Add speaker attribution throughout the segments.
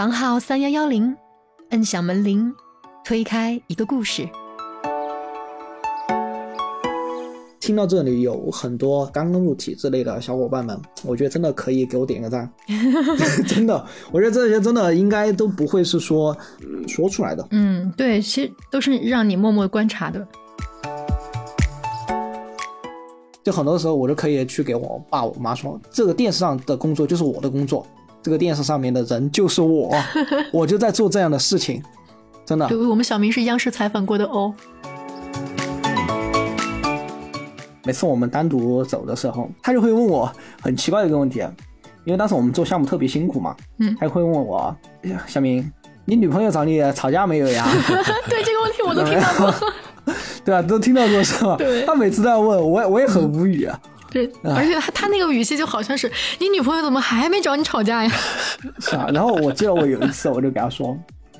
Speaker 1: 房号三幺幺零，摁响门铃，推开一个故事。
Speaker 2: 听到这里，有很多刚刚入体制内的小伙伴们，我觉得真的可以给我点个赞。真的，我觉得这些真的应该都不会是说说出来的。
Speaker 1: 嗯，对，其实都是让你默默观察的。
Speaker 2: 就很多时候，我都可以去给我爸我妈说，这个电视上的工作就是我的工作，这个电视上面的人就是我，我就在做这样的事情，真的。
Speaker 1: 对，我们小明是央视采访过的哦。
Speaker 2: 每次我们单独走的时候，他就会问我很奇怪的一个问题，因为当时我们做项目特别辛苦嘛，嗯，他会问我，小明，你女朋友找你吵架没有呀？
Speaker 1: 对这个问题我都听到过。
Speaker 2: 对啊，都听到过是吧？
Speaker 1: 对，
Speaker 2: 他每次都要问我，我也很无语啊。
Speaker 1: 对，而且他他那个语气就好像是你女朋友怎么还没找你吵架呀？
Speaker 2: 是啊，然后我记得我有一次我就给他说，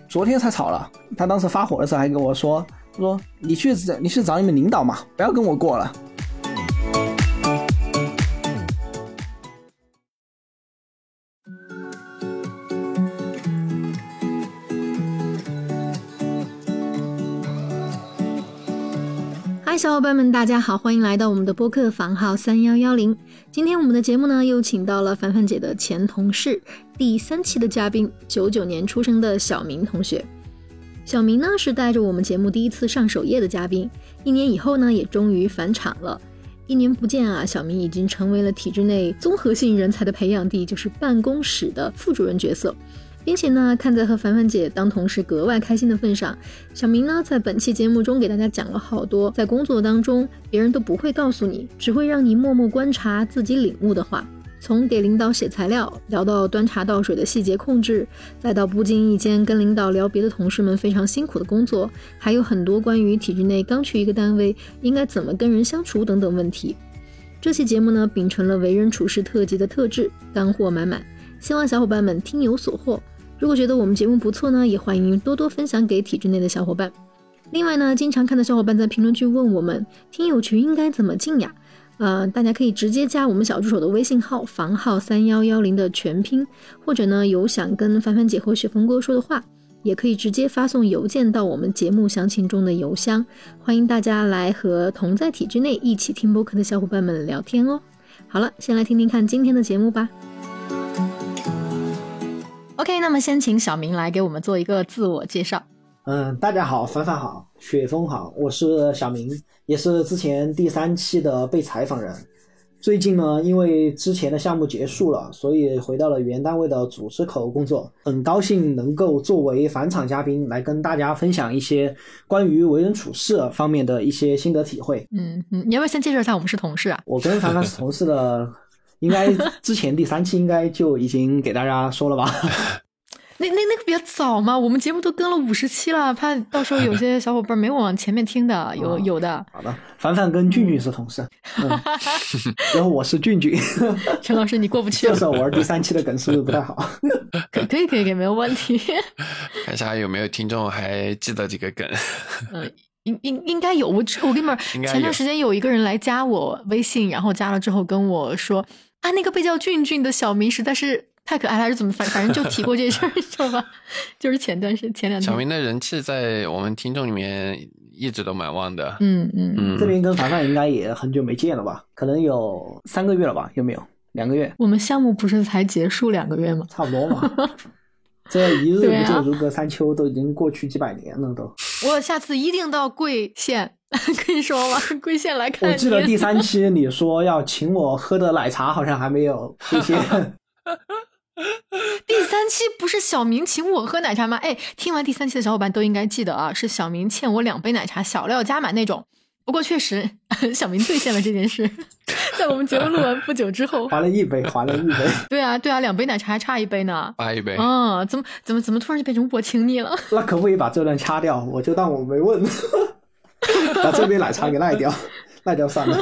Speaker 2: 昨天才吵了。他当时发火的时候还跟我说，他说你去你去找你们领导嘛，不要跟我过了。
Speaker 1: 小伙伴们，大家好，欢迎来到我们的播客房号三幺幺零。今天我们的节目呢，又请到了凡凡姐的前同事，第三期的嘉宾，九九年出生的小明同学。小明呢，是带着我们节目第一次上首页的嘉宾，一年以后呢，也终于返场了。一年不见啊，小明已经成为了体制内综合性人才的培养地，就是办公室的副主任角色。并且呢，看在和凡凡姐当同事格外开心的份上，小明呢在本期节目中给大家讲了好多在工作当中别人都不会告诉你，只会让你默默观察自己领悟的话。从给领导写材料聊到端茶倒水的细节控制，再到不经意间跟领导聊别的同事们非常辛苦的工作，还有很多关于体制内刚去一个单位应该怎么跟人相处等等问题。这期节目呢秉承了为人处事特辑的特质，干货满满，希望小伙伴们听有所获。如果觉得我们节目不错呢，也欢迎多多分享给体制内的小伙伴。另外呢，经常看到小伙伴在评论区问我们听友群应该怎么进呀？呃，大家可以直接加我们小助手的微信号房号三幺幺零的全拼，或者呢有想跟凡凡姐或雪峰哥说的话，也可以直接发送邮件到我们节目详情中的邮箱。欢迎大家来和同在体制内一起听播客的小伙伴们聊天哦。好了，先来听听看今天的节目吧。OK，那么先请小明来给我们做一个自我介绍。
Speaker 2: 嗯，大家好，凡凡好，雪峰好，我是小明，也是之前第三期的被采访人。最近呢，因为之前的项目结束了，所以回到了原单位的组织口工作。很高兴能够作为返场嘉宾来跟大家分享一些关于为人处事方面的一些心得体会。
Speaker 1: 嗯嗯，你要不要先介绍一下我们是同事啊？
Speaker 2: 我跟凡凡是同事的。应该之前第三期应该就已经给大家说了吧？
Speaker 1: 那那那个比较早嘛，我们节目都更了五十期了，怕到时候有些小伙伴没往前面听的，有有的。
Speaker 2: 好的，凡凡跟俊俊是同事，然后我是俊俊。
Speaker 1: 陈老师，你过不去了。
Speaker 2: 就是我第三期的梗是不是不太好？
Speaker 1: 可可以可以可以，没有问题。
Speaker 3: 看一下有没有听众还记得这个梗。
Speaker 1: 嗯。应应应该有我我跟你们前段时间有一个人来加我微信，然后加了之后跟我说啊，那个被叫俊俊的小明实在是太可爱了，还是怎么反反正就提过这事儿，知道吧？就是前段时间前两天，
Speaker 3: 小明的人气在我们听众里面一直都蛮旺的。
Speaker 1: 嗯嗯嗯，
Speaker 2: 这边跟凡凡应该也很久没见了吧？可能有三个月了吧？有没有两个月？
Speaker 1: 我们项目不是才结束两个月吗？
Speaker 2: 差不多嘛。这一日不就如隔三秋，都已经过去几百年了都。
Speaker 1: 我下次一定到贵县，跟你说吧？贵县来看。
Speaker 2: 我记得第三期你说要请我喝的奶茶，好像还没有 出现。
Speaker 1: 第三期不是小明请我喝奶茶吗？哎，听完第三期的小伙伴都应该记得啊，是小明欠我两杯奶茶，小料加满那种。不过确实，小明兑现了这件事，在我们节目录完不久之后，
Speaker 2: 还了一杯，还了一杯。
Speaker 1: 对啊，对啊，两杯奶茶还差一杯呢，
Speaker 3: 差一杯。
Speaker 1: 嗯，怎么怎么怎么突然就变成我请你了？
Speaker 2: 那可不可以把这段掐掉？我就当我没问，把这杯奶茶给赖掉，赖掉算了。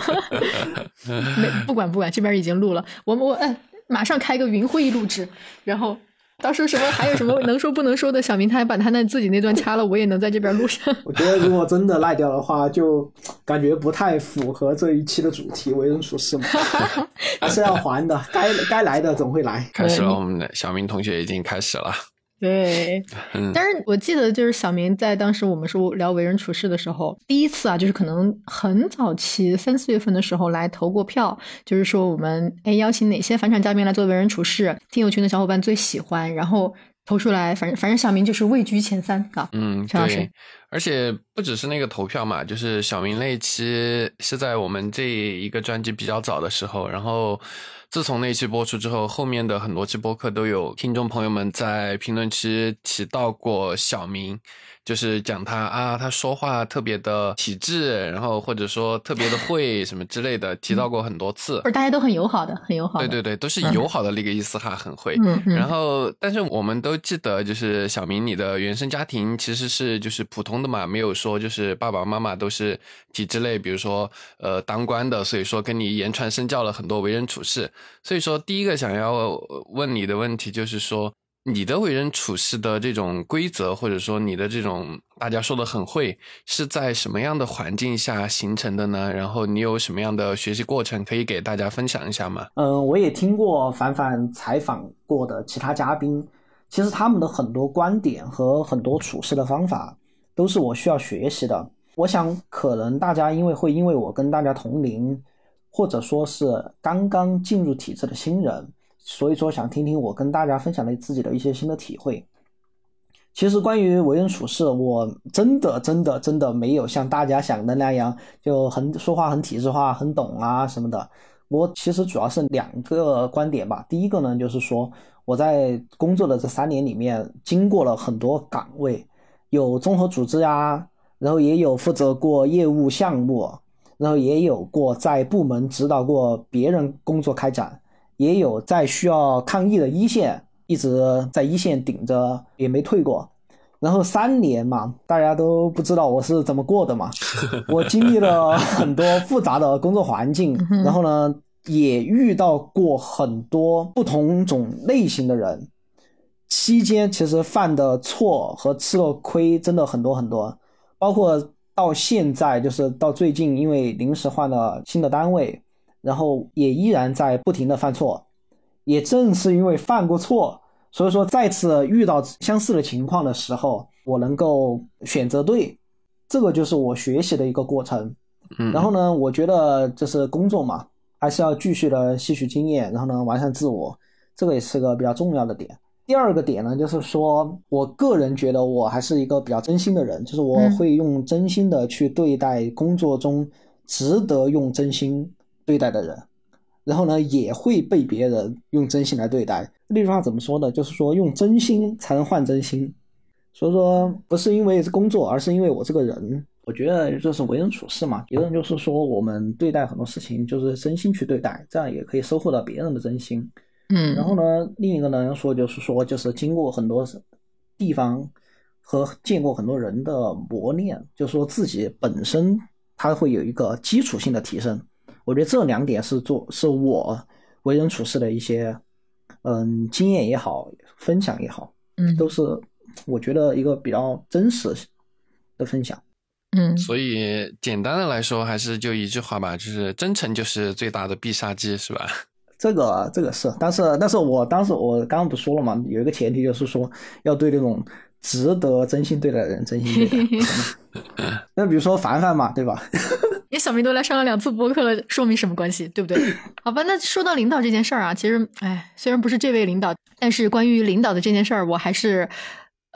Speaker 1: 没不管不管，这边已经录了，我们我哎，马上开个云会议录制，然后。到时候什么还有什么能说不能说的？小明他还把他那自己那段掐了，我也能在这边录上。
Speaker 2: 我觉得如果真的赖掉的话，就感觉不太符合这一期的主题，为人处事嘛，还是要还的。该该来的总会来。
Speaker 3: 开始了，我们的小明同学已经开始了。
Speaker 1: 对，
Speaker 3: 嗯。
Speaker 1: 但是我记得就是小明在当时我们说聊为人处事的时候，第一次啊，就是可能很早期三四月份的时候来投过票，就是说我们哎邀请哪些返场嘉宾来做为人处事，听友群的小伙伴最喜欢，然后投出来，反正反正小明就是位居前三啊。
Speaker 3: 嗯，
Speaker 1: 陈老师
Speaker 3: 对，而且不只是那个投票嘛，就是小明那一期是在我们这一个专辑比较早的时候，然后自从那期播出之后，后面的很多期播客都有听众朋友们在评论区提到过小明，就是讲他啊，他说话特别的体质，然后或者说特别的会什么之类的，提到过很多次
Speaker 1: 不是大家都很友好的，很友好的。
Speaker 3: 对对对，都是
Speaker 1: 嗯
Speaker 3: 友好的那个意思哈，很会。
Speaker 1: 嗯嗯
Speaker 3: 然后，但是我们都记得，就是小明，你的原生家庭其实是就是普通的嘛，没有说就是爸爸妈妈都是体制内，比如说呃当官的，所以说跟你言传身教了很多为人处事。所以说，第一个想要问你的问题就是说，你的为人处事的这种规则，或者说你的这种大家说的很会，是在什么样的环境下形成的呢？然后你有什么样的学习过程可以给大家分享一下吗？
Speaker 2: 嗯，我也听过凡凡采访过的其他嘉宾，其实他们的很多观点和很多处事的方法都是我需要学习的。我想，可能大家因为会因为我跟大家同龄，或者说是刚刚进入体制的新人，所以说想听听我跟大家分享的自己的一些新的体会。其实关于为人处事，我真的真的真的没有像大家想的那样，就很说话很体制化、很懂啊什么的。我其实主要是两个观点吧。第一个呢，就是说我在工作的这三年里面，经过了很多岗位，有综合组织呀，然后也有负责过业务项目，然后也有过在部门指导过别人工作开展，也有在需要抗疫的一线，一直在一线顶着也没退过。然后三年嘛，大家都不知道我是怎么过的嘛。我经历了很多复杂的工作环境，然后呢，也遇到过很多不同种类型的人。期间其实犯的错和吃了亏真的很多很多，包括到现在，就是到最近，因为临时换了新的单位，然后也依然在不停的犯错。也正是因为犯过错，所以说再次遇到相似的情况的时候，我能够选择对，这个就是我学习的一个过程。
Speaker 3: 嗯，
Speaker 2: 然后呢，我觉得就是工作嘛，还是要继续的吸取经验，然后呢完善自我，这个也是个比较重要的点。第二个点呢，就是说我个人觉得我还是一个比较真心的人，就是我
Speaker 1: 嗯
Speaker 2: 会用真心的去对待工作中值得用真心对待的人，然后呢也会被别人用真心来对待。那句话怎么说呢？就是说用真心才能换真心。所以说不是因为是工作，而是因为我这个人。我觉得就是为人处事嘛，一个人就是说我们对待很多事情就是真心去对待，这样也可以收获到别人的真心。
Speaker 1: 嗯，
Speaker 2: 然后呢，另一个呢说就是说，就是经过很多地方和见过很多人的磨练，就是说自己本身他会有一个基础性的提升。我觉得这两点是做是我为人处事的一些嗯经验也好，分享也好，
Speaker 1: 嗯
Speaker 2: 都是我觉得一个比较真实的分享。
Speaker 1: 嗯
Speaker 3: 所以简单的来说，还是就一句话吧，就是真诚就是最大的必杀技，是吧？
Speaker 2: 这个这个是，但是但是我当时我刚刚不说了嘛，有一个前提就是说要对那种值得真心对待的人真心对待。那比如说凡凡嘛，对吧？
Speaker 1: 你小明都来上了两次播客了，说明什么关系，对不对？好吧，那说到领导这件事儿啊，其实，哎，虽然不是这位领导，但是关于领导的这件事儿，我还是呃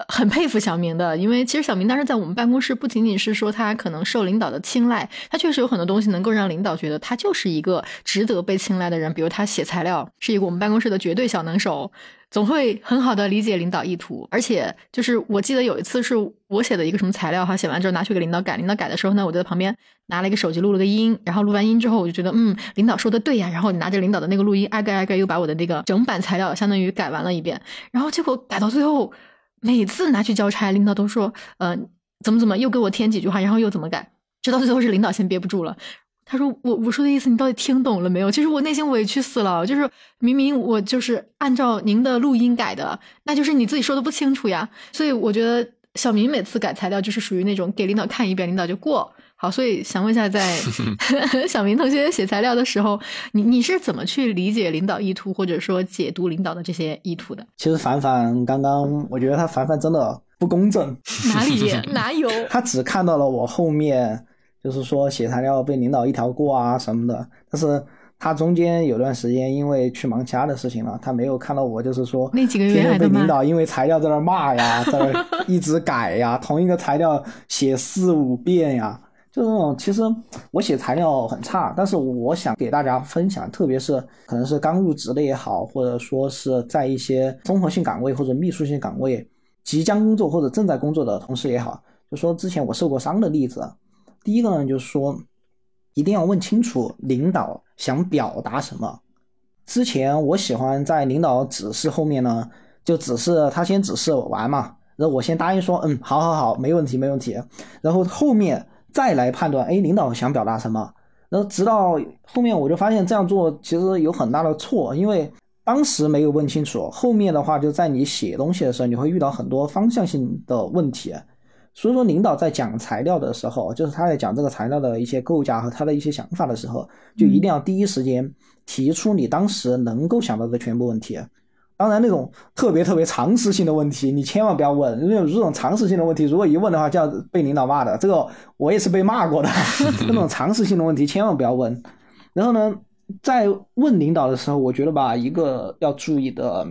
Speaker 1: 很佩服小明的，因为其实小明当时在我们办公室，不仅仅是说他可能受领导的青睐，他确实有很多东西能够让领导觉得他就是一个值得被青睐的人，比如他写材料是一个我们办公室的绝对小能手。总会很好的理解领导意图，而且就是我记得有一次是我写的一个什么材料哈，写完之后拿去给领导改，领导改的时候呢，我就在旁边拿了一个手机录了个音，然后录完音之后我就觉得嗯，领导说的对呀，然后拿着领导的那个录音挨个挨个又把我的那个整版材料相当于改完了一遍，然后结果改到最后，每次拿去交差，领导都说呃怎么怎么又给我添几句话，然后又怎么改，直到最后是领导先憋不住了。他说：“我我说的意思，你到底听懂了没有？其实我内心委屈死了，就是明明我就是按照您的录音改的，那就是你自己说的不清楚呀。所以我觉得小明每次改材料就是属于那种给领导看一遍，领导就过，好，所以想问一下，在 小明同学写材料的时候，你你是怎么去理解领导意图，或者说解读领导的这些意图的？
Speaker 2: 其实凡凡刚刚，我觉得他凡凡真的不公正。
Speaker 1: 哪里哪有？
Speaker 2: 他只看到了我后面，就是说写材料被领导一条过啊什么的，但是。他中间有段时间因为去忙其他的事情了，他没有看到我，就是说
Speaker 1: 那几个月
Speaker 2: 被领导因为材料在那骂呀，在那一直改呀，同一个材料写四五遍呀，就这种。其实我写材料很差，但是我想给大家分享，特别是可能是刚入职的也好，或者说是在一些综合性岗位或者秘书性岗位即将工作或者正在工作的同事也好，就说之前我受过伤的例子。第一个呢，就是说。一定要问清楚领导想表达什么。之前我喜欢在领导指示后面呢，就指示他先指示完嘛，然后我先答应说，嗯，好好好，没问题没问题。然后后面再来判断，哎，领导想表达什么。然后直到后面我就发现这样做其实有很大的错，因为当时没有问清楚，后面的话就在你写东西的时候，你会遇到很多方向性的问题。所以说，领导在讲材料的时候，就是他在讲这个材料的一些构架和他的一些想法的时候，就一定要第一时间提出你当时能够想到的全部问题。当然，那种特别特别常识性的问题，你千万不要问。那种这种常识性的问题，如果一问的话，就要被领导骂的。这个我也是被骂过的。那种常识性的问题，千万不要问。然后呢，在问领导的时候，我觉得吧，一个要注意的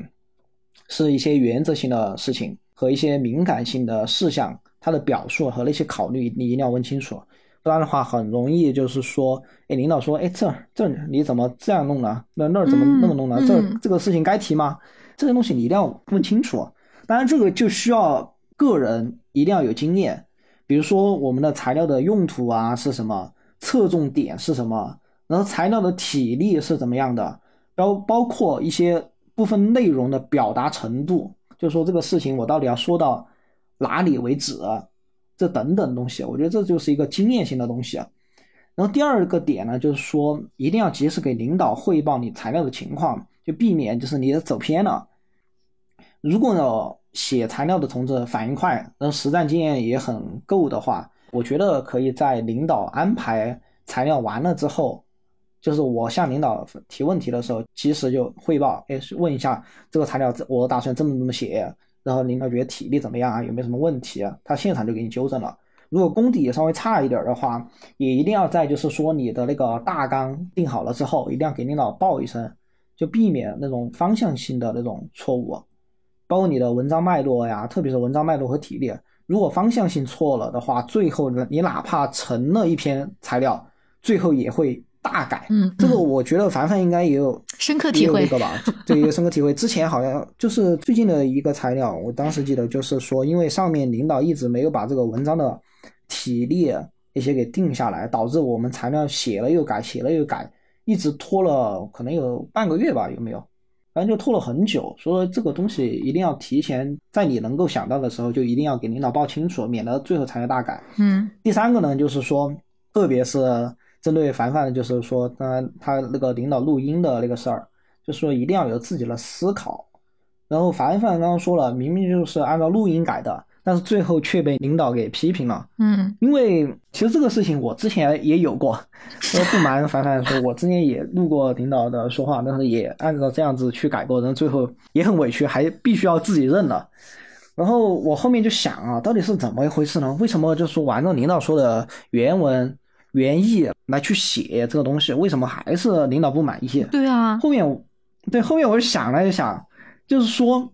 Speaker 2: 是一些原则性的事情和一些敏感性的事项。它的表述和那些考虑，你一定要问清楚，不然的话很容易就是说，哎，领导说，哎，这这你怎么这样弄呢？那那儿怎么那么弄呢？这这个事情该提吗？这些东西你一定要问清楚。当然，这个就需要个人一定要有经验，比如说我们的材料的用途啊是什么，侧重点是什么，然后材料的体力是怎么样的，包包括一些部分内容的表达程度，就是说这个事情我到底要说到。哪里为止？这等等东西，我觉得这就是一个经验性的东西。然后第二个点呢，就是说一定要及时给领导汇报你材料的情况，就避免就是你走偏了。如果呢写材料的同志反应快，然后实战经验也很够的话，我觉得可以在领导安排材料完了之后，就是我向领导提问题的时候，及时就汇报，哎，问一下这个材料我打算这么这么写。然后领导觉得体力怎么样啊？有没有什么问题？他现场就给你纠正了。如果功底稍微差一点的话，也一定要在就是说你的那个大纲定好了之后，一定要给领导报一声，就避免那种方向性的那种错误。包括你的文章脉络呀，特别是文章脉络和体力，如果方向性错了的话，最后呢你哪怕成了一篇材料，最后也会。大改，
Speaker 1: 嗯，
Speaker 2: 这个我觉得凡凡应该也有
Speaker 1: 深刻体会
Speaker 2: 这个吧，对，一个深刻体会。之前好像就是最近的一个材料，我当时记得就是说，因为上面领导一直没有把这个文章的体力一些给定下来，导致我们材料写了又改，写了又改，一直拖了可能有半个月吧，有没有？反正就拖了很久。所以这个东西一定要提前在你能够想到的时候，就一定要给领导报清楚，免得最后才要大改。
Speaker 1: 嗯。
Speaker 2: 第三个呢，就是说，特别是。针对凡凡，就是说，他他那个领导录音的那个事儿，就是说一定要有自己的思考。然后凡凡刚刚说了，明明就是按照录音改的，但是最后却被领导给批评了。
Speaker 1: 嗯，
Speaker 2: 因为其实这个事情我之前也有过，说不瞒凡凡说，我之前也录过领导的说话，但是也按照这样子去改过，然后最后也很委屈，还必须要自己认了。然后我后面就想啊，到底是怎么一回事呢？为什么就说按照领导说的原文？原意来去写这个东西，为什么还是领导不满意？
Speaker 1: 对啊，
Speaker 2: 后面，对后面我就想了一想，就是说，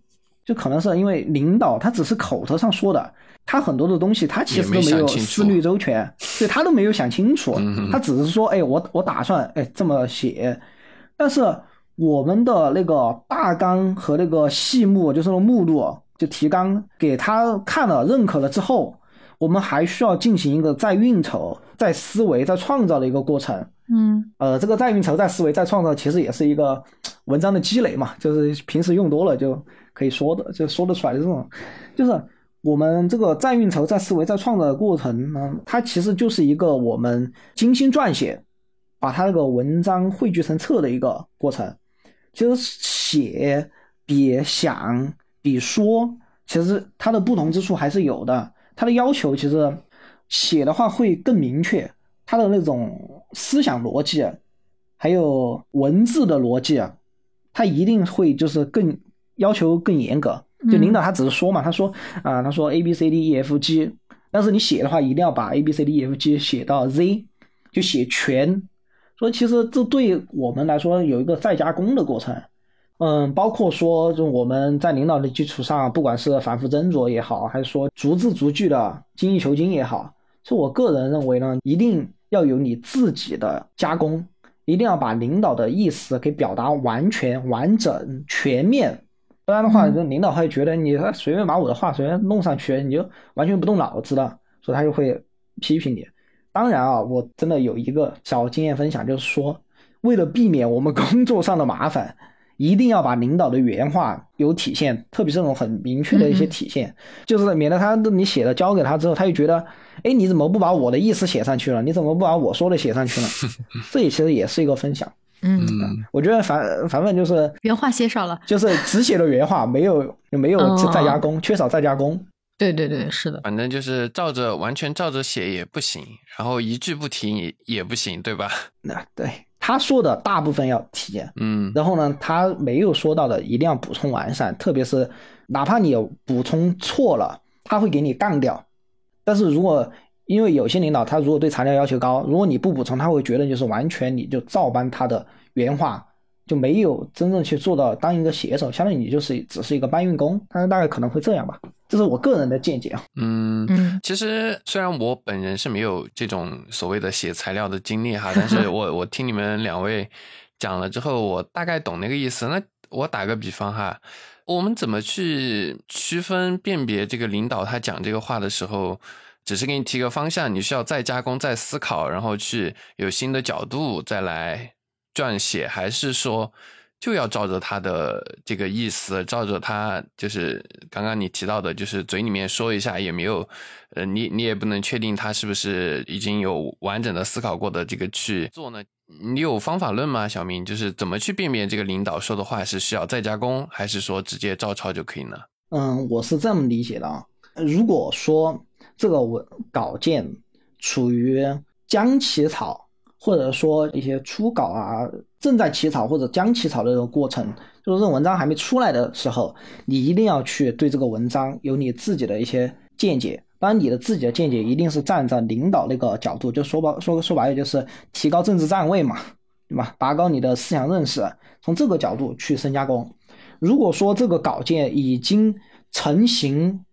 Speaker 2: 就可能是因为领导他只是口头上说的，他很多的东西他其实都没有思虑周全，对他都没有想清楚，他只是说，哎，我我打算哎这么写，但是我们的那个大纲和那个细目，就是目录，就提纲给他看了认可了之后。我们还需要进行一个再运筹、再思维、再创造的一个过程。
Speaker 1: 嗯，
Speaker 2: 呃，这个再运筹、再思维、再创造，其实也是一个 文章的积累嘛，就是平时用多了就可以说的，就说得出来的这种。就是我们这个在运筹、在思维、在创造的过程呢，它其实就是一个我们精心撰写，把它那个文章汇聚成册的一个过程。其实写比想比说，其实它的不同之处还是有的。它的要求其实，写的话会更明确，它的那种思想逻辑，还有文字的逻辑，啊，它一定会就是更要求更严格。就领导他只是说嘛，他说啊，他说 A B C D E F G，但是你写的话一定要把 A B C D E F G 写到 Z，就写全。所以其实这对我们来说有一个再加工的过程。嗯，包括说就我们在领导的基础上，不管是反复斟酌也好，还是说逐字逐句的精益求精也好，就我个人认为呢，一定要有你自己的加工，一定要把领导的意思给表达完全、完整、全面。不然的话，就领导会觉得你随便把我的话随便弄上去，你就完全不动脑子的，所以他就会批评你。当然啊，我真的有一个小经验分享，就是说，为了避免我们工作上的麻烦，一定要把领导的原话有体现，特别是这种很明确的一些体现，就是免得他你写的交给他之后，他就觉得，哎，你怎么不把我的意思写上去了？你怎么不把我说的写上去了？这也其实也是一个分享。
Speaker 1: 嗯，
Speaker 2: 我觉得反反正就是
Speaker 1: 原话写少了，
Speaker 2: 就是只写了原话，没有没有再加工，缺少再加工。
Speaker 1: 对对对，是的。
Speaker 3: 反正就是照着完全照着写也不行，然后一句不提也也不行，对吧？
Speaker 2: 那对他说的大部分要提，
Speaker 3: 嗯，
Speaker 2: 然后呢，他没有说到的一定要补充完善，特别是哪怕你有补充错了，他会给你杠掉。但是如果因为有些领导他如果对材料要求高，如果你不补充，他会觉得就是完全你就照搬他的原话，就没有真正去做到当一个写手，相当于你就是只是一个搬运工，但是大概可能会这样吧，这是我个人的见解啊。
Speaker 3: 嗯
Speaker 1: 嗯，
Speaker 3: 其实虽然我本人是没有这种所谓的写材料的经历哈，但是 我我听你们两位讲了之后，我大概懂那个意思。那我打个比方哈，我们怎么去区分辨别这个领导他讲这个话的时候？只是给你提个方向，你需要再加工、再思考，然后去有新的角度再来撰写，还是说就要照着他的这个意思，照着他就是刚刚你提到的，就是嘴里面说一下也没有，呃，你你也不能确定他是不是已经有完整的思考过的这个去做呢？你有方法论吗，小明？就是怎么去辨别这个领导说的话是需要再加工，还是说直接照抄就可以呢？
Speaker 2: 嗯，我是这么理解的啊，如果说。这个文稿件处于将起草，或者说一些初稿啊，正在起草或者将起草的这个过程，就是这文章还没出来的时候，你一定要去对这个文章有你自己的一些见解。当然，你的自己的见解一定是站在领导那个角度，就说白说说白了就是提高政治站位嘛，对吧？拔高你的思想认识，从这个角度去深加工。如果说这个稿件已经成型，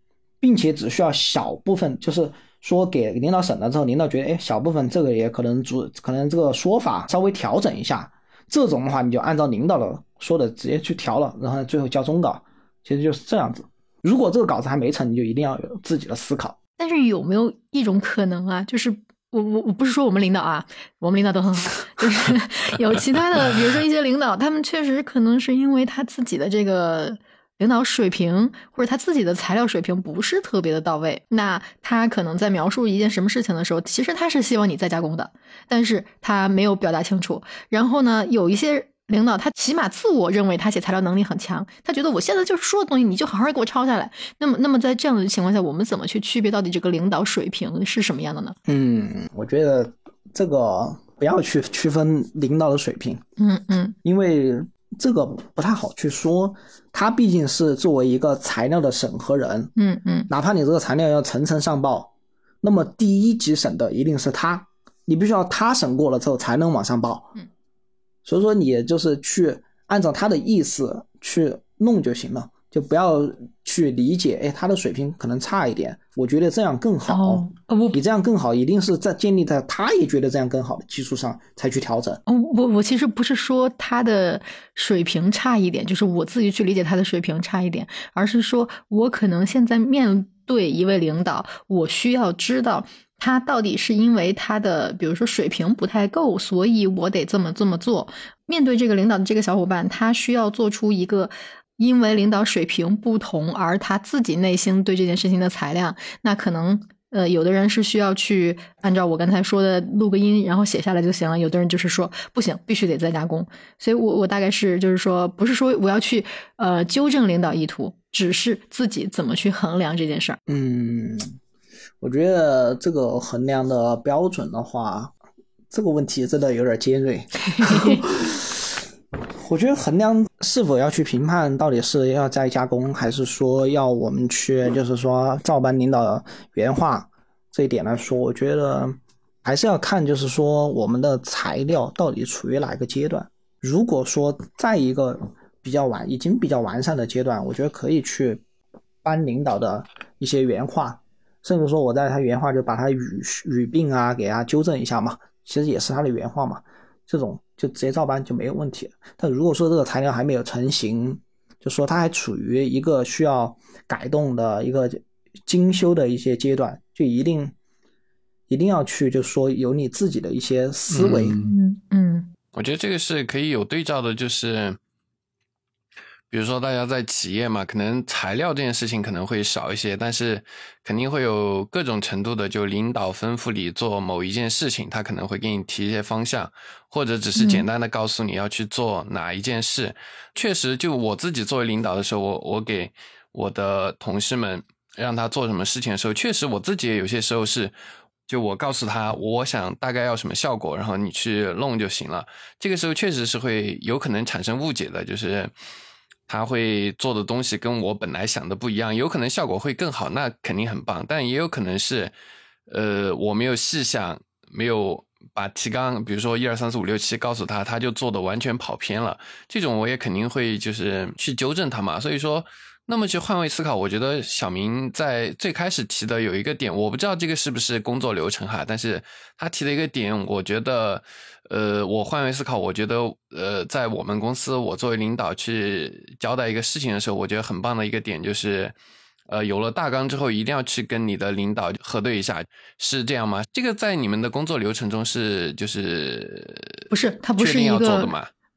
Speaker 2: 并且只需要小部分，就是说给领导审了之后，领导觉得哎，小部分这个也可能主可能这个说法稍微调整一下，这种的话你就按照领导的说的直接去调了，然后最后交终稿，其实就是这样子。如果这个稿子还没成，你就一定要有自己的思考。
Speaker 1: 但是有没有一种可能啊？就是我我我不是说我们领导啊，我们领导都很好，就是 有其他的，比如说一些领导，他们确实可能是因为他自己的这个。领导水平或者他自己的材料水平不是特别的到位，那他可能在描述一件什么事情的时候，其实他是希望你再加工的，但是他没有表达清楚。然后呢，有一些领导他起码自我认为他写材料能力很强，他觉得我现在就是说的东西，你就好好给我抄下来。那么，那么在这样的情况下，我们怎么去区别到底这个领导水平是什么样的呢？
Speaker 2: 嗯，我觉得这个不要去区分领导的水平。
Speaker 1: 嗯嗯，
Speaker 2: 因为。这个不太好去说，他毕竟是作为一个材料的审核人，
Speaker 1: 嗯嗯，
Speaker 2: 哪怕你这个材料要层层上报，那么第一级审的一定是他，你必须要他审过了之后才能往上报，
Speaker 1: 嗯，
Speaker 2: 所以说你就是去按照他的意思去弄就行了。就不要去理解，哎，他的水平可能差一点，我觉得这样更好。
Speaker 1: 哦，
Speaker 2: 你这样更好，一定是在建立在他也觉得这样更好的基础上才去调整。
Speaker 1: 哦，我我其实不是说他的水平差一点，就是我自己去理解他的水平差一点，而是说我可能现在面对一位领导，我需要知道他到底是因为他的，比如说水平不太够，所以我得这么这么做。面对这个领导的这个小伙伴，他需要做出一个。因为领导水平不同，而他自己内心对这件事情的裁量，那可能呃，有的人是需要去按照我刚才说的录个音，然后写下来就行了；有的人就是说不行，必须得再加工。所以，我我大概是就是说，不是说我要去呃纠正领导意图，只是自己怎么去衡量这件事儿。
Speaker 2: 嗯，我觉得这个衡量的标准的话，这个问题真的有点尖锐。我觉得衡量是否要去评判，到底是要再加工，还是说要我们去，就是说照搬领导原话这一点来说，我觉得还是要看，就是说我们的材料到底处于哪个阶段。如果说在一个比较完、已经比较完善的阶段，我觉得可以去搬领导的一些原话，甚至说我在他原话就把他语语病啊给他纠正一下嘛，其实也是他的原话嘛，这种。就直接照搬就没有问题了。但如果说这个材料还没有成型，就说它还处于一个需要改动的一个精修的一些阶段，就一定一定要去，就说有你自己的一些思维。
Speaker 1: 嗯嗯，
Speaker 3: 我觉得这个是可以有对照的，就是。比如说，大家在企业嘛，可能材料这件事情可能会少一些，但是肯定会有各种程度的，就领导吩咐你做某一件事情，他可能会给你提一些方向，或者只是简单的告诉你要去做哪一件事。确实，就我自己作为领导的时候，我我给我的同事们让他做什么事情的时候，确实我自己也有些时候是，就我告诉他我想大概要什么效果，然后你去弄就行了。这个时候确实是会有可能产生误解的，就是。他会做的东西跟我本来想的不一样，有可能效果会更好，那肯定很棒。但也有可能是，呃，我没有细想，没有把提纲，比如说一二三四五六七告诉他，他就做的完全跑偏了。这种我也肯定会就是去纠正他嘛。所以说，那么去换位思考，我觉得小明在最开始提的有一个点，我不知道这个是不是工作流程哈，但是他提的一个点，我觉得。呃，我换位思考，我觉得，呃，在我们公司，我作为领导去交代一个事情的时候，我觉得很棒的一个点就是，呃，有了大纲之后，一定要去跟你的领导核对一下，是这样吗？这个在你们的工作流程中是就是
Speaker 1: 不是？他不是一个。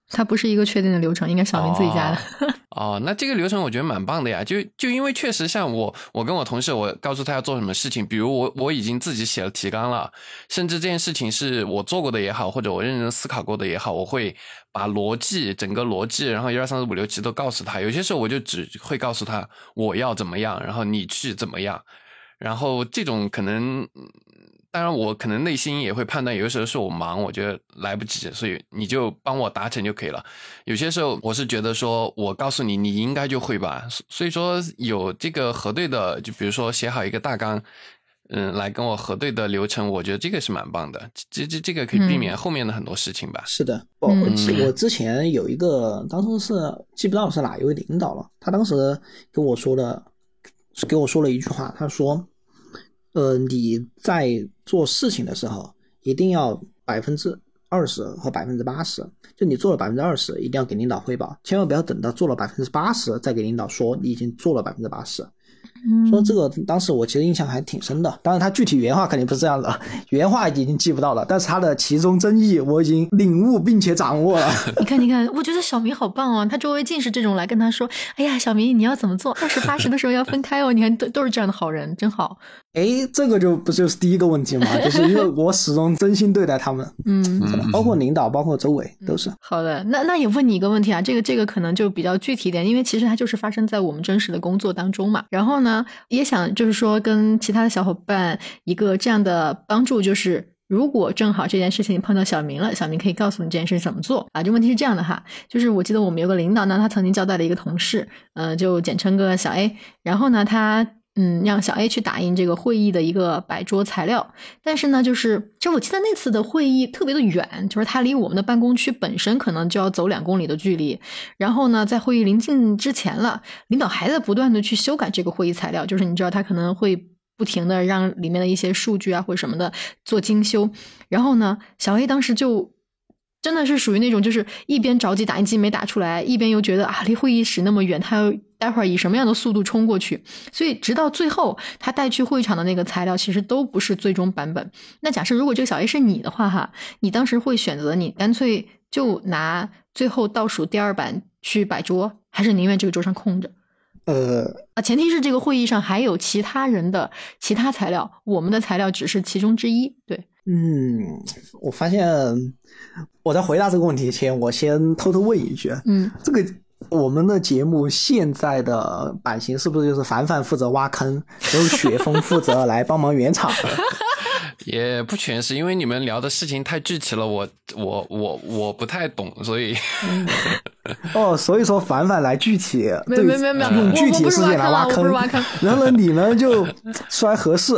Speaker 1: 它不是一个确定的流程，应该小明自己加的。
Speaker 3: 哦，那这个流程我觉得蛮棒的呀，就就因为确实像我，我跟我同事，我告诉他要做什么事情，比如我我已经自己写了提纲了，甚至这件事情是我做过的也好，或者我认真思考过的也好，我会把逻辑整个逻辑，然后一二三四五六七都告诉他。有些时候我就只会告诉他我要怎么样，然后你去怎么样，然后这种可能。当然，我可能内心也会判断，有的时候是我忙，我觉得来不及，所以你就帮我达成就可以了。有些时候我是觉得说，我告诉你，你应该就会吧。所以说有这个核对的，就比如说写好一个大纲，嗯，来跟我核对的流程，我觉得这个是蛮棒的。这这这个可以避免后面的很多事情吧。
Speaker 2: 是的，我我之前有一个，当时是记不到是哪一位领导了，他当时跟我说的，给我说了一句话，他说。呃，你在做事情的时候，一定要百分之二十和百分之八十。就你做了百分之二十，一定要给领导汇报，千万不要等到做了百分之八十再给领导说你已经做了百分之八十。说这个当时我其实印象还挺深的，当然他具体原话肯定不是这样的，原话已经记不到了，但是他的其中真意我已经领悟并且掌握了。
Speaker 1: 你看，你看，我觉得小明好棒哦，他周围尽是这种来跟他说，哎呀，小明你要怎么做？二十八十的时候要分开哦，你看都都是这样的好人，真好。
Speaker 2: 哎，这个就不就是第一个问题嘛，就是因为我始终真心对待他们，
Speaker 1: 嗯，
Speaker 2: 包括领导，包括周围都是。
Speaker 1: 好的，那那也问你一个问题啊，这个这个可能就比较具体一点，因为其实它就是发生在我们真实的工作当中嘛。然后呢，也想就是说跟其他的小伙伴一个这样的帮助，就是如果正好这件事情碰到小明了，小明可以告诉你这件事怎么做啊。这问题是这样的哈，就是我记得我们有个领导呢，他曾经交代了一个同事，呃，就简称个小 A，然后呢他。嗯，让小 A 去打印这个会议的一个摆桌材料，但是呢，就是就我记得那次的会议特别的远，就是它离我们的办公区本身可能就要走两公里的距离。然后呢，在会议临近之前了，领导还在不断的去修改这个会议材料，就是你知道他可能会不停的让里面的一些数据啊或者什么的做精修。然后呢，小 A 当时就。真的是属于那种，就是一边着急打印机没打出来，一边又觉得啊离会议室那么远，他要待会儿以什么样的速度冲过去？所以直到最后，他带去会场的那个材料其实都不是最终版本。那假设如果这个小 A 是你的话，哈，你当时会选择你干脆就拿最后倒数第二版去摆桌，还是宁愿这个桌上空着？
Speaker 2: 呃
Speaker 1: 啊，前提是这个会议上还有其他人的其他材料，我们的材料只是其中之一。对，
Speaker 2: 嗯，我发现。我在回答这个问题前，我先偷偷问一句，
Speaker 1: 嗯，
Speaker 2: 这个我们的节目现在的版型是不是就是凡凡负责挖坑，由雪峰负责来帮忙圆场？
Speaker 3: 也不全是，因为你们聊的事情太具体了，我我我我不太懂，所以
Speaker 2: 哦，所以说凡凡来具体，
Speaker 1: 没有没有没有没，
Speaker 2: 用具体事情来
Speaker 1: 挖
Speaker 2: 坑，
Speaker 1: 挖坑，
Speaker 2: 然后你呢就说来合适。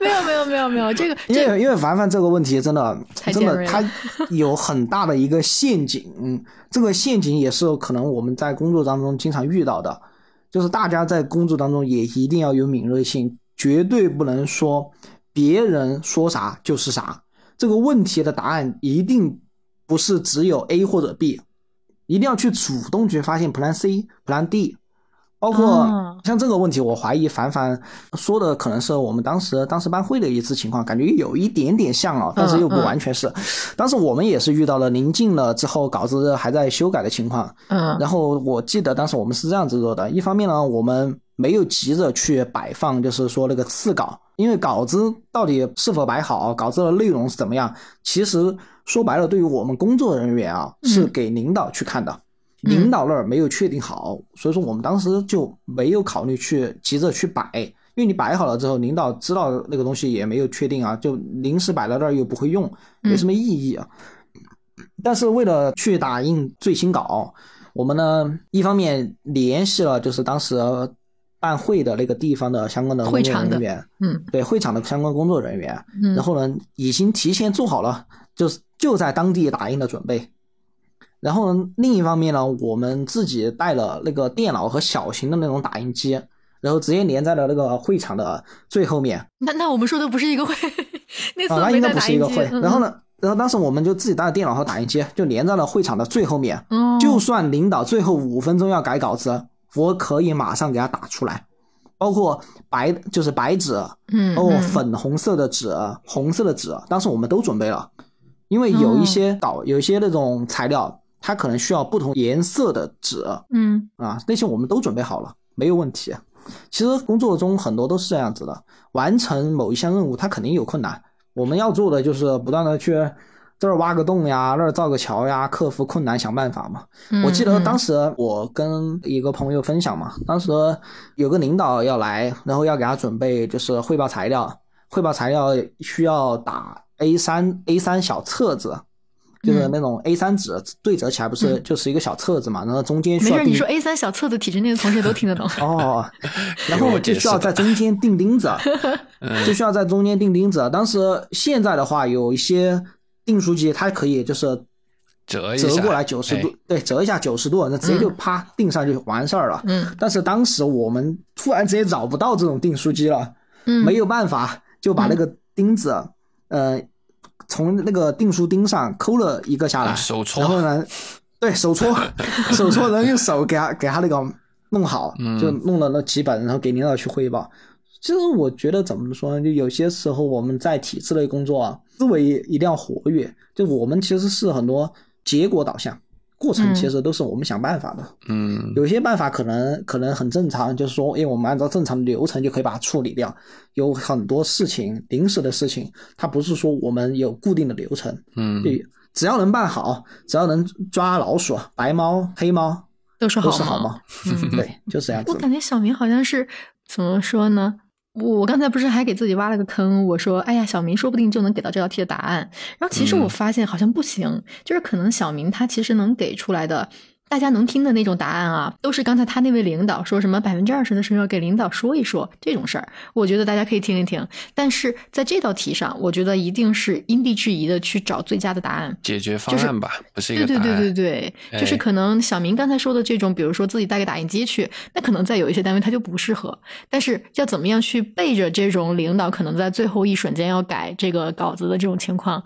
Speaker 1: 没有没有 没有没有，这个
Speaker 2: 因为因为凡凡这个问题真的真的他有很大的一个陷阱，这个陷阱也是可能我们在工作当中经常遇到的，就是大家在工作当中也一定要有敏锐性，绝对不能说。别人说啥就是啥，这个问题的答案一定不是只有 A 或者 B，一定要去主动去发现 Plan C、Plan D。包括像这个问题，我怀疑凡凡说的可能是我们当时当时班会的一次情况，感觉有一点点像啊，但是又不完全是。当时我们也是遇到了临近了之后稿子还在修改的情况。
Speaker 1: 嗯，
Speaker 2: 然后我记得当时我们是这样子做的：一方面呢，我们没有急着去摆放，就是说那个次稿，因为稿子到底是否摆好，稿子的内容是怎么样，其实说白了，对于我们工作人员啊，是给领导去看的。领导那儿没有确定好，所以说我们当时就没有考虑去急着去摆，因为你摆好了之后，领导知道那个东西也没有确定啊，就临时摆到那儿又不会用，没什么意义啊。但是为了去打印最新稿，我们呢一方面联系了就是当时办会的那个地方的相关的会场人员，
Speaker 1: 嗯，
Speaker 2: 对会场的相关工作人员，然后呢已经提前做好了，就是就在当地打印的准备。然后呢另一方面呢，我们自己带了那个电脑和小型的那种打印机，然后直接连在了那个会场的最后面。
Speaker 1: 那那我们说的不是一个会，那
Speaker 2: 应该不是一个会。然后
Speaker 1: 呢，
Speaker 2: 然后当时我们就自己带了电脑和打印机，就连在了会场的最后面。就算领导最后五分钟要改稿子，我可以马上给他打出来。包括白就是白纸，
Speaker 1: 嗯，
Speaker 2: 哦，粉红色的纸，红色的纸，当时我们都准备了，因为有一些稿，有一些那种材料。它可能需要不同颜色的纸，
Speaker 1: 嗯
Speaker 2: 啊，那些我们都准备好了，没有问题。其实工作中很多都是这样子的，完成某一项任务，它肯定有困难。我们要做的就是不断的去这儿挖个洞呀，那儿造个桥呀，克服困难，想办法嘛。我记得当时我跟一个朋友分享嘛，当时有个领导要来，然后要给他准备就是汇报材料，汇报材料需要打 A 三 A 三小册子。就是那种 A 三纸对折起来不是就是一个小册子嘛，然后中间需要。
Speaker 1: 没事，你说 A 三小册子，体制内的同学都听得懂。
Speaker 2: 哦，然后就需要在中间钉钉子，就需要在中间钉钉子。当时现在的话，有一些订书机，它可以就是
Speaker 3: 折
Speaker 2: 折过来九十度，对，折一下九十度，那直接就啪订上就完事儿了。
Speaker 1: 嗯。
Speaker 2: 但是当时我们突然之间找不到这种订书机了，
Speaker 1: 嗯，
Speaker 2: 没有办法，就把那个钉子，呃。从那个订书钉上抠了一个下来，
Speaker 3: 手搓，
Speaker 2: 然后呢，对手搓，手搓，然后用手给他给他那个弄好，就弄了那几本，然后给领导去汇报。其实我觉得怎么说呢，就有些时候我们在体制内工作啊，思维一定要活跃，就我们其实是很多结果导向。过程其实都是我们想办法的，
Speaker 3: 嗯，
Speaker 2: 有些办法可能可能很正常，就是说，因为我们按照正常的流程就可以把它处理掉。有很多事情，临时的事情，它不是说我们有固定的流程，
Speaker 3: 嗯，
Speaker 2: 对，只要能办好，只要能抓老鼠、白猫、黑猫，
Speaker 1: 都是好，
Speaker 2: 都是好猫，对，就是这样子。
Speaker 1: 我感觉小明好像是怎么说呢？我刚才不是还给自己挖了个坑？我说，哎呀，小明说不定就能给到这道题的答案。然后其实我发现好像不行，就是可能小明他其实能给出来的。大家能听的那种答案啊，都是刚才他那位领导说什么百分之二十的时候要给领导说一说这种事儿，我觉得大家可以听一听。但是在这道题上，我觉得一定是因地制宜的去找最佳的答案，
Speaker 3: 解决方案吧，不是一
Speaker 1: 个。对对对对对，就是可能小明刚才说的这种，比如说自己带个打印机去，那可能在有一些单位它就不适合。但是要怎么样去背着这种领导可能在最后一瞬间要改这个稿子的这种情况，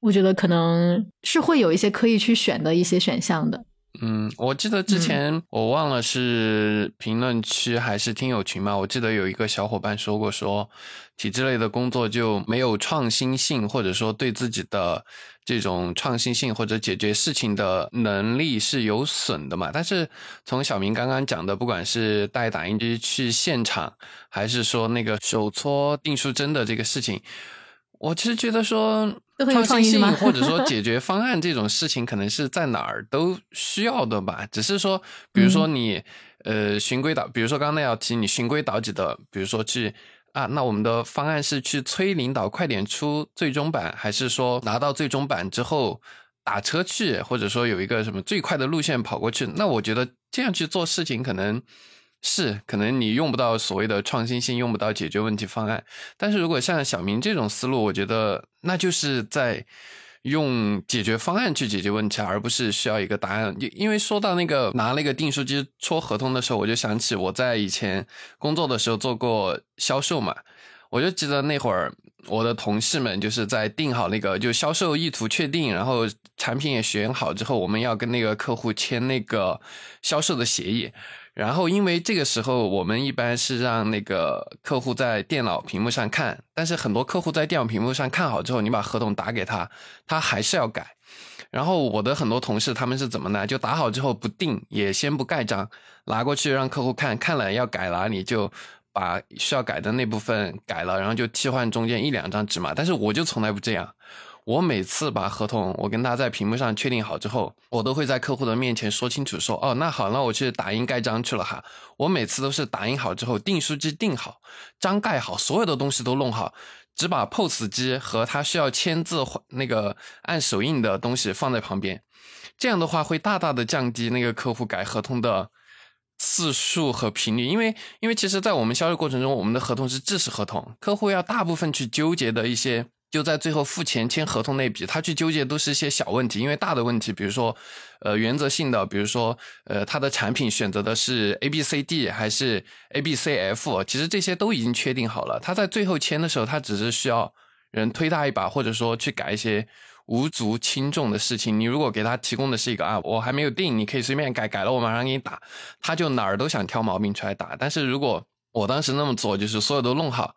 Speaker 1: 我觉得可能是会有一些可以去选的一些选项的。
Speaker 3: 嗯，我记得之前我忘了是评论区还是听友群嘛，我记得有一个小伙伴说过，说体制类的工作就没有创新性，或者说对自己的这种创新性或者解决事情的能力是有损的嘛。但是从小明刚刚讲的，不管是带打印机去现场，还是说那个手搓订书针的这个事情。我其实觉得说创新性或者说 解决方案这种事情，可能是在哪儿都需要的吧。只是说，比如说
Speaker 1: 嗯
Speaker 3: 你、呃循规蹈，比如说刚刚那道题，你循规蹈矩的，比如说去啊，那我们的方案是去催领导快点出最终版，还是说拿到最终版之后打车去，或者说有一个什么最快的路线跑过去？那我觉得这样去做事情可能。是，可能你用不到所谓的创新性，用不到解决问题方案。但是如果像小明这种思路，我觉得那就是在用解决方案去解决问题，而不是需要一个答案。因因为说到那个拿那个订书机戳合同的时候，我就想起我在以前工作的时候做过销售嘛，我就记得那会儿我的同事们就是在定好那个就销售意图确定，然后产品也选好之后，我们要跟那个客户签那个销售的协议。然后，因为这个时候我们一般是让那个客户在电脑屏幕上看，但是很多客户在电脑屏幕上看好之后，你把合同打给他，他还是要改。然后我的很多同事他们是怎么呢？就打好之后不定，也先不盖章，拿过去让客户看看了要改了，你就把需要改的那部分改了，然后就替换中间一两张纸嘛。但是我就从来不这样。我每次把合同我跟他在屏幕上确定好之后，我都会在客户的面前说清楚说，哦，那好，那我去打印盖章去了哈。我每次都是打印好之后，订书机订好，章盖好，所有的东西都弄好，只把 POS 机和他需要签字那个按手印的东西放在旁边。这样的话会大大的降低那个客户改合同的次数和频率，因为因为其实，在我们销售过程中，我们的合同是制式合同，客户要大部分去纠结的一些。就在最后付钱签合同那笔，他去纠结都是一些小问题，因为大的问题，比如说，呃，原则性的，比如说，呃，他的产品选择的是 A B C D 还是 A B C F，其实这些都已经确定好了。他在最后签的时候，他只是需要人推他一把，或者说去改一些无足轻重的事情。你如果给他提供的是一个啊，我还没有定，你可以随便改，改了我马上给你打，他就哪儿都想挑毛病出来打。但是如果我当时那么做，就是所有都弄好。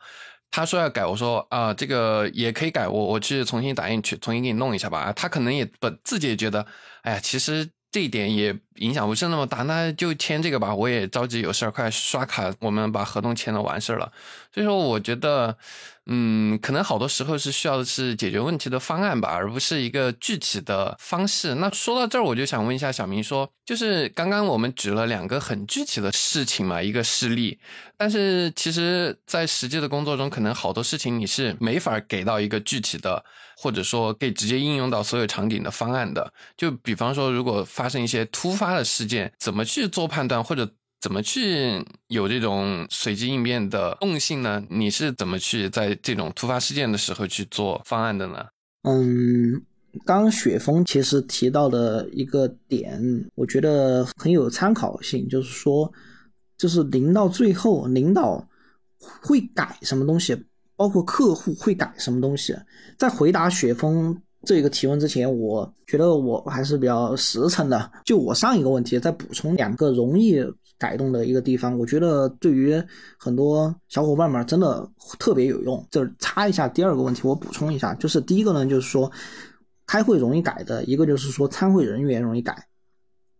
Speaker 3: 他说要改，我说啊，这个也可以改，我我去重新打印去，重新给你弄一下吧。他可能也不自己也觉得，哎呀，其实这一点也影响不是那么大，那就签这个吧。我也着急有事儿，快刷卡，我们把合同签了，完事儿了。所以说，我觉得，嗯，可能好多时候是需要的是解决问题的方案吧，而不是一个具体的方式。那说到这儿，我就想问一下小明说，就是刚刚我们举了两个很具体的事情嘛，一个事例，但是其实，在实际的工作中，可能好多事情你是没法给到一个具体的，或者说可以直接应用到所有场景的方案的。就比方说，如果发生一些突发的事件，怎么去做判断，或者怎么去有这种随机应变的动性呢？你是怎么去在这种突发事件的时候去做方案的呢？
Speaker 2: 嗯，刚雪峰其实提到的一个点，我觉得很有参考性，就是说，就是临到最后，领导会改什么东西，包括客户会改什么东西。在回答雪峰这个提问之前，我觉得我还是比较实诚的。就我上一个问题，再补充两个容易改动的一个地方，我觉得对于很多小伙伴们真的特别有用。就是插一下第二个问题，我补充一下，就是第一个呢，就是说开会容易改的一个就是说参会人员容易改，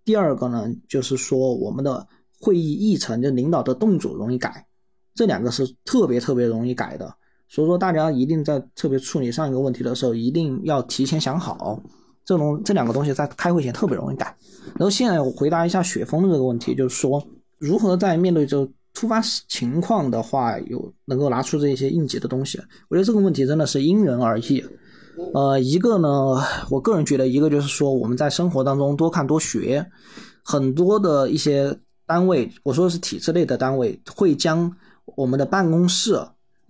Speaker 2: 第二个呢就是说我们的会议议程就领导的动作容易改，这两个是特别特别容易改的。所以说，大家一定在特别处理上一个问题的时候，一定要提前想好，这种这两个东西在开会前特别容易改。然后现在我回答一下雪峰的这个问题，就是说如何在面对这突发情况的话，有能够拿出这些应急的东西。我觉得这个问题真的是因人而异。呃，一个呢，我个人觉得，一个就是说我们在生活当中多看多学，很多的一些单位，我说的是体制内的单位，会将我们的办公室。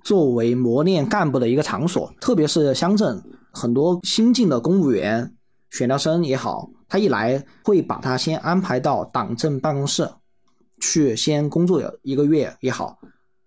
Speaker 2: 作为磨练干部的一个场所，特别是乡镇，很多新进的公务员、选调生也好，他一来会把他先安排到党政办公室去先工作一个月也好，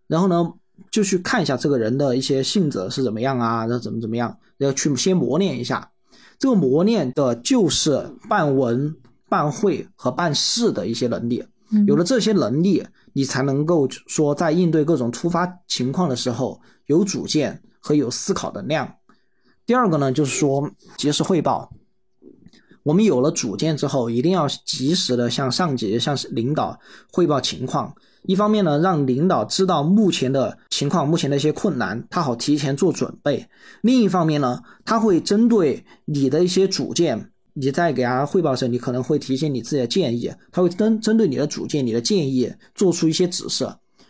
Speaker 2: 然后呢就去看一下这个人的一些性子是怎么样啊，然后怎么怎么样，要去先磨练一下。这个磨练的就是办文、办会和办事的一些能力。有了这些能力，你才能够说在应对各种突发情况的时候有主见和有思考的量。第二个呢，就是说及时汇报。我们有了主见之后，一定要及时的向上级、向领导汇报情况。一方面呢，让领导知道目前的情况、目前的一些困难，他好提前做准备；另一方面呢，他会针对你的一些主见，你在给他汇报的时候，你可能会提一些你自己的建议，他会针针对你的主见、你的建议做出一些指示。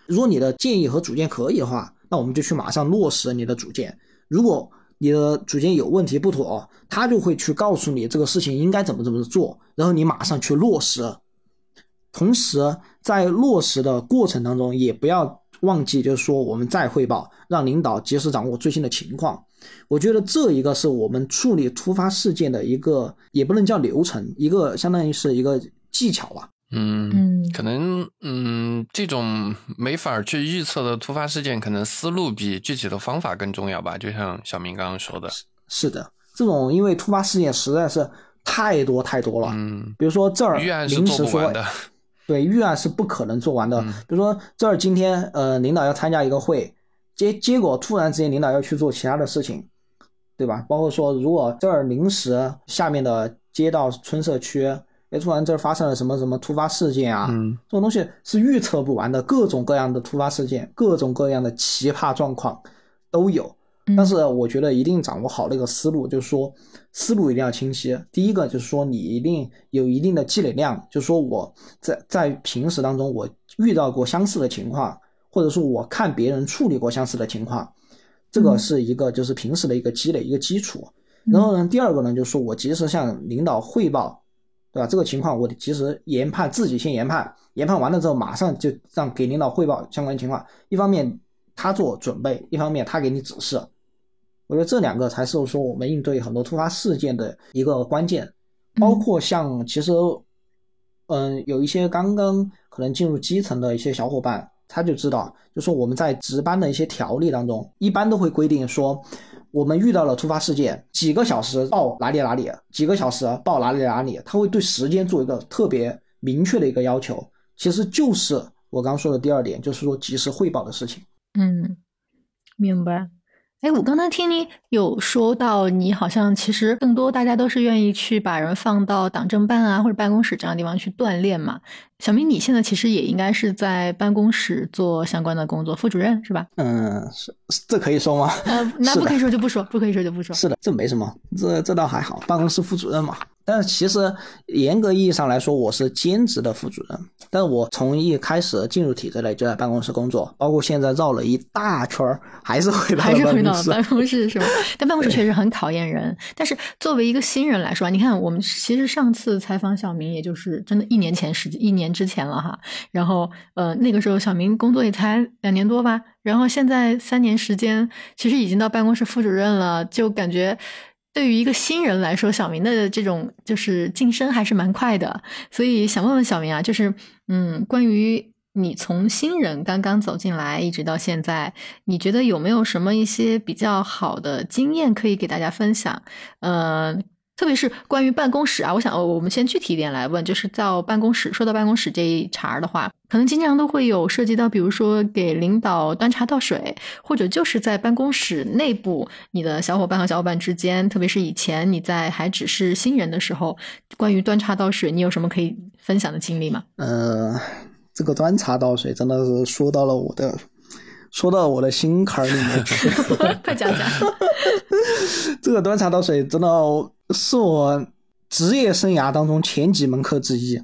Speaker 2: 如果你的建议和主见可以的话，那我们就去马上落实你的主见；如果你的主见有问题不妥，他就会去告诉你这个事情应该怎么怎么做，然后你马上去落实。同时，在落实的过程当中，也不要忘记，就是说我们再汇报，让领导及时掌握最新的情况。我觉得这一个是我们处理突发事件的一个，也不能叫流程，一个相当于是一个技巧吧。
Speaker 3: 嗯
Speaker 1: 嗯
Speaker 3: 可能嗯，这种没法去预测的突发事件，可能思路比具体的方法更重要吧。就像小明刚刚说的，
Speaker 2: 是的，这种因为突发事件实在是太多太多了。
Speaker 3: 嗯，
Speaker 2: 比如说这儿
Speaker 3: 预案是
Speaker 2: 临时说
Speaker 3: 做不完的。
Speaker 2: 对，预案是不可能做完的。
Speaker 3: 嗯
Speaker 2: 比如说这儿今天呃领导要参加一个会，结结果突然之间领导要去做其他的事情，对吧？包括说如果这儿临时下面的街道村社区，哎突然这儿发生了什么什么突发事件啊，
Speaker 3: 嗯
Speaker 2: 这种东西是预测不完的，各种各样的突发事件，各种各样的奇葩状况都有。
Speaker 1: 嗯
Speaker 2: 但是我觉得一定掌握好那个思路，就是说思路一定要清晰。第一个就是说你一定有一定的积累量，就是说我在在平时当中我遇到过相似的情况，或者说我看别人处理过相似的情况，这个
Speaker 1: 嗯
Speaker 2: 是一个就是平时的一个积累一个基础。然后呢，第二个呢，就是说我及时向领导汇报，对吧？这个情况我得及时研判，自己先研判，研判完了之后马上就让给领导汇报相关情况。一方面他做准备，一方面他给你指示。我觉得这两个才是说我们应对很多突发事件的一个关键，包括像其实，嗯，有一些刚刚可能进入基层的一些小伙伴，他就知道，就说我们在值班的一些条例当中，一般都会规定说，我们遇到了突发事件，几个小时报哪里哪里，几个小时报哪里哪里，他会对时间做一个特别明确的一个要求，其实就是我刚说的第二点，就是说及时汇报的事情。
Speaker 1: 嗯，明白。哎，我刚才听你有说到，你好像其实更多大家都是愿意去把人放到党政办啊或者办公室这样的地方去锻炼嘛。小明，你现在其实也应该是在办公室做相关的工作，副主任是吧？
Speaker 2: 嗯，是这可以说吗？
Speaker 1: 呃，那不可以说就不说，不可以说就不说。
Speaker 2: 是的，这没什么，这这倒还好，办公室副主任嘛。但是其实严格意义上来说，我是兼职的副主任。但是我从一开始进入体制内就在办公室工作，包括现在绕了一大圈儿，还是回到
Speaker 1: 还是回到
Speaker 2: 办公室。
Speaker 1: 是吧？但办公室确实很考验人。但是作为一个新人来说啊，你看我们其实上次采访小明，也就是真的一年前时一年之前了哈。然后呃那个时候小明工作也才两年多吧，然后现在三年时间，其实已经到办公室副主任了，就感觉。对于一个新人来说，小明的这种就是晋升还是蛮快的，所以想问问小明啊，就是嗯，关于你从新人刚刚走进来一直到现在，你觉得有没有什么一些比较好的经验可以给大家分享？嗯，特别是关于办公室啊，我想我们先具体一点来问，就是到办公室，说到办公室这一茬儿的话，可能经常都会有涉及到，比如说给领导端茶倒水，或者就是在办公室内部，你的小伙伴和小伙伴之间，特别是以前你在还只是新人的时候，关于端茶倒水，你有什么可以分享的经历吗？
Speaker 2: 呃，这个端茶倒水真的是说到了我的，说到我的心坎儿里面去。
Speaker 1: 快讲讲。
Speaker 2: 这个端茶倒水真的是我职业生涯当中前几门课之一，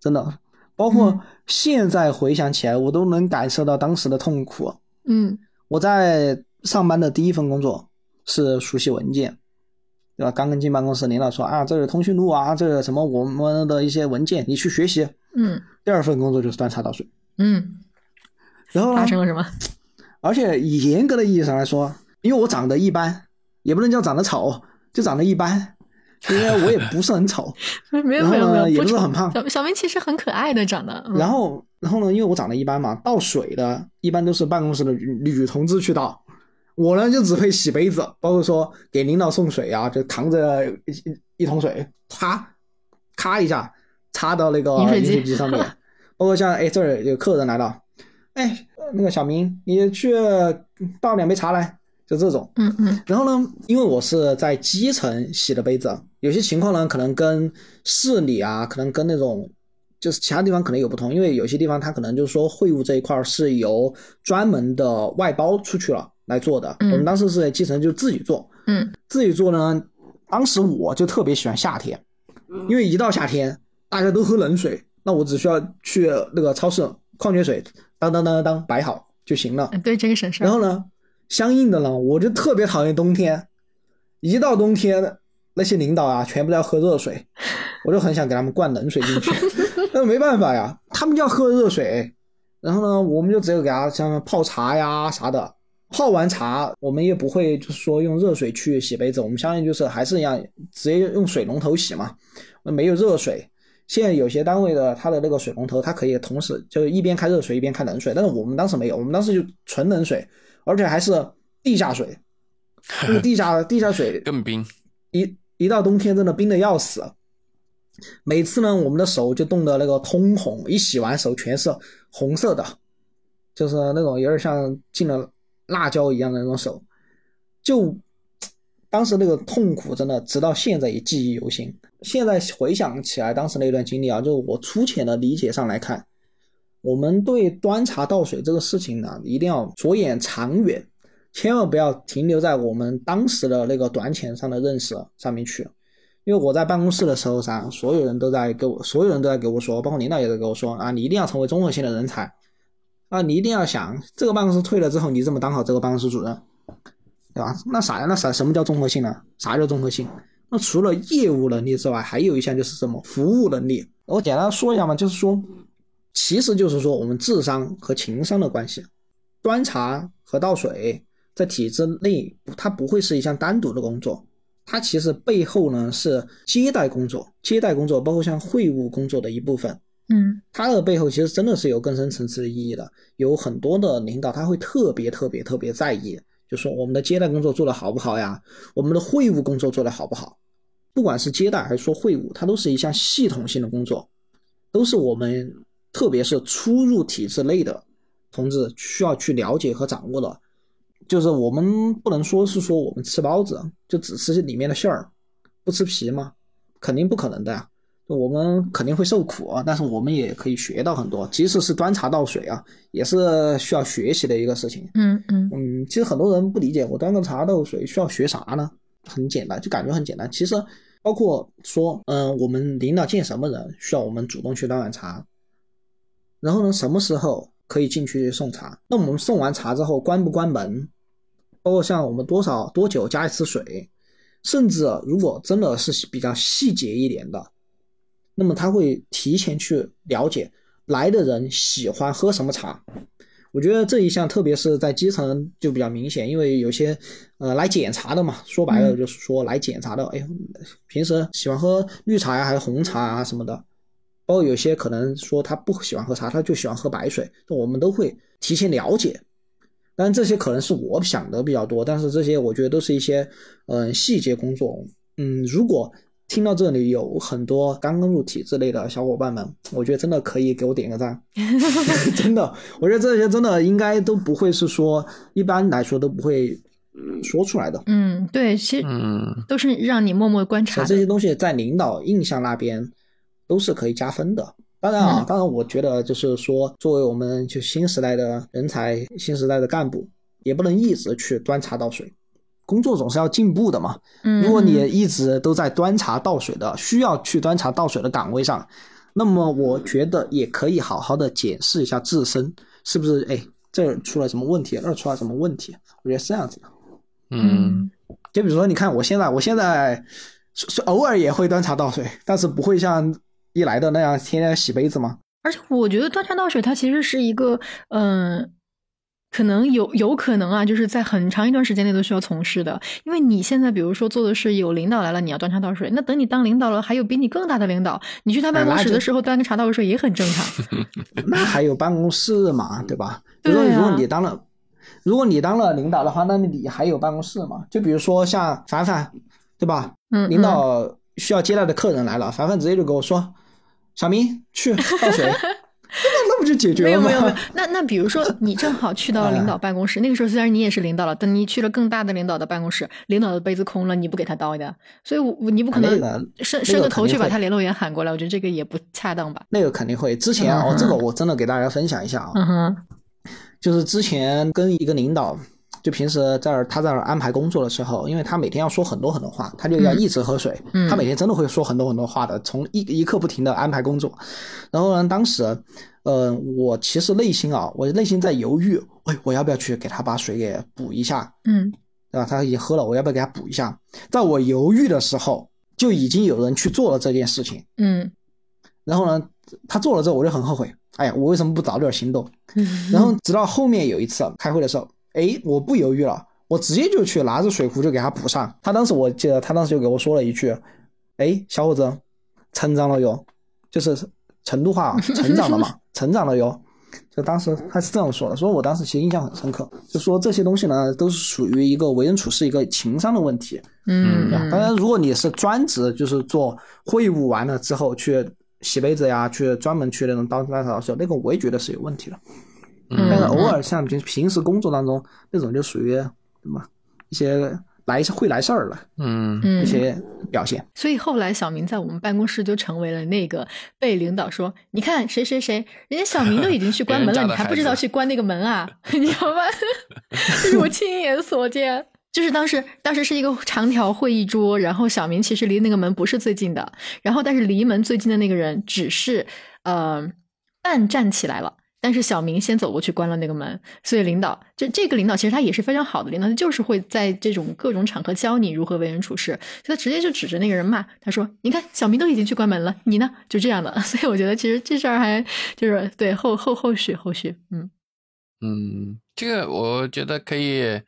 Speaker 2: 真的，包括
Speaker 1: 嗯
Speaker 2: 现在回想起来，我都能感受到当时的痛苦。
Speaker 1: 嗯
Speaker 2: 我在上班的第一份工作是熟悉文件，对吧？刚刚进办公室，领导说啊，这是通讯录啊，这是什么我们的一些文件，你去学习。
Speaker 1: 嗯
Speaker 2: 第二份工作就是端茶倒水，
Speaker 1: 嗯，
Speaker 2: 然后呢
Speaker 1: 发生了什么？
Speaker 2: 而且以严格的意义上来说，因为我长得一般，也不能叫长得丑，就长得一般，因为我也不是很丑，
Speaker 1: 没有没有没有，
Speaker 2: 也
Speaker 1: 不
Speaker 2: 是很胖
Speaker 1: 小小明其实很可爱的，长得。嗯
Speaker 2: 然后然后呢，因为我长得一般嘛，倒水的一般都是办公室的女女同志去倒，我呢就只会洗杯子，包括说给领导送水啊，就扛着一一一桶水，啪咔一下插到那个
Speaker 1: 饮水机
Speaker 2: 饮水机上面，包括像哎这儿有客人来了，哎那个小明你去倒两杯茶来，就这种。
Speaker 1: 嗯嗯
Speaker 2: 然后呢，因为我是在基层洗的杯子，有些情况呢可能跟市里啊，可能跟那种就是其他地方可能有不同，因为有些地方它可能就是说会务这一块儿是由专门的外包出去了来做的。
Speaker 1: 嗯
Speaker 2: 我们当时是基层就自己做，
Speaker 1: 嗯
Speaker 2: 自己做呢，当时我就特别喜欢夏天，因为一到夏天大家都喝冷水，那我只需要去那个超市矿泉水当当当当当摆好就行了。
Speaker 1: 对这个省事。
Speaker 2: 然后呢，相应的呢，我就特别讨厌冬天，一到冬天那些领导啊，全部都要喝热水，我就很想给他们灌冷水进去，但是没办法呀，他们就要喝热水，然后呢，我们就只有给他像泡茶呀啥的。泡完茶，我们也不会就是说用热水去洗杯子，我们相当于就是还是一样，直接用水龙头洗嘛，没有热水。现在有些单位的它的那个水龙头，它可以同时就是一边开热水一边开冷水，但是我们当时没有，我们当时就纯冷水，而且还是地下水，那个地下地下水
Speaker 3: 更冰。
Speaker 2: 一一到冬天真的冰的要死。每次呢，我们的手就冻得那个通红，一洗完手全是红色的，就是那种有点像进了辣椒一样的那种手，就当时那个痛苦真的直到现在也记忆犹新。现在回想起来当时那段经历啊，就是我粗浅的理解上来看，我们对端茶倒水这个事情呢，一定要着眼长远，千万不要停留在我们当时的那个短浅上的认识上面去。因为我在办公室的时候啥，所有人都在给我，所有人都在给我说，包括领导也在给我说啊，你一定要成为综合性的人才啊，你一定要想这个办公室退了之后，你怎么当好这个办公室主任，对吧？那啥呀？那啥什么叫综合性呢？啥叫综合性？那除了业务能力之外，还有一项就是什么服务能力。我简单说一下嘛，就是说，其实就是说我们智商和情商的关系。端茶和倒水在体制内，它不会是一项单独的工作，它其实背后呢是接待工作，接待工作包括像会务工作的一部分。
Speaker 1: 嗯
Speaker 2: 它的背后其实真的是有更深层次的意义的，有很多的领导他会特别特别特别在意，就说我们的接待工作做得好不好呀，我们的会务工作做得好不好，不管是接待还是说会务，它都是一项系统性的工作，都是我们特别是初入体制内的同志需要去了解和掌握的。就是我们不能说是说我们吃包子就只吃里面的馅儿，不吃皮吗？肯定不可能的呀。就我们肯定会受苦啊，但是我们也可以学到很多，即使是端茶倒水啊，也是需要学习的一个事情。
Speaker 1: 嗯嗯
Speaker 2: 嗯，其实很多人不理解，我端个茶倒水需要学啥呢？很简单，就感觉很简单。其实包括说，嗯、我们领导见什么人需要我们主动去端碗茶，然后呢，什么时候可以进去送茶？那我们送完茶之后关不关门？包括像我们多少多久加一次水，甚至如果真的是比较细节一点的，那么他会提前去了解来的人喜欢喝什么茶。我觉得这一项，特别是在基层就比较明显，因为有些呃来检查的嘛，说白了
Speaker 1: 嗯
Speaker 2: 就是说来检查的，哎，平时喜欢喝绿茶呀，还是红茶啊什么的，包括有些可能说他不喜欢喝茶，他就喜欢喝白水，那我们都会提前了解。当然这些可能是我想的比较多，但是这些我觉得都是一些嗯、呃细节工作。嗯，如果听到这里有很多刚刚入体制内的小伙伴们，我觉得真的可以给我点个赞，真的，我觉得这些真的应该都不会是说一般来说都不会嗯说出来的。
Speaker 1: 嗯，对，其实
Speaker 3: 嗯，
Speaker 1: 都是让你默默观察
Speaker 2: 这些东西在领导印象那边都是可以加分的。当然啊，
Speaker 1: 嗯
Speaker 2: 当然，我觉得就是说，作为我们就新时代的人才、新时代的干部，也不能一直去端茶倒水，工作总是要进步的嘛。
Speaker 1: 嗯，
Speaker 2: 如果你一直都在端茶倒水的需要去端茶倒水的岗位上，那么我觉得也可以好好的检视一下自身是不是哎这儿出了什么问题，那儿出了什么问题。我觉得是这样子的。
Speaker 3: 嗯，
Speaker 2: 就比如说，你看我现在，我现在是是偶尔也会端茶倒水，但是不会像一来的那样天天洗杯子吗。
Speaker 1: 而且我觉得端茶倒水它其实是一个，嗯、可能有有可能啊，就是在很长一段时间内都需要从事的。因为你现在比如说做的是有领导来了，你要端茶倒水，那等你当领导了，还有比你更大的领导，你去他办公室的时候端个茶倒水也很正常。
Speaker 2: 那还有办公室嘛，对吧？比如说，如果你当了，如果你当了领导的话，那你还有办公室嘛？就比如说像凡凡，对吧？
Speaker 1: 嗯，
Speaker 2: 领导需要接待的客人来了，凡凡直接就跟我说：“小明去倒水。”那那不就解决了吗？
Speaker 1: 没有没有没有。那那比如说，你正好去到领导办公室，那个时候虽然你也是领导了，但你去了更大的领导的办公室，领导的杯子空了，你不给他倒的，所以我你不可能伸伸个头去把他联络员喊过来，我觉得这个也不恰当吧。
Speaker 2: 那个肯定会。之前哦，这个我真的给大家分享一下啊，
Speaker 1: 嗯哼，
Speaker 2: 就是之前跟一个领导。就平时在那儿，他在那儿安排工作的时候，因为他每天要说很多很多话，他就要一直喝水。他每天真的会说很多很多话的，从一一刻不停的安排工作。然后呢，当时，呃，我其实内心啊，我内心在犹豫，哎，我要不要去给他把水给补一下？
Speaker 1: 嗯，
Speaker 2: 对吧？他已经喝了，我要不要给他补一下？在我犹豫的时候，就已经有人去做了这件事情。
Speaker 1: 嗯，
Speaker 2: 然后呢，他做了之后，我就很后悔。哎呀，我为什么不早点行动？然后直到后面有一次开会的时候。哎，我不犹豫了，我直接就去拿着水壶就给他补上。他当时我记得，他当时就给我说了一句：“哎，小伙子，成长了哟，就是成都话，成长了嘛，成长了哟。”就当时他是这样说的，所以我当时其实印象很深刻。就说这些东西呢，都是属于一个为人处事一个情商的问题。
Speaker 1: 嗯，
Speaker 2: 当然，如果你是专职，就是做会务完了之后去洗杯子呀，去专门去那种当打扫的时候，那个我也觉得是有问题的。但是偶尔像平平时工作当中那种就属于什么一些来会来事儿了，
Speaker 3: 嗯，
Speaker 2: 一些表现。
Speaker 1: 所以后来小明在我们办公室就成为了那个被领导说：“你看谁谁谁，人家小明都已经去关 门了，你还不知道去关那个门啊？你知道吗？”这是我亲眼所见。就是当时当时是一个长条会议桌，然后小明其实离那个门不是最近的，然后但是离门最近的那个人只是呃半站起来了。但是小明先走过去关了那个门，所以领导就这个领导其实他也是非常好的领导，他就是会在这种各种场合教你如何为人处事，他直接就指着那个人骂，他说：“你看小明都已经去关门了，你呢？”就这样的，所以我觉得其实这事儿还就是对后后后续后续，
Speaker 3: 嗯嗯，这个我觉得可以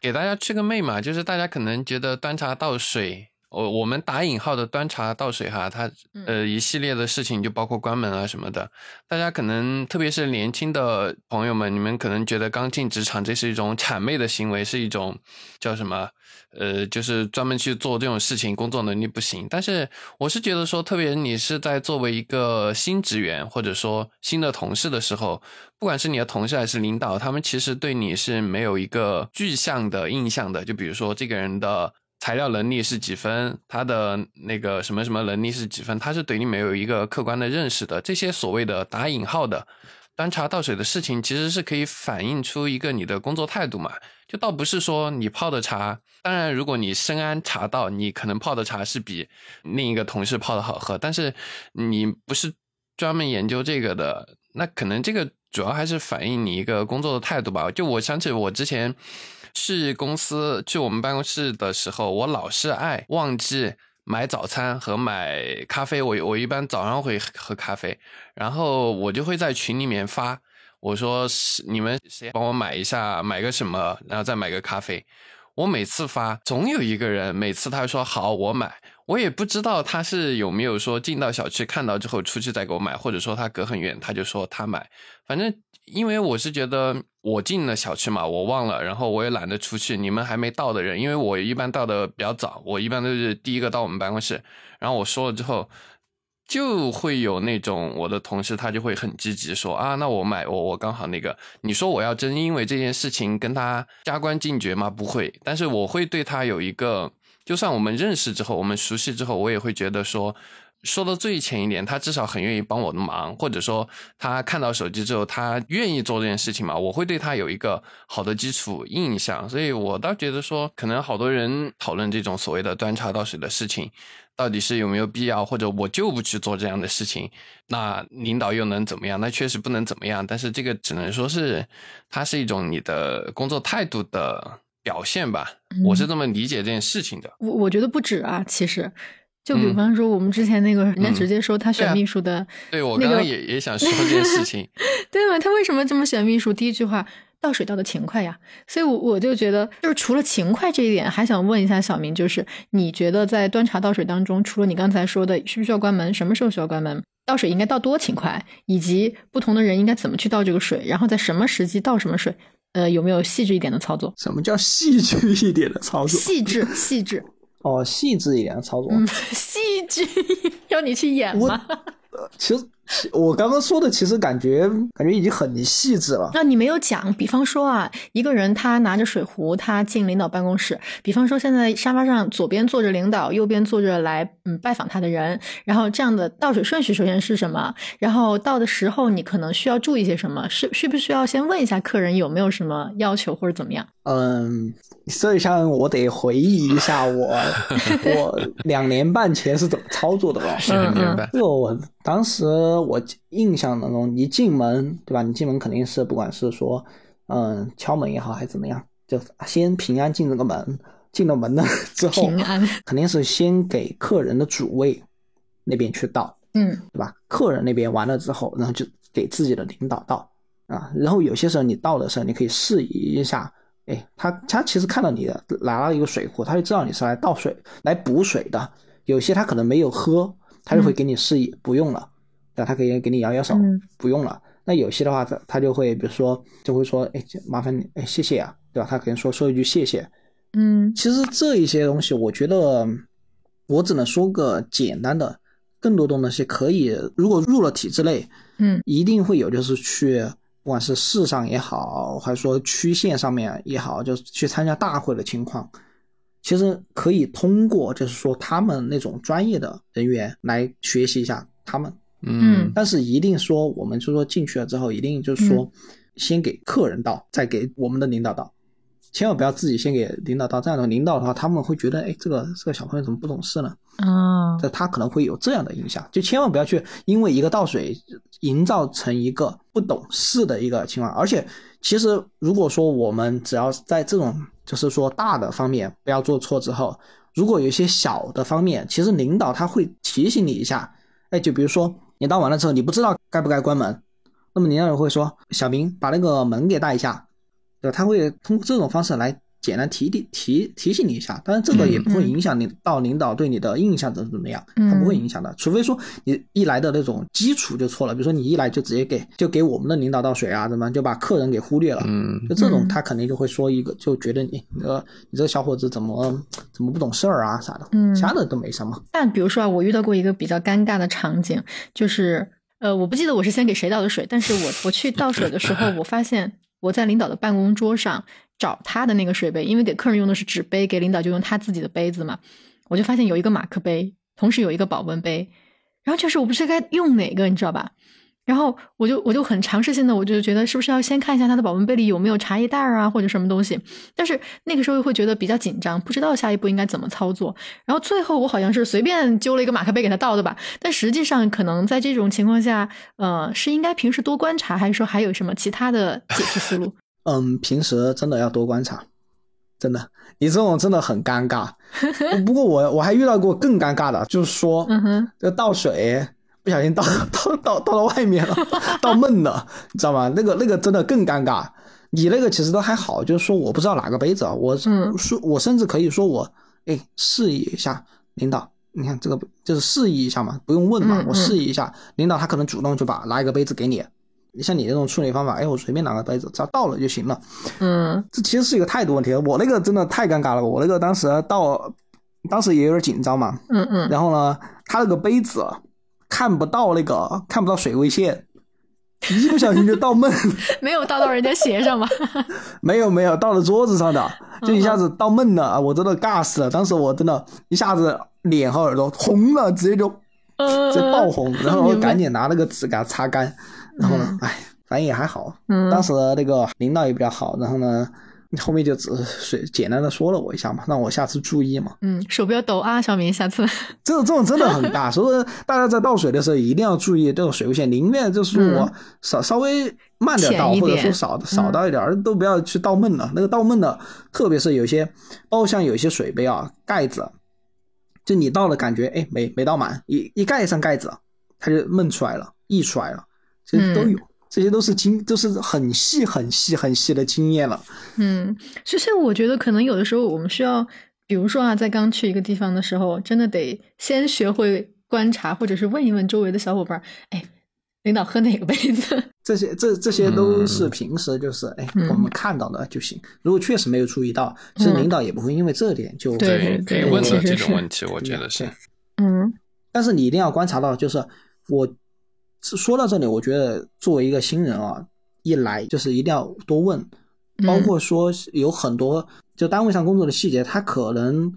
Speaker 3: 给大家去个妹嘛，就是大家可能觉得端茶倒水。我我们打引号的端茶倒水哈，它呃一系列的事情就包括关门啊什么的，大家可能特别是年轻的朋友们，你们可能觉得刚进职场这是一种谄媚的行为，是一种叫什么呃，就是专门去做这种事情，工作能力不行。但是我是觉得说，特别你是在作为一个新职员或者说新的同事的时候，不管是你的同事还是领导，他们其实对你是没有一个具象的印象的。就比如说这个人的。材料能力是几分？他的那个什么什么能力是几分？他是对你没有一个客观的认识的。这些所谓的打引号的端茶倒水的事情，其实是可以反映出一个你的工作态度嘛。就倒不是说你泡的茶，当然如果你深谙茶道，你可能泡的茶是比另一个同事泡的好喝。但是你不是专门研究这个的，那可能这个主要还是反映你一个工作的态度吧。就我想起我之前。去公司去我们办公室的时候，我老是爱忘记买早餐和买咖啡。我我一般早上会喝咖啡，然后我就会在群里面发，我说是你们谁帮我买一下，买个什么，然后再买个咖啡。我每次发，总有一个人每次他说好我买，我也不知道他是有没有说进到小区看到之后出去再给我买，或者说他隔很远他就说他买，反正。因为我是觉得我进了小区嘛，我忘了，然后我也懒得出去。你们还没到的人，因为我一般到的比较早，我一般都是第一个到我们办公室。然后我说了之后，就会有那种我的同事他就会很积极说啊，那我买我我刚好那个。你说我要真因为这件事情跟他加官进爵吗？不会，但是我会对他有一个，就算我们认识之后，我们熟悉之后，我也会觉得说。说的最浅一点，他至少很愿意帮我的忙，或者说他看到手机之后，他愿意做这件事情嘛，我会对他有一个好的基础印象，所以我倒觉得说，可能好多人讨论这种所谓的端茶倒水的事情，到底是有没有必要，或者我就不去做这样的事情，那领导又能怎么样？那确实不能怎么样，但是这个只能说是它是一种你的工作态度的表现吧，我是这么理解这件事情的。
Speaker 1: 我我觉得不止啊，其实。就比方说，我们之前那个人家直接说他选秘书的，
Speaker 3: 对我刚刚也也想说这件事情，
Speaker 1: 对吗？他为什么这么选秘书？第一句话倒水倒的勤快呀，所以，我我就觉得，就是除了勤快这一点，还想问一下小明，就是你觉得在端茶倒水当中，除了你刚才说的需不需要关门，什么时候需要关门，倒水应该倒多勤快，以及不同的人应该怎么去倒这个水，然后在什么时机倒什么水，呃，有没有细致一点的操作？
Speaker 2: 什么叫细致一点的操作？
Speaker 1: 细致，细致。
Speaker 2: 哦，细致一点的操作，
Speaker 1: 细致 要你去演吗？
Speaker 2: 其实我刚刚说的其实感觉感觉已经很细致了。
Speaker 1: 那你没有讲，比方说啊，一个人他拿着水壶，他进领导办公室。比方说，现在沙发上左边坐着领导，右边坐着来嗯拜访他的人。然后这样的倒水顺序首先是什么？然后倒的时候你可能需要注意些什么？是需不需要先问一下客人有没有什么要求或者怎么样？
Speaker 2: 嗯，这一项我得回忆一下我我两年半前是怎么操作的吧。
Speaker 3: 两年半，
Speaker 2: 这个我当时我印象当中，一进门对吧？你进门肯定是不管是说嗯敲门也好还是怎么样，就先平安进这个门。进了门了之后，
Speaker 1: 平安
Speaker 2: 肯定是先给客人的主位那边去倒，
Speaker 1: 嗯，
Speaker 2: 对吧？客人那边完了之后，然后就给自己的领导倒啊。然后有些时候你倒的时候，你可以示意一下，哎，他他其实看到你的拿了一个水壶，他就知道你是来倒水、来补水的。有些他可能没有喝，他就会给你示意不用了，对他可以给你摇摇手，不用了。那有些的话，他他就会比如说就会说，哎，麻烦你，哎，谢谢啊，对吧？他可能说说一句谢谢。
Speaker 1: 嗯，
Speaker 2: 其实这一些东西，我觉得我只能说个简单的，更多的东西可以，如果入了体制内，
Speaker 1: 嗯，
Speaker 2: 一定会有，就是去不管是市上也好，还是说区县上面也好，就是去参加大会的情况，其实可以通过就是说他们那种专业的人员来学习一下他们，
Speaker 3: 嗯，
Speaker 2: 但是一定说我们就说进去了之后，一定就是说先给客人倒，再给我们的领导倒。千万不要自己先给领导倒，这样的领导的话，他们会觉得，哎，这个这个小朋友怎么不懂事呢？
Speaker 1: 啊，
Speaker 2: 这他可能会有这样的影响。就千万不要去因为一个倒水，营造成一个不懂事的一个情况。而且，其实如果说我们只要在这种就是说大的方面不要做错之后，如果有一些小的方面，其实领导他会提醒你一下。哎，就比如说你当完了之后，你不知道该不该关门，那么你领导会说，小明把那个门给带一下。对吧，他会通过这种方式来简单提提提提醒你一下，当然这个也不会影响你到领导对你的印象怎么怎么样，他不会影响的，除非说你一来的那种基础就错了，比如说你一来就直接给就给我们的领导倒水啊，怎么就把客人给忽略了，
Speaker 3: 嗯，
Speaker 2: 就这种他肯定就会说一个，就觉得你你这个你这个小伙子怎么怎么不懂事儿啊啥的，
Speaker 1: 嗯，
Speaker 2: 其他的都没什么。
Speaker 1: 但比如说啊，我遇到过一个比较尴尬的场景，就是呃，我不记得我是先给谁倒的水，但是我我去倒水的时候，我发现我在领导的办公桌上。找他的那个水杯，因为给客人用的是纸杯，给领导就用他自己的杯子嘛。我就发现有一个马克杯，同时有一个保温杯，然后就是我不知道该用哪个，你知道吧？然后我就我就很尝试性的，我就觉得是不是要先看一下他的保温杯里有没有茶叶袋啊或者什么东西。但是那个时候又会觉得比较紧张，不知道下一步应该怎么操作。然后最后我好像是随便揪了一个马克杯给他倒的吧。但实际上可能在这种情况下，呃，是应该平时多观察，还是说还有什么其他的解释思路？
Speaker 2: 嗯，平时真的要多观察，真的，你这种真的很尴尬。不过我我还遇到过更尴尬的，就是说，这倒水不小心倒倒倒倒到外面了，倒闷了，你知道吗？那个那个真的更尴尬。你那个其实都还好，就是说我不知道哪个杯子，我说我甚至可以说我哎示意一下领导，你看这个就是示意一下嘛，不用问嘛，我示意一下领导，他可能主动就把拿一个杯子给你。你像你这种处理方法，哎，我随便拿个杯子，只要倒了就行了。
Speaker 1: 嗯，
Speaker 2: 这其实是一个态度问题。我那个真的太尴尬了，我那个当时倒，当时也有点紧张嘛。
Speaker 1: 嗯嗯。
Speaker 2: 然后呢，他那个杯子看不到那个看不到水位线，一不小心就倒闷。
Speaker 1: 没有倒到人家鞋上吧？
Speaker 2: 没有没有，倒到桌子上的，就一下子倒闷了啊！我真的尬死了。当时我真的一下子脸和耳朵红了，直接就直接爆红，然后我赶紧拿那个纸给它擦干。然后呢，哎，反正也还好。
Speaker 1: 嗯，
Speaker 2: 当时那个领导也比较好，然后呢，后面就只是简单的说了我一下嘛，让我下次注意嘛。
Speaker 1: 嗯，手不要抖啊，小明，下次。
Speaker 2: 这种这种真的很大，所以大家在倒水的时候一定要注意这种水位线，宁愿就是我稍稍微慢点倒，或者说少少倒一点，都不要去倒闷了。那个倒闷的，特别是有些，包括像有些水杯啊，盖子，就你倒了感觉，哎，没没倒满，一一盖上盖子，它就闷出来了，溢出来了。其实都有，这些都是经，都是很细、很细、很细的经验了。
Speaker 1: 嗯，其实我觉得可能有的时候我们需要，比如说啊，在刚去一个地方的时候，真的得先学会观察，或者是问一问周围的小伙伴，哎，领导喝哪个杯子？
Speaker 2: 这些这这些都是平时就是哎我们看到的就行。如果确实没有注意到，其实领导也不会因为这点就
Speaker 1: 对
Speaker 3: 对问的这种问题，我觉得是。
Speaker 1: 嗯，
Speaker 2: 但是你一定要观察到，就是我。说到这里，我觉得作为一个新人啊，一来就是一定要多问，包括说有很多就单位上工作的细节，它可能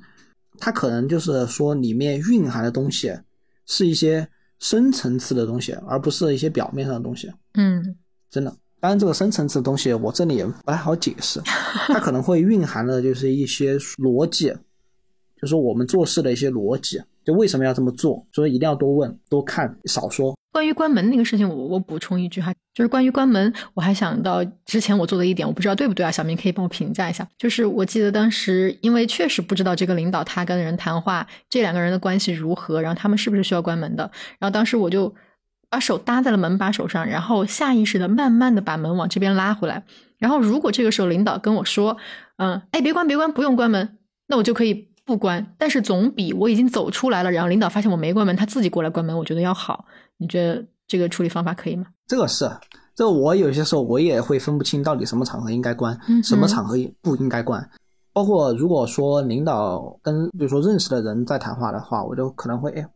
Speaker 2: 它可能就是说里面蕴含的东西是一些深层次的东西，而不是一些表面上的东西。
Speaker 1: 嗯
Speaker 2: 真的，当然这个深层次的东西我这里也不太好解释，它可能会蕴含的就是一些逻辑，就是我们做事的一些逻辑，就为什么要这么做，所以一定要多问、多看、少说。
Speaker 1: 关于关门那个事情，我我补充一句哈，就是关于关门，我还想到之前我做的一点，我不知道对不对啊？小明可以帮我评价一下。就是我记得当时，因为确实不知道这个领导他跟人谈话，这两个人的关系如何，然后他们是不是需要关门的。然后当时我就把手搭在了门把手上，然后下意识的慢慢的把门往这边拉回来。然后如果这个时候领导跟我说，嗯，哎，别关别关，不用关门，那我就可以不关。但是总比我已经走出来了，然后领导发现我没关门，他自己过来关门，我觉得要好。你觉得这个处理方法可以吗？
Speaker 2: 这个是，这个我有些时候我也会分不清到底什么场合应该关，
Speaker 1: 嗯
Speaker 2: 什么场合不应该关。包括如果说领导跟比如说认识的人在谈话的话，我就可能会哎，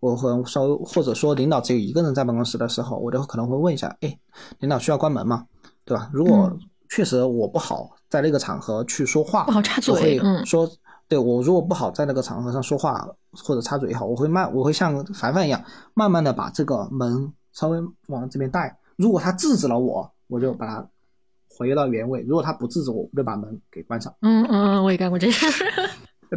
Speaker 2: 我会稍微或者说领导只有一个人在办公室的时候，我就可能会问一下，哎，领导需要关门吗？对吧？如果
Speaker 1: 嗯
Speaker 2: 确实我不好在那个场合去说话，
Speaker 1: 不好插嘴
Speaker 2: 说，对我如果不好在那个场合上说话或者插嘴也好，我会慢，我会像凡凡一样，慢慢的把这个门稍微往这边带。如果他制止了我，我就把它回到原位；如果他不制止我，我就把门给关上。
Speaker 1: 嗯嗯嗯，我也干过这事。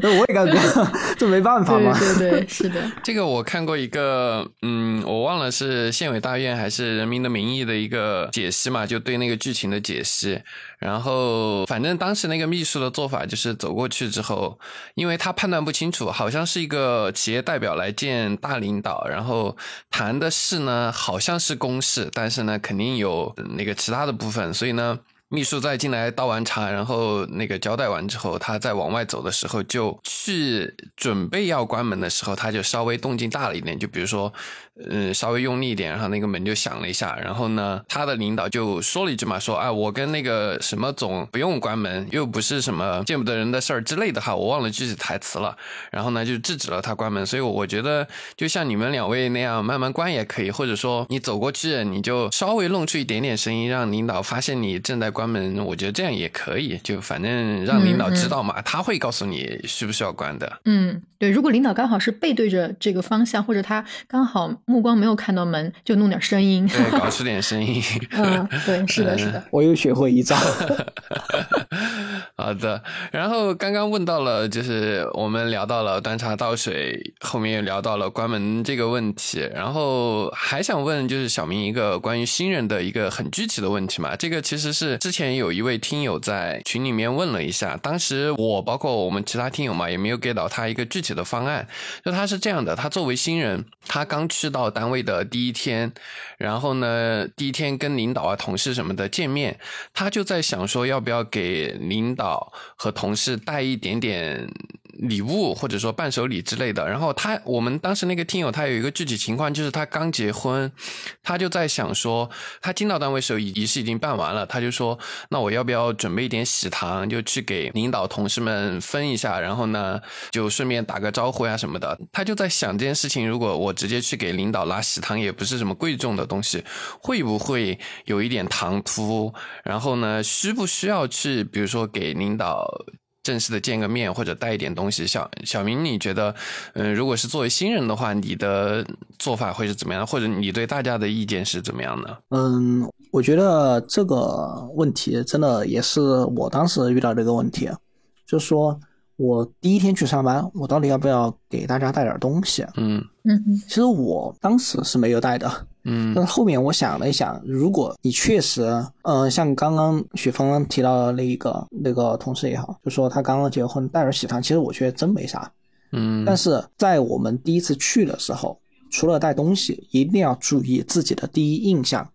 Speaker 2: 对，我也干过，这没办法
Speaker 1: 对
Speaker 2: 嘛。
Speaker 1: 对对，是的。
Speaker 3: 这个我看过一个，嗯，我忘了是县委大院还是《人民的名义》的一个解析嘛，就对那个剧情的解析。然后，反正当时那个秘书的做法就是走过去之后，因为他判断不清楚，好像是一个企业代表来见大领导，然后谈的事呢好像是公事，但是呢肯定有那个其他的部分，所以呢。秘书在进来倒完茶，然后那个交代完之后，他再往外走的时候，就去准备要关门的时候，他就稍微动静大了一点，就比如说，嗯，稍微用力一点，然后那个门就响了一下，然后呢，他的领导就说了一句嘛，说啊，我跟那个什么总不用关门，又不是什么见不得人的事儿之类的哈，我忘了具体台词了，然后呢就制止了他关门，所以我觉得就像你们两位那样慢慢关也可以，或者说你走过去，你就稍微弄出一点点声音，让领导发现你正在关门，我觉得这样也可以，就反正让领导知道嘛，他会告诉你需不需要关的。
Speaker 1: 嗯，对，如果领导刚好是背对着这个方向，或者他刚好目光没有看到门，就弄点声音。
Speaker 3: 对，搞出点声音。
Speaker 1: 嗯，对，是的，是的。
Speaker 2: 我又学会一招。
Speaker 3: 好的，然后刚刚问到了，就是我们聊到了端茶倒水，后面又聊到了关门这个问题，然后还想问就是小明一个关于新人的一个很具体的问题嘛，这个其实是之前有一位听友在群里面问了一下，当时我包括我们其他听友嘛，也没有给到他一个具体的方案，就他是这样的，他作为新人，他刚去到单位的第一天，然后呢，第一天跟领导啊、同事什么的见面，他就在想说，要不要给领导和同事带一点点礼物，或者说伴手礼之类的。然后他，我们当时那个听友，他有一个具体情况，就是他刚结婚，他就在想说，他进到单位时候仪式已经办完了，他就说，那我要不要准备一点喜糖，就去给领导同事们分一下，然后呢，就顺便打个招呼呀什么的。他就在想这件事情，如果我直接去给领导拉喜糖，也不是什么贵重的东西，会不会有一点唐突？然后呢，需不需要去，比如说给领导正式的见个面，或者带一点东西？小小明，你觉得，嗯、如果是作为新人的话，你的做法会是怎么样？或者你对大家的意见是怎么样呢？
Speaker 2: 嗯，我觉得这个问题真的也是我当时遇到的一个问题，就是说我第一天去上班，我到底要不要给大家带点东西？
Speaker 3: 嗯
Speaker 1: 嗯
Speaker 2: 其实我当时是没有带的，
Speaker 3: 嗯
Speaker 2: 但是后面我想了一想，如果你确实，呃，像刚刚雪峰提到的那一个那个同事也好，就说他刚刚结婚带点喜糖，其实我觉得真没啥。
Speaker 3: 嗯，
Speaker 2: 但是在我们第一次去的时候，除了带东西，一定要注意自己的第一印象，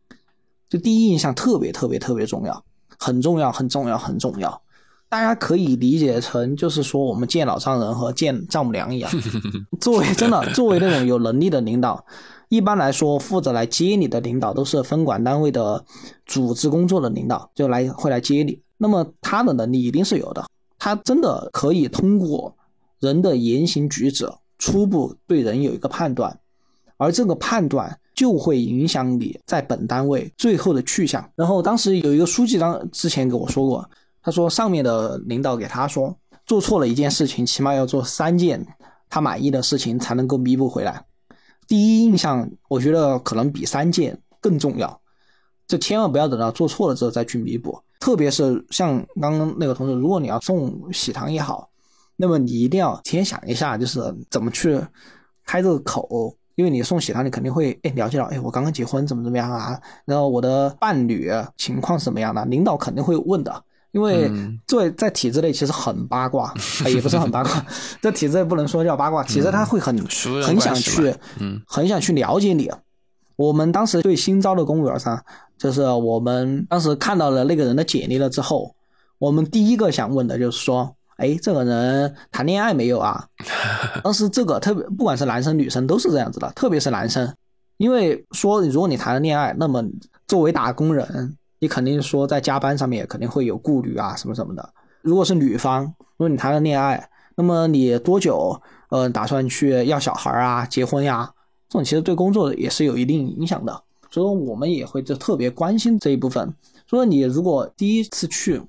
Speaker 2: 就第一印象特别特别特别重要，很重要，很重要，很重要。大家可以理解成就是说我们见老丈人和见丈母娘一样，作为真的作为那种有能力的领导，一般来说负责来接你的领导都是分管单位的组织工作的领导，就来会来接你。那么他的能力一定是有的，他真的可以通过人的言行举止，初步对人有一个判断，而这个判断就会影响你在本单位最后的去向。然后当时有一个书记当之前给我说过，他说上面的领导给他说，做错了一件事情，起码要做三件他满意的事情才能够弥补回来。第一印象，我觉得可能比三件更重要，就千万不要等到做错了之后再去弥补。特别是像刚刚那个同事，如果你要送喜糖也好，那么你一定要提前想一下，就是怎么去开这个口，因为你送喜糖，你肯定会哎了解到，哎我刚刚结婚怎么怎么样啊，然后我的伴侣情况是怎么样的，领导肯定会问的。因为作为在体制内其实很八卦，也不是很八卦，在体制内不能说叫八卦，体制他会很很想去，嗯，很想去了解你。我们当时对新招的公务员上，就是我们当时看到了那个人的简历了之后，我们第一个想问的就是说，哎，这个人谈恋爱没有啊？当时这个特别，不管是男生女生都是这样子的，特别是男生，因为说如果你谈了恋爱，那么作为打工人。你肯定说在加班上面肯定会有顾虑啊，什么什么的。如果是女方，如果你谈了恋爱，那么你多久呃打算去要小孩啊、结婚呀？这种其实对工作也是有一定影响的。所以说我们也会就特别关心这一部分。所以你如果第一次去，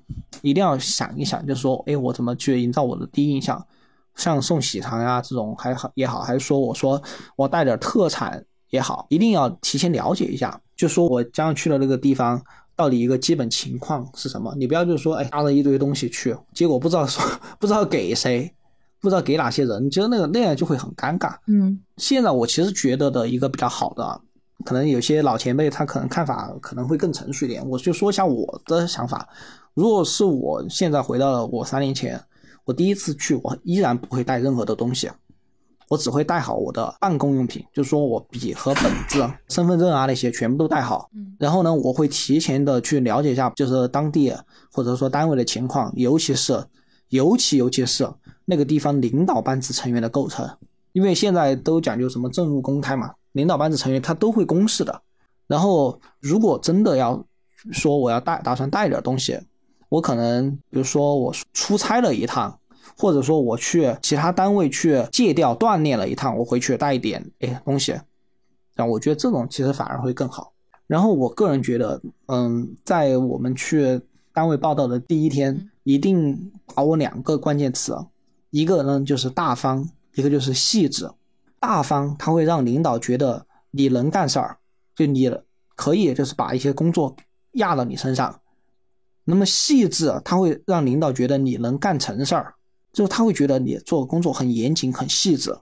Speaker 2: 一定要想一想，就是说，哎，我怎么去营造我的第一印象？像送喜糖呀这种还好也好，还是说我说我带点特产也好，一定要提前了解一下，就说我将要去的那个地方。到底一个基本情况是什么？你不要就是说，哎，搭了一堆东西去，结果不知道说 不知道给谁，不知道给哪些人，其实那个那样就会很尴尬。
Speaker 1: 嗯，
Speaker 2: 现在我其实觉得的一个比较好的，可能有些老前辈他可能看法可能会更成熟一点。我就说一下我的想法，如果是我现在回到了我三年前，我第一次去，我依然不会带任何的东西。我只会带好我的办公用品，就是说我笔和本子、身份证啊那些全部都带好。嗯，然后呢，我会提前的去了解一下，就是当地或者说单位的情况，尤其是尤其尤其是那个地方领导班子成员的构成，因为现在都讲究什么政务公开嘛，领导班子成员他都会公示的。然后如果真的要说我要带，打算带点东西，我可能比如说我出差了一趟。或者说我去其他单位去借调锻炼了一趟，我回去带一点哎东西，啊，我觉得这种其实反而会更好。然后我个人觉得，嗯，在我们去单位报道的第一天，一定把握两个关键词，一个呢就是大方，一个就是细致。大方，它会让领导觉得你能干事儿，就你可以就是把一些工作压到你身上。那么细致，它会让领导觉得你能干成事儿。就是他会觉得你做工作很严谨、很细致、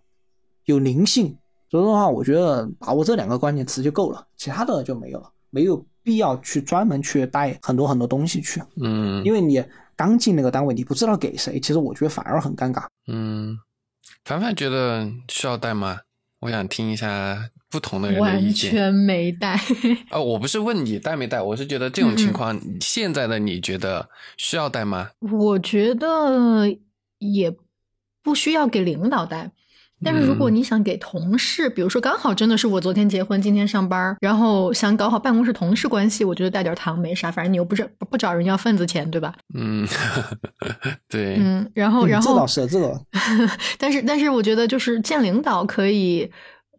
Speaker 2: 有灵性。所以的话，我觉得把握这两个关键词就够了，其他的就没有了，没有必要去专门去带很多很多东西去。
Speaker 3: 嗯，
Speaker 2: 因为你刚进那个单位，你不知道给谁，其实我觉得反而很尴尬。
Speaker 3: 嗯，凡凡觉得需要带吗？我想听一下不同的人的意
Speaker 1: 见。完全没带。
Speaker 3: 啊，我不是问你带没带，我是觉得这种情况，现在的你觉得需要带吗？
Speaker 1: 我觉得。也不需要给领导带，但是如果你想给同事，比如说刚好真的是我昨天结婚，今天上班，然后想搞好办公室同事关系，我觉得带点糖没啥，反正你又不是不找人要份子钱，对吧？
Speaker 3: 嗯，对，
Speaker 1: 嗯，然后然后
Speaker 2: 这倒 是这个，
Speaker 1: 但是但是我觉得就是见领导可以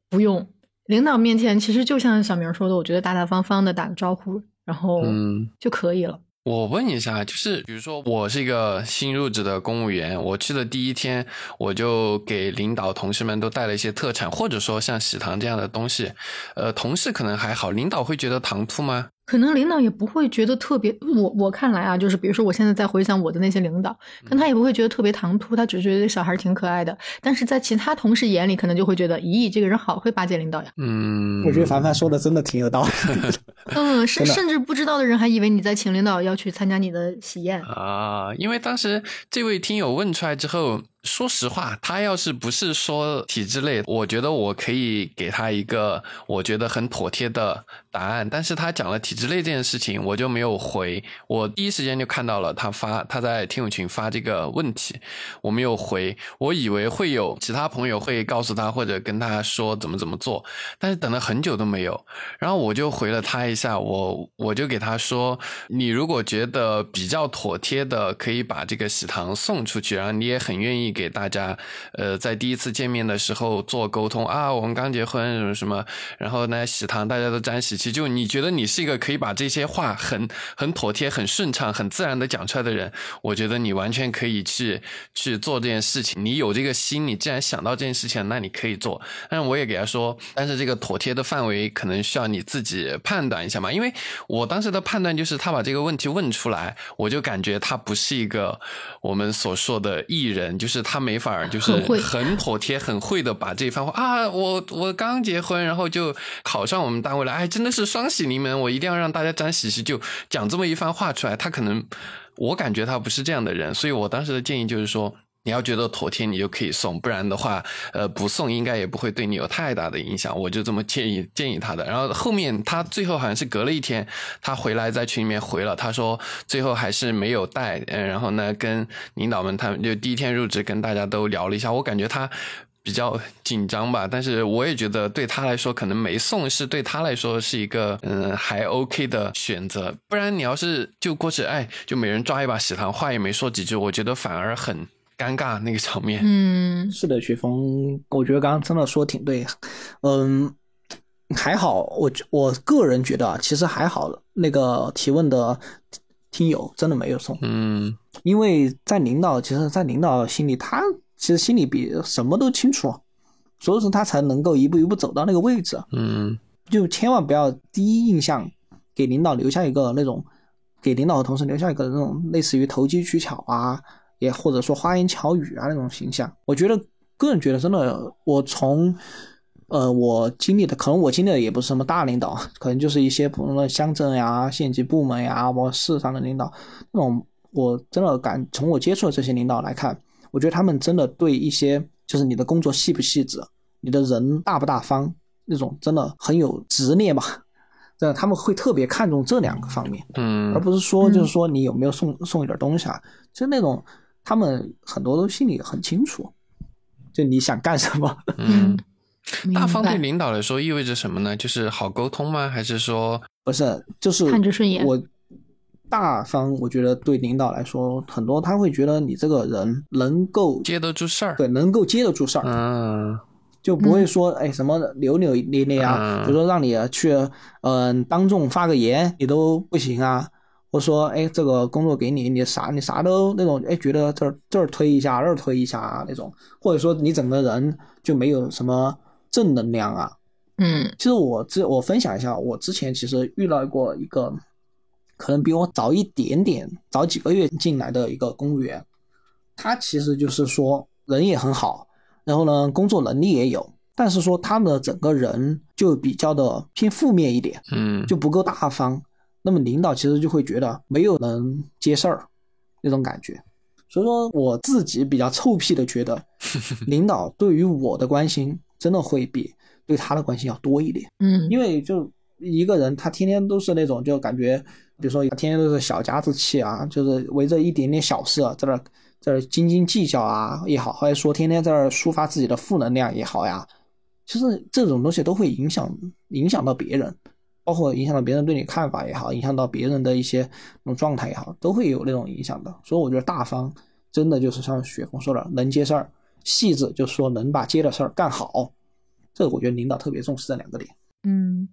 Speaker 1: 不用，领导面前其实就像小明说的，我觉得大大方方的打个招呼，然后就可以了。
Speaker 3: 我问一下，就是比如说我是一个新入职的公务员，我去的第一天，我就给领导同事们都带了一些特产，或者说像喜糖这样的东西。呃，同事可能还好，领导会觉得唐突吗？
Speaker 1: 可能领导也不会觉得特别，我我看来啊，就是比如说我现在在回想我的那些领导，可能他也不会觉得特别唐突，他只是觉得小孩挺可爱的。但是在其他同事眼里，可能就会觉得，咦，这个人好会巴结领导呀。
Speaker 3: 嗯，
Speaker 2: 我觉得凡凡说的真的挺有道理。
Speaker 1: 嗯，甚甚至不知道的人还以为你在请领导要去参加你的喜宴
Speaker 3: 啊，因为当时这位听友问出来之后。说实话，他要是不是说体制内，我觉得我可以给他一个我觉得很妥帖的答案。但是他讲了体制内这件事情，我就没有回。我第一时间就看到了他发他在听友群发这个问题，我没有回。我以为会有其他朋友会告诉他或者跟他说怎么怎么做，但是等了很久都没有。然后我就回了他一下，我我就给他说，你如果觉得比较妥帖的，可以把这个喜糖送出去，然后你也很愿意。给大家，呃，在第一次见面的时候做沟通啊，我们刚结婚什么什么，然后呢，喜糖大家都沾喜气，就你觉得你是一个可以把这些话很很妥帖、很顺畅、很自然的讲出来的人，我觉得你完全可以去去做这件事情。你有这个心，你既然想到这件事情，那你可以做。但是我也给他说，但是这个妥帖的范围可能需要你自己判断一下嘛，因为我当时的判断就是他把这个问题问出来，我就感觉他不是一个我们所说的艺人，就是他没法就是
Speaker 1: 很
Speaker 3: 妥帖、很会的把这番话啊，我我刚结婚，然后就考上我们单位了，哎，真的是双喜临门，我一定要让大家沾喜气，就讲这么一番话出来。他可能我感觉他不是这样的人，所以我当时的建议就是说。你要觉得妥帖，你就可以送，不然的话，呃，不送应该也不会对你有太大的影响。我就这么建议建议他的。然后后面他最后好像是隔了一天，他回来在群里面回了，他说最后还是没有带。嗯，然后呢，跟领导们他们就第一天入职跟大家都聊了一下，我感觉他比较紧张吧。但是我也觉得对他来说，可能没送是对他来说是一个嗯还 OK 的选择。不然你要是就过去，哎，就每人抓一把喜糖，话也没说几句，我觉得反而很。尴尬那个场面，
Speaker 1: 嗯，
Speaker 2: 是的，雪峰，我觉得刚刚真的说挺对，嗯，还好，我我个人觉得啊，其实还好，那个提问的听友真的没有送，
Speaker 3: 嗯，
Speaker 2: 因为在领导，其实，在领导心里，他其实心里比什么都清楚，所以说他才能够一步一步走到那个位置，
Speaker 3: 嗯，
Speaker 2: 就千万不要第一印象给领导留下一个那种，给领导和同事留下一个那种类似于投机取巧啊。也或者说花言巧语啊那种形象，我觉得个人觉得真的，我从呃我经历的，可能我经历的也不是什么大领导，可能就是一些普通的乡镇呀、县级部门呀，包括市上的领导，那种我真的感从我接触的这些领导来看，我觉得他们真的对一些就是你的工作细不细致，你的人大不大方那种，真的很有执念吧。真的他们会特别看重这两个方面，
Speaker 3: 嗯，
Speaker 2: 而不是说就是说你有没有送送一点东西啊，就那种。他们很多都心里很清楚，就你想干什么。
Speaker 3: 嗯，大方对领导来说意味着什么呢？就是好沟通吗？还是说
Speaker 2: 不是？就是
Speaker 1: 看着顺眼。
Speaker 2: 我大方，我觉得对领导来说，很多他会觉得你这个人能够
Speaker 3: 接得住事儿，
Speaker 2: 对，能够接得住事儿。
Speaker 3: 嗯，
Speaker 2: 就不会说哎什么扭扭捏捏啊，比如说让你去嗯当众发个言，你都不行啊。我说，哎，这个工作给你，你啥你啥都那种，哎，觉得这儿这儿推一下，那儿推一下啊那种，或者说你整个人就没有什么正能量啊。
Speaker 1: 嗯，
Speaker 2: 其实我之我分享一下，我之前其实遇到过一个，可能比我早一点点，早几个月进来的一个公务员，他其实就是说人也很好，然后呢工作能力也有，但是说他的整个人就比较的偏负面一点，
Speaker 3: 嗯，
Speaker 2: 就不够大方。那么领导其实就会觉得没有人接事儿，那种感觉。所以说我自己比较臭屁的觉得，领导对于我的关心真的会比对他的关心要多一点。
Speaker 1: 嗯，
Speaker 2: 因为就一个人，他天天都是那种就感觉，比如说天天都是小家子气啊，就是围着一点点小事在那在那斤斤计较啊也好，或者说天天在那抒发自己的负能量也好呀，其实这种东西都会影响影响到别人。包括影响到别人对你看法也好，影响到别人的一些那种状态也好，都会有那种影响的。所以我觉得大方真的就是像雪峰说的，能接事儿；细致就是说能把接的事儿干好。这个我觉得领导特别重视这两个点。
Speaker 1: 嗯，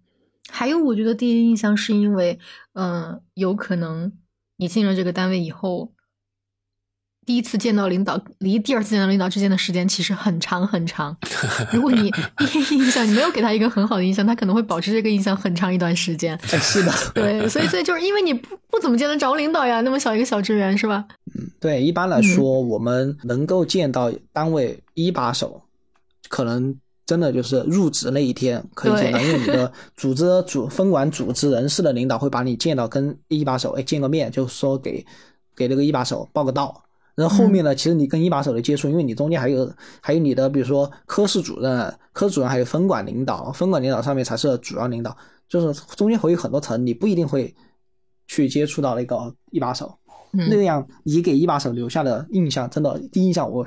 Speaker 1: 还有我觉得第一印象是因为，嗯，有可能你进了这个单位以后。第一次见到领导，离第二次见到领导之间的时间其实很长很长。如果你第一印象你没有给他一个很好的印象，他可能会保持这个印象很长一段时间。
Speaker 2: 是的，
Speaker 1: 对，所以所以就是因为你不不怎么见得着领导呀，那么小一个小职员是吧？
Speaker 2: 嗯，对，一般来说，我们能够见到单位一把手，可能真的就是入职那一天可以见到，因为你的组织组分管组织人事的领导会把你见到，跟一把手哎见个面，就说给给那个一把手报个到。然后后面呢，其实你跟一把手的接触，因为你中间还有还有你的，比如说科室主任、科主任，还有分管领导，分管领导上面才是主要领导，就是中间会有很多层，你不一定会去接触到那个一把手。那样你给一把手留下的印象，真的第一印象，我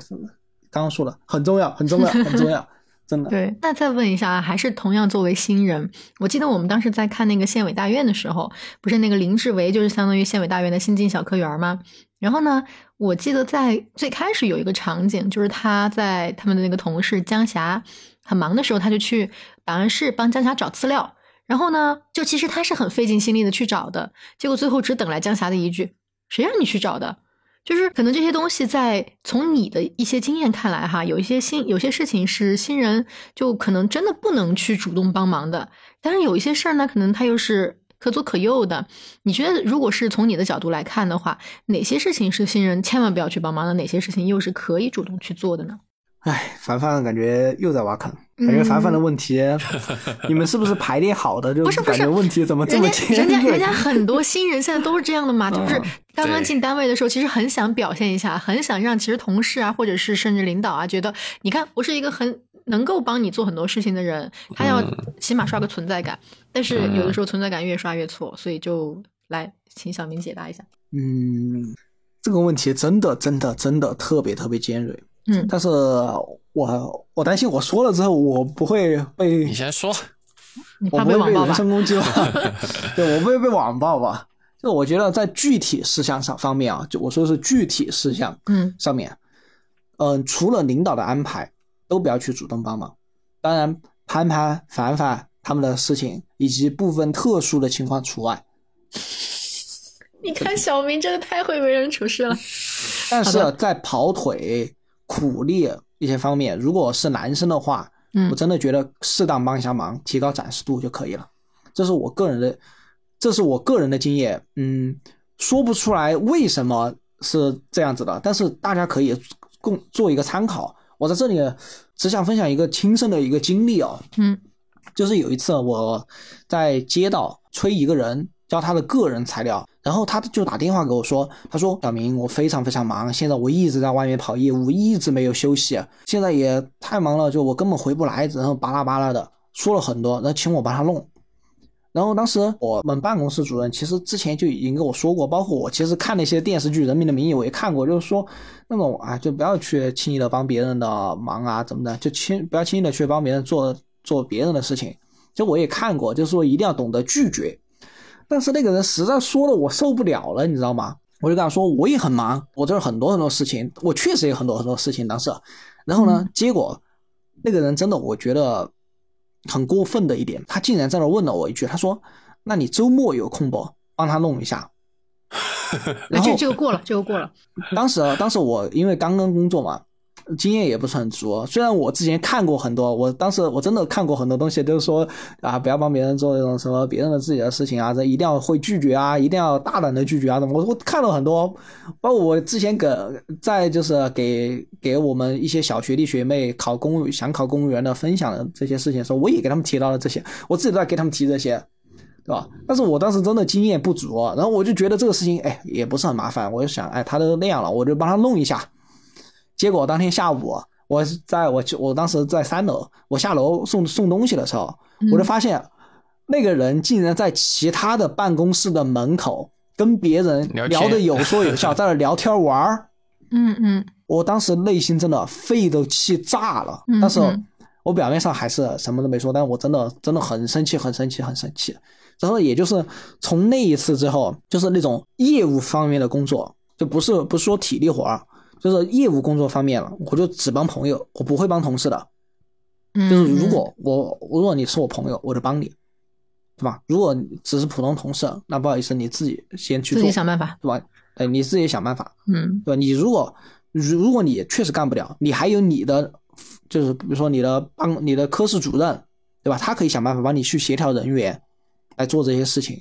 Speaker 2: 刚刚说了很重要，很重要，很重要，真的。
Speaker 1: 对，那再问一下，还是同样作为新人，我记得我们当时在看那个县委大院的时候，不是那个林志伟，就是相当于县委大院的新进小科员吗？然后呢，我记得在最开始有一个场景，就是他在他们的那个同事江霞很忙的时候，他就去档案室帮江霞找资料。然后呢，就其实他是很费尽心力的去找的，结果最后只等来江霞的一句：“谁让你去找的？”就是可能这些东西在从你的一些经验看来，哈，有一些新有些事情是新人就可能真的不能去主动帮忙的，但是有一些事儿呢，可能他又是。可左可右的，你觉得如果是从你的角度来看的话，哪些事情是新人千万不要去帮忙的？哪些事情又是可以主动去做的呢？
Speaker 2: 哎，凡凡感觉又在挖坑，感觉凡凡的问题，你们是不是排列好的？就
Speaker 1: 不是不是，
Speaker 2: 问题怎么这么尖
Speaker 1: 锐？人家人家很多新人现在都是这样的嘛，就是刚刚进单位的时候，其实很想表现一下，很想让其实同事啊，或者是甚至领导啊，觉得你看我是一个很。能够帮你做很多事情的人，他要起码刷个存在感。但是有的时候存在感越刷越错，所以就来请小明解答一下。
Speaker 2: 嗯，这个问题真的真的真的特别特别尖锐。
Speaker 1: 嗯，
Speaker 2: 但是我我担心我说了之后我不会被
Speaker 3: 你先说，
Speaker 2: 我不会被人身攻击吧？对，我不会被网暴吧？就我觉得在具体事项上方面啊，就我说的是具体事项，
Speaker 1: 嗯，
Speaker 2: 上面，嗯，除了领导的安排。都不要去主动帮忙，当然潘潘、凡凡他们的事情以及部分特殊的情况除外。
Speaker 1: 你看小明真的太会为人处事了。
Speaker 2: 但是在跑腿、苦力一些方面，如果是男生的话，
Speaker 1: 嗯，
Speaker 2: 我真的觉得适当帮一下忙，提高展示度就可以了。这是我个人的，这是我个人的经验。嗯，说不出来为什么是这样子的，但是大家可以共做一个参考。我在这里只想分享一个亲身的一个经历啊，
Speaker 1: 嗯，
Speaker 2: 就是有一次我在街道催一个人交他的个人材料，然后他就打电话给我说，他说小明，我非常非常忙，现在我一直在外面跑业务，一直没有休息，现在也太忙了，就我根本回不来，然后巴拉巴拉的说了很多，然后请我帮他弄。然后当时我们办公室主任其实之前就已经跟我说过，包括我其实看那些电视剧《人民的名义》，我也看过，就是说那种啊，就不要去轻易的帮别人的忙啊，怎么的，就轻不要轻易的去帮别人做做别人的事情。就我也看过，就是说一定要懂得拒绝。但是那个人实在说的我受不了了，你知道吗？我就跟他说我也很忙，我这儿很多很多事情，我确实有很多很多事情当时。然后呢，结果那个人真的，我觉得。很过分的一点，他竟然在那问了我一句，他说：“那你周末有空不？帮他弄一下。”然后
Speaker 1: 这个过了，这个过了。
Speaker 2: 当时，当时我因为刚刚工作嘛。经验也不是很足，虽然我之前看过很多，我当时我真的看过很多东西，都是说啊，不要帮别人做那种什么别人的自己的事情啊，这一定要会拒绝啊，一定要大胆的拒绝啊，怎么？我我看了很多，包括我之前给在就是给给我们一些小学弟学妹考公想考公务员的分享的这些事情的时候，我也给他们提到了这些，我自己都在给他们提这些，对吧？但是我当时真的经验不足，然后我就觉得这个事情哎也不是很麻烦，我就想哎他都那样了，我就帮他弄一下。结果当天下午，我在我我当时在三楼，我下楼送送东西的时候，我就发现那个人竟然在其他的办公室的门口跟别人聊的有说有笑，在那聊天玩儿。
Speaker 1: 嗯嗯，
Speaker 2: 我当时内心真的肺都气炸了，但是我表面上还是什么都没说，但我真的真的很生气，很生气，很生气。然后也就是从那一次之后，就是那种业务方面的工作，就不是不是说体力活儿。就是业务工作方面了，我就只帮朋友，我不会帮同事的。就是如果我如果你是我朋友，我就帮你，对吧？如果只是普通同事，那不好意思，你自己先去做
Speaker 1: 自己想办法，
Speaker 2: 对吧？哎，你自己想办法，
Speaker 1: 嗯，
Speaker 2: 对吧？你如果如如果你确实干不了，你还有你的，就是比如说你的帮你的科室主任，对吧？他可以想办法帮你去协调人员来做这些事情。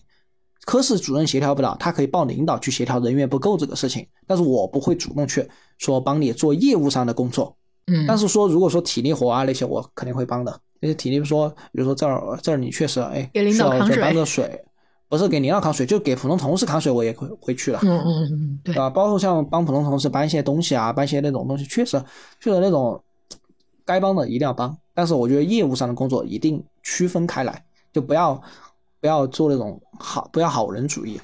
Speaker 2: 科室主任协调不了，他可以报领导去协调人员不够这个事情，但是我不会主动去说帮你做业务上的工作。
Speaker 1: 嗯，
Speaker 2: 但是说如果说体力活啊那些，我肯定会帮的。那些体力说，比如说这儿这儿你确实哎，
Speaker 1: 给领导扛水，
Speaker 2: 搬个水，不是给领导扛水，就给普通同事扛水，我也会会去了。
Speaker 1: 嗯嗯嗯，对
Speaker 2: 啊，包括像帮普通同事搬一些东西啊，搬一些那种东西，确实确实那种该帮的一定要帮。但是我觉得业务上的工作一定区分开来，就不要。不要做那种好，不要好人主义，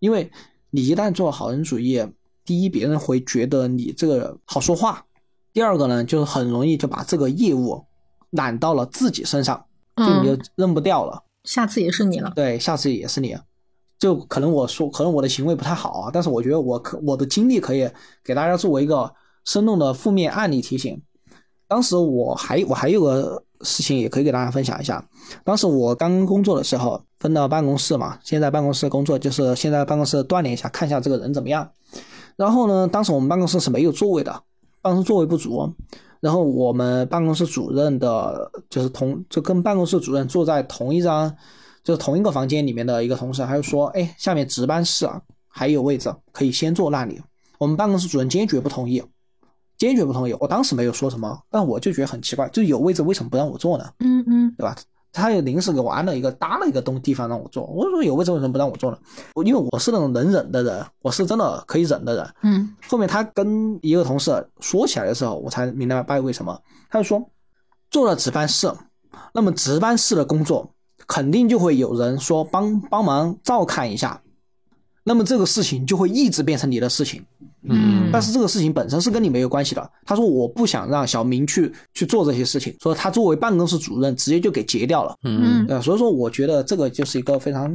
Speaker 2: 因为你一旦做好人主义，第一，别人会觉得你这个好说话；第二个呢，就是很容易就把这个业务揽到了自己身上，就你就扔不掉了。
Speaker 1: 下次也是你了。
Speaker 2: 对，下次也是你。就可能我说，可能我的行为不太好啊，但是我觉得我可我的经历可以给大家作为一个生动的负面案例提醒。当时我还我还有个事情也可以给大家分享一下。当时我刚工作的时候，分到办公室嘛，先在办公室工作就是先在办公室锻炼一下，看一下这个人怎么样。然后呢，当时我们办公室是没有座位的，办公室座位不足。然后我们办公室主任的，就是同就跟办公室主任坐在同一张，就是同一个房间里面的一个同事，他就说：“哎，下面值班室啊还有位置，可以先坐那里。”我们办公室主任坚决不同意，坚决不同意。我当时没有说什么，但我就觉得很奇怪，就有位置为什么不让我坐呢？
Speaker 1: 嗯嗯，
Speaker 2: 对吧？他又临时给我安了一个搭了一个东地方让我做，我说有位置为什么不让我做呢？我因为我是那种能忍的人，我是真的可以忍的人。
Speaker 1: 嗯，
Speaker 2: 后面他跟一个同事说起来的时候，我才明白为什么。他就说，做了值班室，那么值班室的工作肯定就会有人说帮帮忙照看一下，那么这个事情就会一直变成你的事情。
Speaker 1: 嗯。
Speaker 2: 但是这个事情本身是跟你没有关系的。他说我不想让小明去去做这些事情，所以他作为办公室主任直接就给截掉了。
Speaker 1: 嗯。
Speaker 2: 对，所以说我觉得这个就是一个非常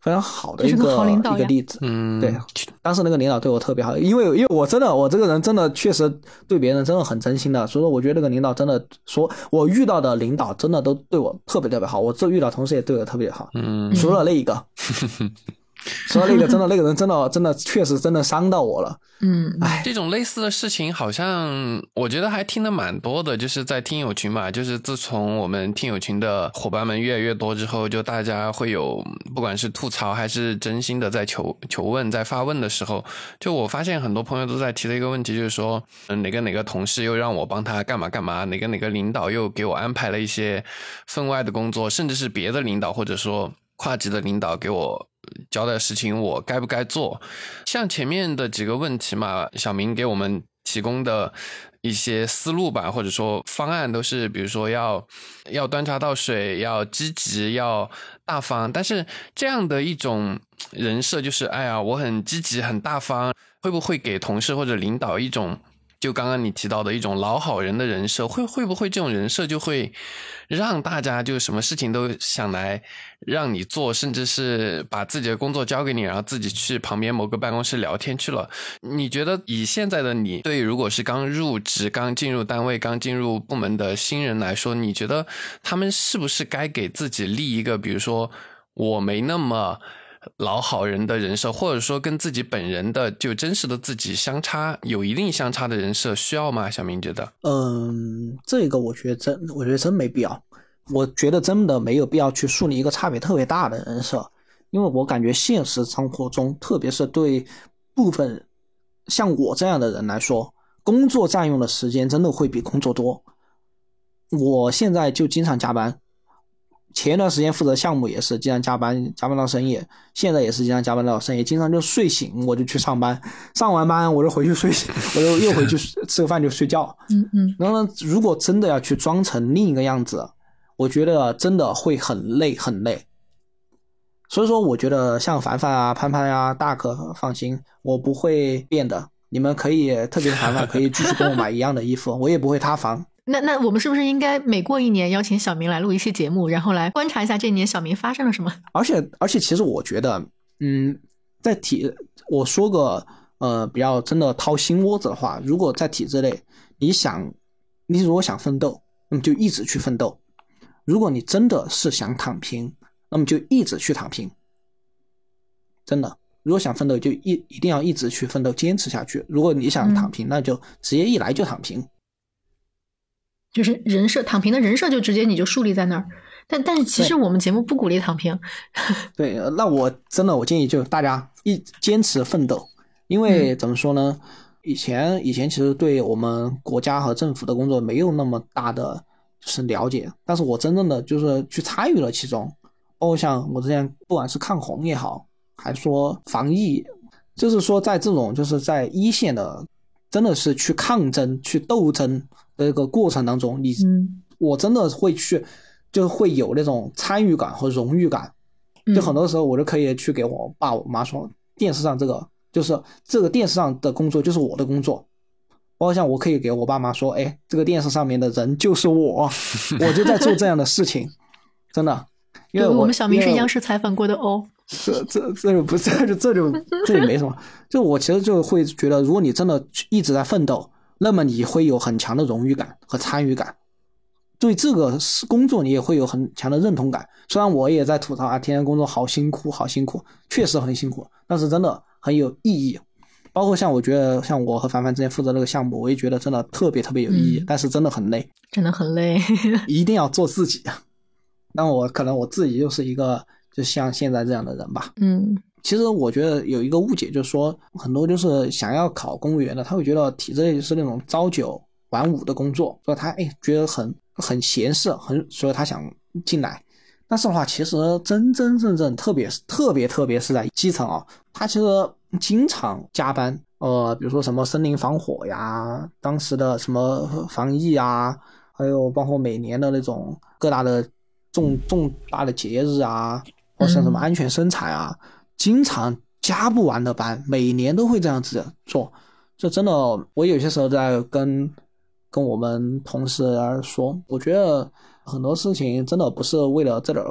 Speaker 2: 非常好的一个一个例子。
Speaker 3: 嗯，
Speaker 2: 对，当时那个领导对我特别好，因为因为我真的我这个人真的确实对别人真的很真心的，所以说我觉得那个领导真的说，我遇到的领导真的都对我特别特别好，我这遇到同事也对我特别好，
Speaker 3: 嗯。
Speaker 2: 除了那一个，除了那个真的那个人真的真的确实真的伤到我了，
Speaker 1: 嗯，
Speaker 2: 哎，
Speaker 3: 这种类似的事情，好像我觉得还听的蛮多的，就是在听友群嘛。就是自从我们听友群的伙伴们越来越多之后，就大家会有不管是吐槽还是真心的在求求问、在发问的时候，就我发现很多朋友都在提的一个问题，就是说，嗯，哪个哪个同事又让我帮他干嘛干嘛，哪个哪个领导又给我安排了一些分外的工作，甚至是别的领导或者说跨级的领导给我交代事情，我该不该做？像前面的几个问题嘛，小明给我们提供的一些思路吧，或者说方案，都是比如说要要端茶倒水，要积极，要大方。但是这样的一种人设，就是哎呀，我很积极，很大方，会不会给同事或者领导一种？就刚刚你提到的一种老好人的人设，会会不会这种人设就会让大家就什么事情都想来让你做，甚至是把自己的工作交给你，然后自己去旁边某个办公室聊天去了？你觉得以现在的你对，如果是刚入职、刚进入单位、刚进入部门的新人来说，你觉得他们是不是该给自己立一个，比如说我没那么。老好人的人设，或者说跟自己本人的就真实的自己相差有一定相差的人设，需要吗？小明觉得，
Speaker 2: 嗯，这个我觉得真，我觉得真没必要。我觉得真的没有必要去树立一个差别特别大的人设，因为我感觉现实生活中，特别是对部分像我这样的人来说，工作占用的时间真的会比工作多。我现在就经常加班，前一段时间负责项目也是经常加班，加班到深夜，现在也是经常加班到深夜，经常就睡醒我就去上班，上完班我就回去睡，我就 又回去吃个饭就睡觉。
Speaker 1: 嗯嗯
Speaker 2: 然后呢，如果真的要去装成另一个样子，我觉得真的会很累很累。所以说，我觉得像凡凡啊、潘潘啊、大可放心，我不会变的。你们可以，特别是凡凡，可以继续跟我买一样的衣服，我也不会塌房。
Speaker 1: 那那我们是不是应该每过一年邀请小明来录一期节目，然后来观察一下这一年小明发生了什么？
Speaker 2: 而且而且，其实我觉得，嗯，在体我说个呃比较真的掏心窝子的话，如果在体制内，你想你如果想奋斗，那么就一直去奋斗；如果你真的是想躺平，那么就一直去躺平。真的，如果想奋斗，就一一定要一直去奋斗，坚持下去。如果你想躺平，那就直接一来就躺平。
Speaker 1: 就是人设躺平的人设就直接你就树立在那儿，但但是其实我们节目不鼓励躺平，
Speaker 2: 对，呃那我真的我建议就大家一坚持奋斗，因为怎么说呢？以前以前其实对我们国家和政府的工作没有那么大的就是了解，但是我真正的就是去参与了其中，包括像我之前不管是抗洪也好，还说防疫，就是说在这种就是在一线的，真的是去抗争、去斗争的一个过程当中，你
Speaker 1: 嗯
Speaker 2: 我真的会去，就会有那种参与感和荣誉感。就很多时候，我就可以去给我爸我妈说，电视上这个就是这个电视上的工作就是我的工作。包括像我可以给我爸妈说，哎，这个电视上面的人就是我，我就在做这样的事情，真的。因为我
Speaker 1: 我们小明是央
Speaker 2: 视，
Speaker 1: 视采访过的哦，
Speaker 2: 这这这就不这就这就这就没什么。就我其实就会觉得，如果你真的一直在奋斗，那么你会有很强的荣誉感和参与感，对这个工作你也会有很强的认同感。虽然我也在吐槽啊，天天工作好辛苦，好辛苦，确实很辛苦，但是真的很有意义。包括像我觉得，像我和凡凡之前负责那个项目，我也觉得真的特别特别有意义，但是真的很累，
Speaker 1: 真的很累，
Speaker 2: 一定要做自己。那我可能我自己就是一个就像现在这样的人吧。
Speaker 1: 嗯，
Speaker 2: 其实我觉得有一个误解，就是说很多就是想要考公务员的，他会觉得体制内是那种朝九晚五的工作，所以他哎觉得很很闲适，很所以他想进来。但是的话，其实真真正正，特别特别特别是在基层啊，他其实经常加班。呃，比如说什么森林防火呀，当时的什么防疫啊，还有包括每年的那种各大的。重重大的节日啊，或像什么安全生产啊，经常加不完的班，每年都会这样子做。这真的，我有些时候在跟跟我们同事说，我觉得很多事情真的不是为了这点，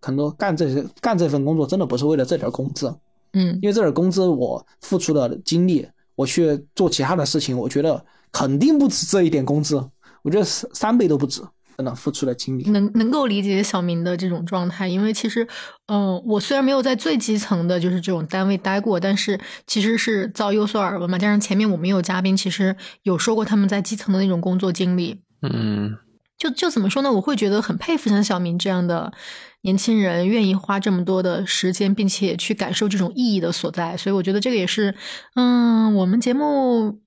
Speaker 2: 很多干这些干这份工作真的不是为了这点工资。
Speaker 1: 嗯，
Speaker 2: 因为这点工资我付出的精力，我去做其他的事情，我觉得肯定不止这一点工资，我觉得三三倍都不止。真的付出了精力，
Speaker 1: 能能够理解小明的这种状态，因为其实，嗯，我虽然没有在最基层的，就是这种单位待过，但是其实是遭有所耳闻嘛。加上前面我们有嘉宾，其实有说过他们在基层的那种工作经历。
Speaker 3: 嗯，
Speaker 1: 就就怎么说呢？我会觉得很佩服像小明这样的年轻人，愿意花这么多的时间，并且去感受这种意义的所在。所以我觉得这个也是，嗯，我们节目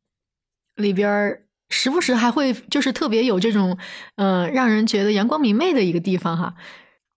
Speaker 1: 里边儿。时不时还会就是特别有这种，呃，让人觉得阳光明媚的一个地方哈，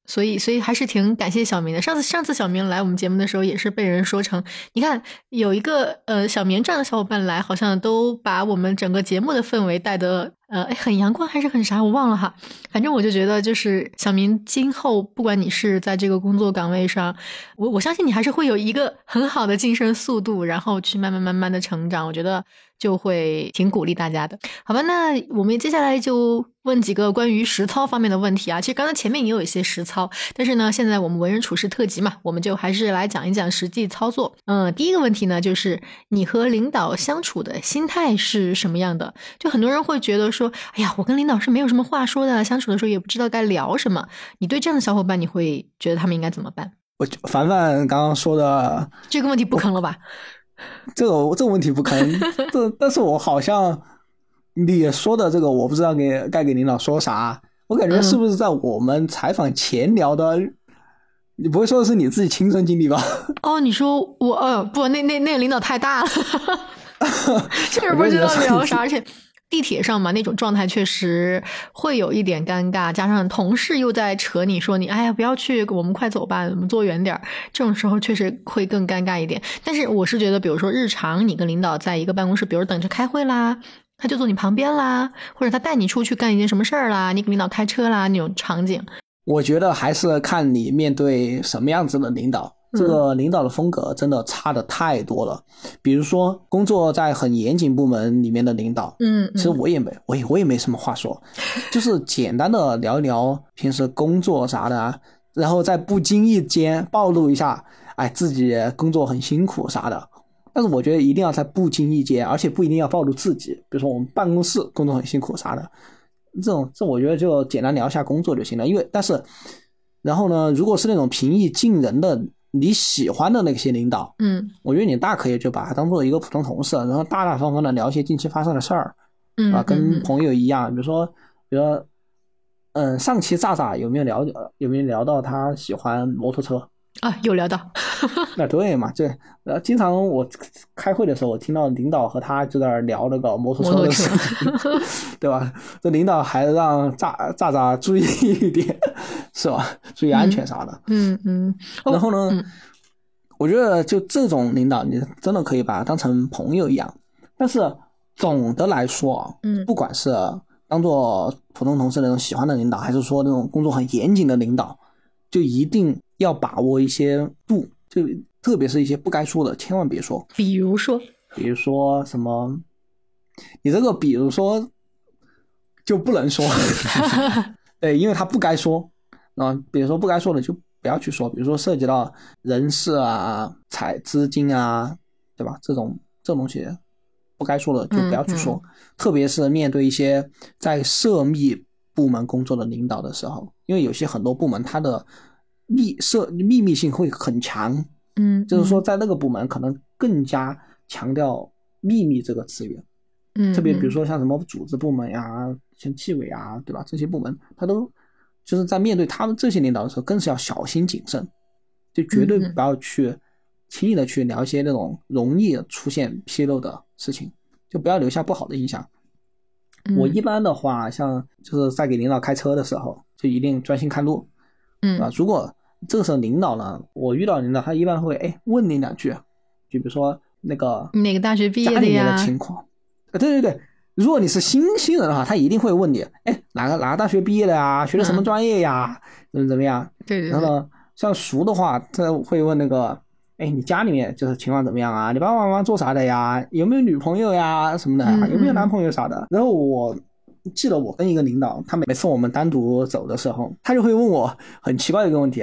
Speaker 1: 所以所以还是挺感谢小明的。上次上次小明来我们节目的时候，也是被人说成，你看有一个呃小明这样的小伙伴来，好像都把我们整个节目的氛围带得呃很阳光还是很啥，我忘了哈。反正我就觉得就是小明今后不管你是在这个工作岗位上，我我相信你还是会有一个很好的晋升速度，然后去慢慢慢慢的成长。我觉得。就会挺鼓励大家的，好吧？那我们接下来就问几个关于实操方面的问题啊。其实刚才前面也有一些实操，但是呢，现在我们为人处事特辑嘛，我们就还是来讲一讲实际操作。嗯，第一个问题呢，就是你和领导相处的心态是什么样的？就很多人会觉得说，哎呀，我跟领导是没有什么话说的，相处的时候也不知道该聊什么。你对这样的小伙伴，你会觉得他们应该怎么办？
Speaker 2: 我凡凡刚刚说的
Speaker 1: 这个问题不坑了吧？
Speaker 2: 这个这个问题不坑，这但是我好像你说的这个，我不知道给该给领导说啥。我感觉是不是在我们采访前聊的？你不会说的是你自己亲身经历吧？
Speaker 1: 哦，你说我呃不，那那那个领导太大了，确实不知道聊啥，而且。地铁上嘛，那种状态确实会有一点尴尬，加上同事又在扯你说你，哎呀，不要去，我们快走吧，我们坐远点儿。这种时候确实会更尴尬一点。但是我是觉得，比如说日常你跟领导在一个办公室，比如等着开会啦，他就坐你旁边啦，或者他带你出去干一件什么事儿啦，你给领导开车啦那种场景，
Speaker 2: 我觉得还是看你面对什么样子的领导。这个领导的风格真的差的太多了，比如说工作在很严谨部门里面的领导，
Speaker 1: 嗯，
Speaker 2: 其实我也没，我也我也没什么话说，就是简单的聊一聊平时工作啥的啊，然后在不经意间暴露一下，哎，自己工作很辛苦啥的。但是我觉得一定要在不经意间，而且不一定要暴露自己，比如说我们办公室工作很辛苦啥的，这种这我觉得就简单聊一下工作就行了。因为但是，然后呢，如果是那种平易近人的。你喜欢的那些领导，
Speaker 1: 嗯，
Speaker 2: 我觉得你大可以就把他当做一个普通同事，然后大大方方的聊一些近期发生的事儿，
Speaker 1: 嗯，
Speaker 2: 啊，跟朋友一样。比如说，比如说，嗯，上期炸炸有没有聊有没有聊到他喜欢摩托车？
Speaker 1: 啊，有聊到，
Speaker 2: 那对嘛？这呃，经常我开会的时候，我听到领导和他就在那聊那个摩托车的事情，对吧？这领导还让炸炸炸注意一点，是吧？注意安全啥的。
Speaker 1: 嗯嗯。
Speaker 2: 然后呢，我觉得就这种领导，你真的可以把他当成朋友一样。但是总的来说不管是当做普通同事那种喜欢的领导，还是说那种工作很严谨的领导，就一定。要把握一些度，就特别是一些不该说的，千万别说。
Speaker 1: 比如说，
Speaker 2: 比如说什么，你这个比如说就不能说，对，因为他不该说啊。比如说不该说的就不要去说，比如说涉及到人事啊、财资金啊，对吧？这种这种东西不该说的就不要去说，特别是面对一些在涉密部门工作的领导的时候，因为有些很多部门它的秘涉秘密性会很强，
Speaker 1: 嗯，
Speaker 2: 就是说在那个部门可能更加强调秘密这个词语。
Speaker 1: 嗯，
Speaker 2: 特别比如说像什么组织部门呀、像纪委啊，对吧？这些部门，他都就是在面对他们这些领导的时候，更是要小心谨慎，就绝对不要去轻易的去聊一些那种容易出现纰漏的事情，就不要留下不好的印象。
Speaker 1: 嗯
Speaker 2: 我一般的话，像就是在给领导开车的时候，就一定专心看路，
Speaker 1: 嗯？
Speaker 2: 如果这个时候领导呢，我遇到领导，他一般会哎问你两句，就比如说那个
Speaker 1: 哪个大学毕业的
Speaker 2: 家里面的
Speaker 1: 呀？
Speaker 2: 情况。啊，对对对，如果你是新新人的话，他一定会问你，哎，哪个哪个大学毕业的呀？学的什么
Speaker 1: 嗯
Speaker 2: 专业呀？怎么怎么样？
Speaker 1: 对对对，
Speaker 2: 然后呢，像熟的话，他会问那个，哎，你家里面就是情况怎么样啊？你爸爸妈妈做啥的呀？有没有女朋友呀？什么的？有没有男朋友啥的？然后我记得我跟一个领导，他每每次我们单独走的时候，他就会问我很奇怪的一个问题，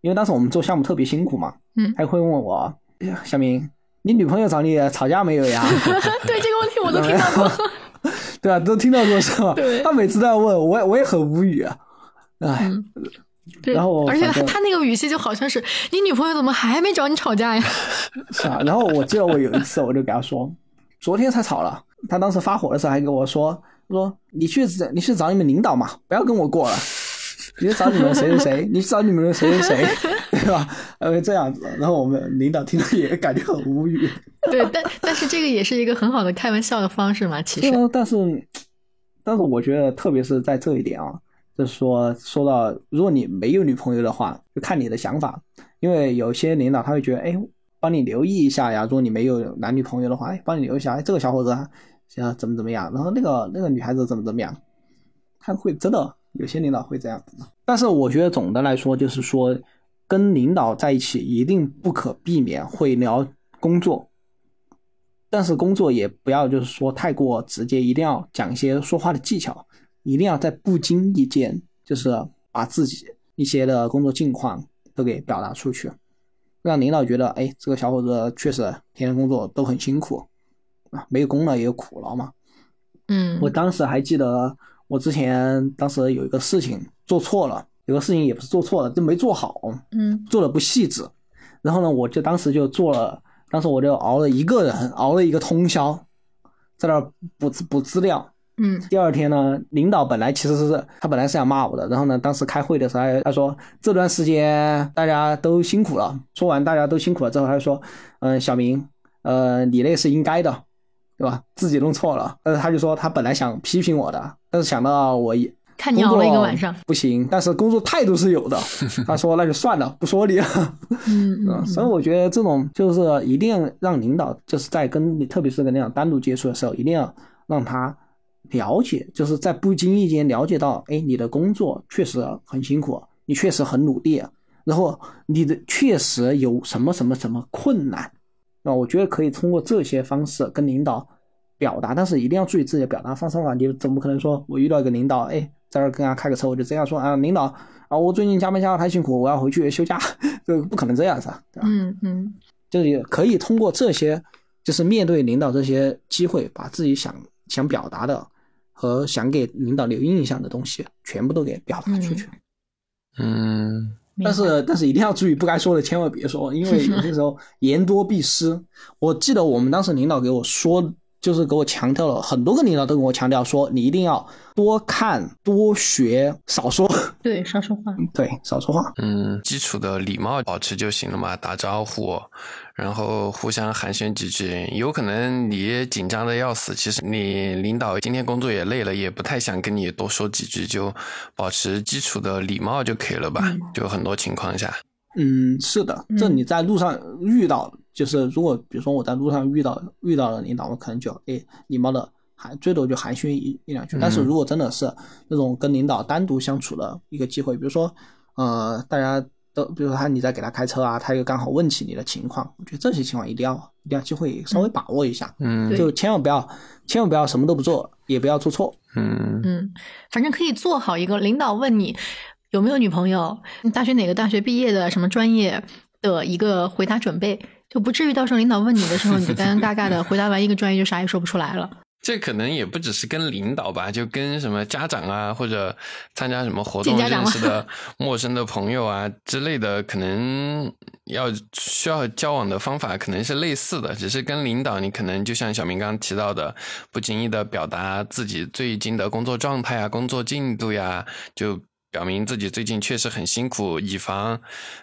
Speaker 2: 因为当时我们做项目特别辛苦嘛，
Speaker 1: 嗯
Speaker 2: 他会问我，小明，你女朋友找你吵架没有呀？
Speaker 1: 对这个问题我都听到过。
Speaker 2: 对啊，都听到过是吧？
Speaker 1: 对
Speaker 2: 他每次都要问我，也我也很无语啊。哎，
Speaker 1: 嗯对，
Speaker 2: 然后
Speaker 1: 而且他那个语气就好像是你女朋友怎么还没找你吵架呀？
Speaker 2: 是啊。然后我记得我有一次，我就给他说，昨天才吵了。他当时发火的时候还跟我说，说你去你去找你们领导嘛，不要跟我过了。你去找你们谁谁谁，你去找你们谁谁谁，对吧？呃，这样子，然后我们领导听了也感觉很无语。
Speaker 1: 对，但但是这个也是一个很好的开玩笑的方式嘛，其实。
Speaker 2: 啊，但是但是我觉得，特别是在这一点啊，就是说说到，如果你没有女朋友的话，就看你的想法，因为有些领导他会觉得，哎，帮你留意一下呀。如果你没有男女朋友的话，哎，帮你留意一下，哎，这个小伙子啊，啊怎么怎么样，然后那个那个女孩子怎么怎么样，他会真的有些领导会这样子。但是我觉得总的来说，就是说跟领导在一起，一定不可避免会聊工作。但是工作也不要就是说太过直接，一定要讲一些说话的技巧，一定要在不经意间就是把自己一些的工作近况都给表达出去，让领导觉得，哎，这个小伙子确实天天工作都很辛苦啊，没有功劳也有苦劳嘛。
Speaker 1: 嗯，
Speaker 2: 我当时还记得，我之前当时有一个事情做错了，有个事情也不是做错了，就没做好，
Speaker 1: 嗯
Speaker 2: 做的不细致。然后呢，我就当时就做了，当时我就熬了一个人，熬了一个通宵，在那儿补补资料。
Speaker 1: 嗯
Speaker 2: 第二天呢，领导本来其实是他本来是想骂我的，然后呢，当时开会的时候，他他说这段时间大家都辛苦了。说完大家都辛苦了之后，他就说，嗯，小明，呃，你那是应该的，对吧？自己弄错了，但是他就说他本来想批评我的，但是想到我也
Speaker 1: 看你熬了一个晚上，
Speaker 2: 不行，但是工作态度是有的。他说那就算了，不说你了。
Speaker 1: 嗯
Speaker 2: 所以我觉得这种就是一定让领导就是在跟你，特别是跟领导单独接触的时候，一定要让他了解，就是在不经意间了解到，哎，你的工作确实很辛苦，你确实很努力，然后你的确实有什么什么什么困难，那我觉得可以通过这些方式跟领导表达，但是一定要注意自己的表达方式嘛，你总不可能说我遇到一个领导，哎，在这儿跟他开个车，我就这样说啊，领导啊，我最近加班加的太辛苦，我要回去休假，这个不可能这样子啊，对吧？
Speaker 1: 嗯嗯
Speaker 2: 就是可以通过这些，就是面对领导这些机会，把自己想想表达的和想给领导留印象的东西，全部都给表达出去。
Speaker 3: 嗯，
Speaker 2: 但是但是一定要注意，不该说的千万别说，因为有些时候言多必失。我记得我们当时领导给我说，就是给我强调了很多个领导都跟我强调说，你一定要多看、多学、少说。
Speaker 1: 对，少说话。
Speaker 2: 对，少说话。
Speaker 3: 嗯，基础的礼貌保持就行了嘛，打招呼，然后互相寒暄几句。有可能你紧张的要死，其实你领导今天工作也累了，也不太想跟你多说几句，就保持基础的礼貌就可以了吧？
Speaker 1: 嗯
Speaker 3: 就很多情况下，
Speaker 2: 嗯，是的，这
Speaker 1: 嗯。
Speaker 2: 你在路上遇到，就是如果比如说我在路上遇到遇到了领导，我可能就诶礼貌的寒，最多就寒暄一一两句。但是
Speaker 3: 嗯。
Speaker 2: 如果真的是那种跟领导单独相处的一个机会，比如说呃大家都，比如说他你在给他开车啊，他又刚好问起你的情况，我觉得这些情况一定要一定要机会稍微把握一下，
Speaker 3: 嗯。
Speaker 2: 就千万不要千万不要什么都不做，也不要做错。
Speaker 3: 嗯。
Speaker 1: 嗯，反正可以做好一个领导问你有没有女朋友，你大学哪个大学毕业的，什么专业的一个回答准备，就不至于到时候领导问你的时候，你就干干尬尬的回答完一个专业就啥也说不出来了。
Speaker 3: 这可能也不只是跟领导吧，就跟什么家长啊，或者参加什么活动认识的 陌生的朋友啊之类的，可能要需要交往的方法可能是类似的，只是跟领导你可能就像小明刚刚提到的，不经意的表达自己最近的工作状态啊、工作进度呀，就。表明自己最近确实很辛苦，以防，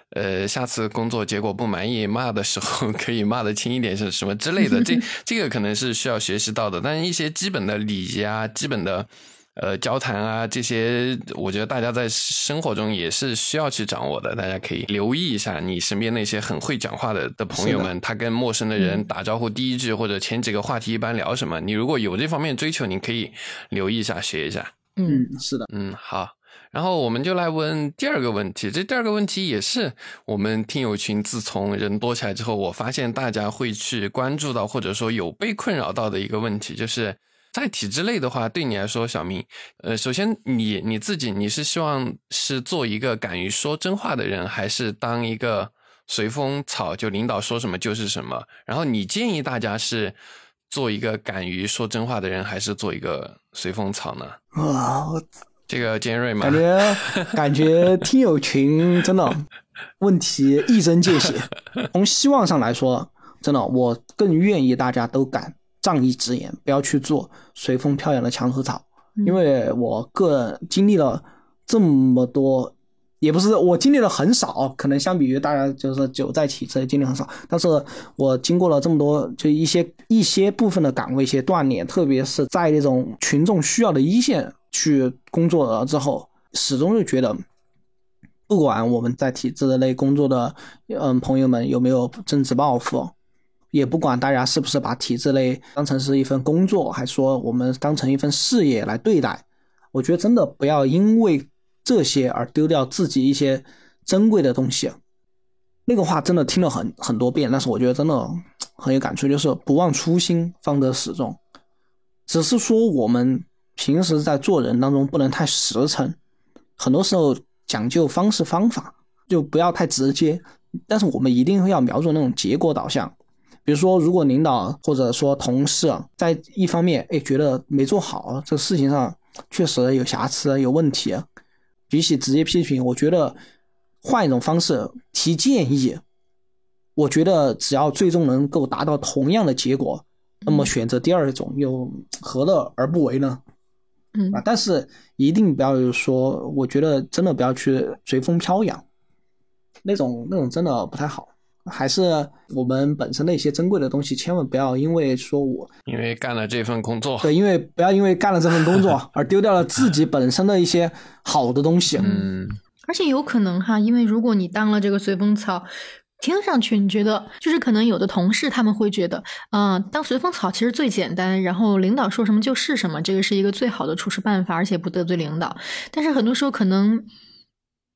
Speaker 3: 呃，下次工作结果不满意骂的时候 可以骂的轻一点，是什么之类的。这 这个可能是需要学习到的，但是一些基本的礼仪啊、基本的呃交谈啊这些，我觉得大家在生活中也是需要去掌握的。大家可以留意一下你身边那些很会讲话的的朋友们，他跟陌生的人打招呼第一句或者前几个话题一般聊什么。你如果有这方面追求，你可以留意一下，学一下。
Speaker 1: 嗯，
Speaker 2: 是的，
Speaker 3: 嗯，好。然后我们就来问第二个问题，这第二个问题也是我们听友群自从人多起来之后，我发现大家会去关注到，或者说有被困扰到的一个问题，就是在体制内的话，对你来说，小明，呃，首先你你自己你是希望是做一个敢于说真话的人，还是当一个随风草，就领导说什么就是什么？然后你建议大家是做一个敢于说真话的人，还是做一个随风草呢？
Speaker 2: 啊，我
Speaker 3: 这个尖锐嘛？
Speaker 2: 感觉感觉听友群真的 问题一针见血。从希望上来说，真的我更愿意大家都敢仗义直言，不要去做随风飘扬的墙头草。因为我个人经历了这么多，也不是我经历了很少，可能相比于大家就是久在体制经历很少，但是我经过了这么多，就一些一些部分的岗位一些锻炼，特别是在那种群众需要的一线。去工作了之后，始终就觉得，不管我们在体制内工作的嗯朋友们有没有政治抱负，也不管大家是不是把体制内当成是一份工作，还说我们当成一份事业来对待，我觉得真的不要因为这些而丢掉自己一些珍贵的东西。那个话真的听了很很多遍，但是我觉得真的很有感触，就是不忘初心，方得始终。只是说我们。平时在做人当中不能太实诚，很多时候讲究方式方法，就不要太直接。但是我们一定会要瞄准那种结果导向。比如说，如果领导或者说同事在一方面哎觉得没做好，这事情上确实有瑕疵、有问题，比起直接批评，我觉得换一种方式提建议，我觉得只要最终能够达到同样的结果，那么选择第二种又何乐而不为呢？
Speaker 1: 嗯
Speaker 2: 啊，但是一定不要说，我觉得真的不要去随风飘扬，那种那种真的不太好。还是我们本身的一些珍贵的东西，千万不要因为说我
Speaker 3: 因为干了这份工作，
Speaker 2: 对，因为不要因为干了这份工作 而丢掉了自己本身的一些好的东西。
Speaker 3: 嗯，
Speaker 1: 而且有可能哈，因为如果你当了这个随风草。听上去你觉得就是可能有的同事他们会觉得，嗯，当随风草其实最简单，然后领导说什么就是什么，这个是一个最好的处事办法，而且不得罪领导。但是很多时候可能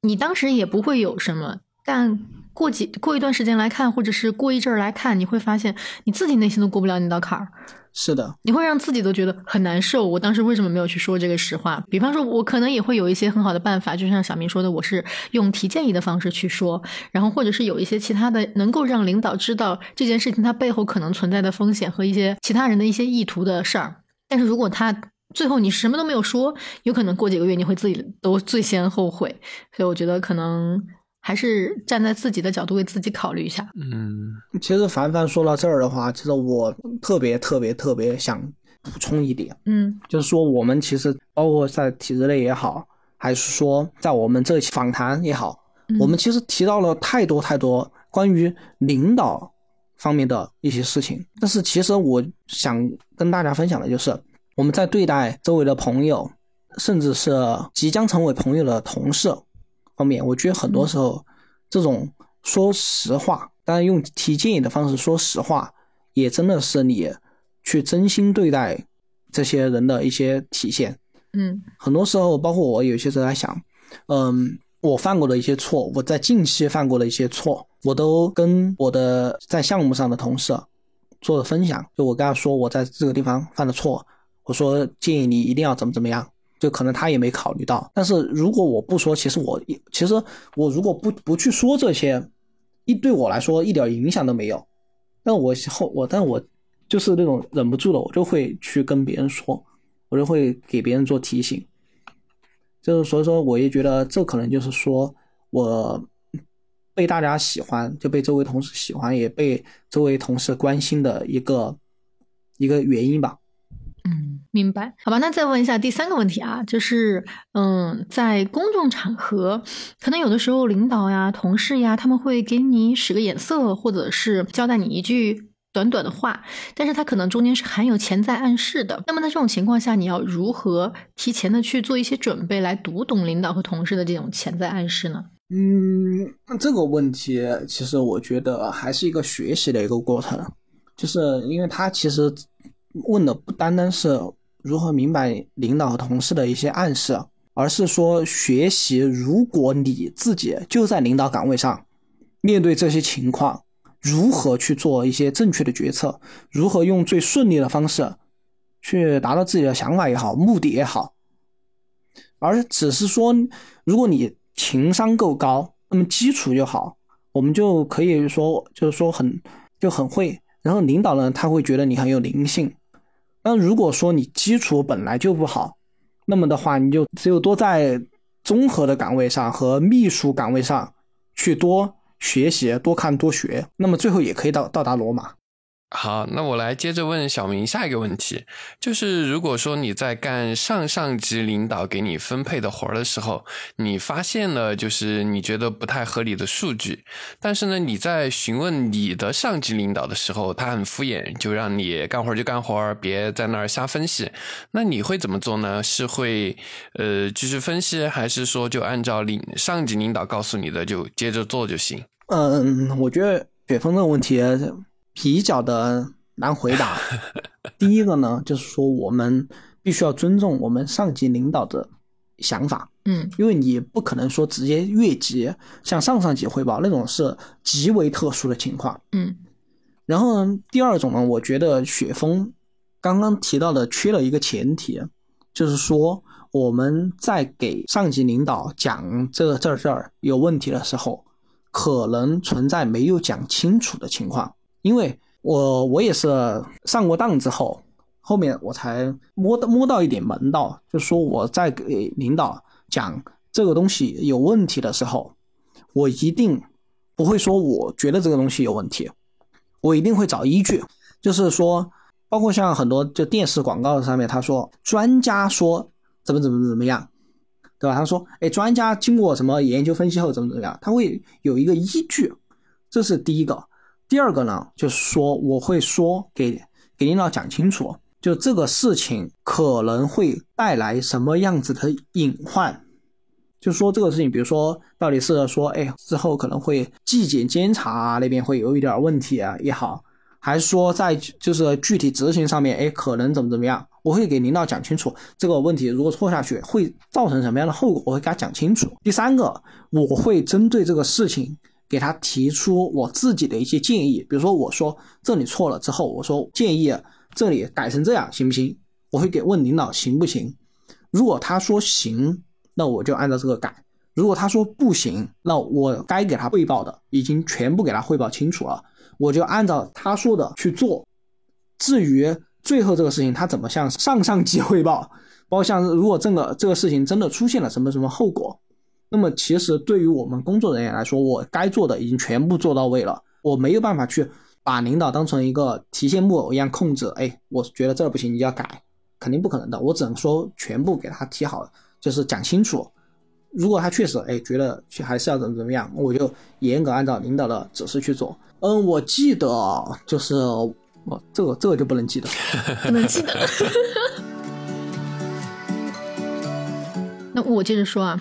Speaker 1: 你当时也不会有什么，但过几过一段时间来看，或者是过一阵儿来看，你会发现你自己内心都过不了那道坎儿。
Speaker 2: 是的，
Speaker 1: 你会让自己都觉得很难受。我当时为什么没有去说这个实话？比方说，我可能也会有一些很好的办法，就像小明说的，我是用提建议的方式去说，然后或者是有一些其他的能够让领导知道这件事情它背后可能存在的风险和一些其他人的一些意图的事儿。但是如果他最后你什么都没有说，有可能过几个月你会自己都最先后悔。所以我觉得可能。还是站在自己的角度为自己考虑一下。
Speaker 3: 嗯，
Speaker 2: 其实凡凡说到这儿的话，其实我特别特别特别想补充一点，
Speaker 1: 嗯，
Speaker 2: 就是说我们其实包括在体制内也好，还是说在我们这期访谈也好，我们其实提到了太多太多关于领导方面的一些事情。但是其实我想跟大家分享的就是，我们在对待周围的朋友，甚至是即将成为朋友的同事。方面，我觉得很多时候，这种说实话，当然用提建议的方式说实话，也真的是你去真心对待这些人的一些体现。
Speaker 1: 嗯，
Speaker 2: 很多时候，包括我有些时候在想，嗯，我犯过的一些错，我在近期犯过的一些错，我都跟我的在项目上的同事做了分享。就我跟他说，我在这个地方犯的错，我说建议你一定要怎么怎么样。就可能他也没考虑到。但是如果我不说，其实我其实我如果不不去说这些，一对我来说一点影响都没有。但我后我但我就是那种忍不住了，我就会去跟别人说，我就会给别人做提醒。就是所以说，我也觉得这可能就是说我。被大家喜欢，就被周围同事喜欢，也被周围同事关心的一个一个原因吧。
Speaker 1: 明白。好吧，那再问一下第三个问题啊，就是嗯，在公众场合，可能有的时候领导呀、同事呀，他们会给你使个眼色，或者是交代你一句短短的话，但是他可能中间是含有潜在暗示的。那么在这种情况下，你要如何提前的去做一些准备，来读懂领导和同事的这种潜在暗示呢？
Speaker 2: 嗯，这个问题其实我觉得还是一个学习的一个过程，就是因为他其实问的不单单是如何明白领导和同事的一些暗示，而是说学习如果你自己就在领导岗位上，面对这些情况，如何去做一些正确的决策，如何用最顺利的方式去达到自己的想法也好，目的也好，而只是说如果你。情商够高，那么基础就好，我们就可以说，就是说很就很会。然后领导呢，他会觉得你很有灵性。那如果说你基础本来就不好，那么的话，你就只有多在综合的岗位上和秘书岗位上去多学习、多看、多学，那么最后也可以到到达罗马。
Speaker 3: 好，那我来接着问小明下一个问题，就是如果说你在干上上级领导给你分配的活儿的时候，你发现了就是你觉得不太合理的数据，但是呢，你在询问你的上级领导的时候，他很敷衍，就让你干活就干活，别在那儿瞎分析。那你会怎么做呢？是会呃继续分析，还是说就按照领上级领导告诉你的就接着做就行？
Speaker 2: 嗯，我觉得雪峰这个问题。比较的难回答。第一个呢，就是说我们必须要尊重我们上级领导的想法，
Speaker 1: 嗯，
Speaker 2: 因为你不可能说直接越级向上上级汇报，那种是极为特殊的情况，
Speaker 1: 嗯。
Speaker 2: 然后呢，第二种呢，我觉得雪峰刚刚提到的缺了一个前提，就是说我们在给上级领导讲这这这儿有问题的时候，可能存在没有讲清楚的情况。因为我我也是上过当之后，后面我才摸到摸到一点门道，就说我在给领导讲这个东西有问题的时候，我一定不会说我觉得这个东西有问题，我一定会找依据，就是说，包括像很多就电视广告上面，他说专家说怎么怎么怎么样，对吧？他说，哎，专家经过什么研究分析后怎么怎么样，他会有一个依据，这是第一个。第二个呢，就是说我会说给给领导讲清楚，就这个事情可能会带来什么样子的隐患，就说这个事情，比如说到底是说，哎，之后可能会纪检监察啊那边会有一点问题啊也好，还是说在就是具体执行上面，哎，可能怎么怎么样，我会给领导讲清楚这个问题，如果错下去会造成什么样的后果，我会给他讲清楚。第三个，我会针对这个事情。给他提出我自己的一些建议，比如说我说这里错了之后，我说建议这里改成这样行不行？我会给问领导行不行？如果他说行，那我就按照这个改；如果他说不行，那我该给他汇报的已经全部给他汇报清楚了，我就按照他说的去做。至于最后这个事情他怎么向上上级汇报，包括像如果这个这个事情真的出现了什么什么后果。那么其实对于我们工作人员来说，我该做的已经全部做到位了，我没有办法去把领导当成一个提线木偶一样控制。哎，我觉得这儿不行，你要改，肯定不可能的。我只能说全部给他提好，就是讲清楚。如果他确实哎觉得还是要怎么怎么样，我就严格按照领导的指示去做。嗯，我记得就是我这个这个就不能记得，
Speaker 1: 不能记得。那我接着说啊。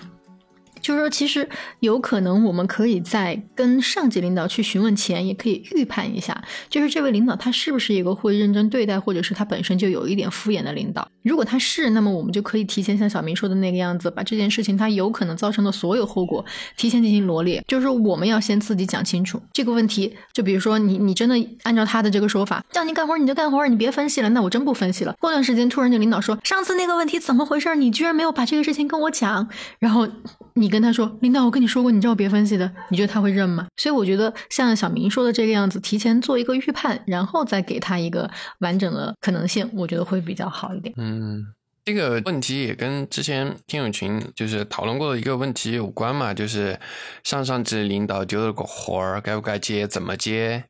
Speaker 1: 就是说，其实有可能我们可以在跟上级领导去询问前，也可以预判一下，就是这位领导他是不是一个会认真对待，或者是他本身就有一点敷衍的领导。如果他是，那么我们就可以提前像小明说的那个样子，把这件事情他有可能造成的所有后果提前进行罗列。就是我们要先自己讲清楚这个问题。就比如说你你真的按照他的这个说法，叫你干活你就干活，你别分析了，那我真不分析了。过段时间突然就领导说，上次那个问题怎么回事？你居然没有把这个事情跟我讲，然后你跟他说，领导我跟你说过，你叫我别分析的，你觉得他会认吗？所以我觉得像小明说的这个样子，提前做一个预判，然后再给他一个完整的可能性，我觉得会比较好一点。
Speaker 3: 嗯，这个问题也跟之前听友群就是讨论过的一个问题有关嘛，就是上上级领导丢了个活儿，该不该接，怎么接？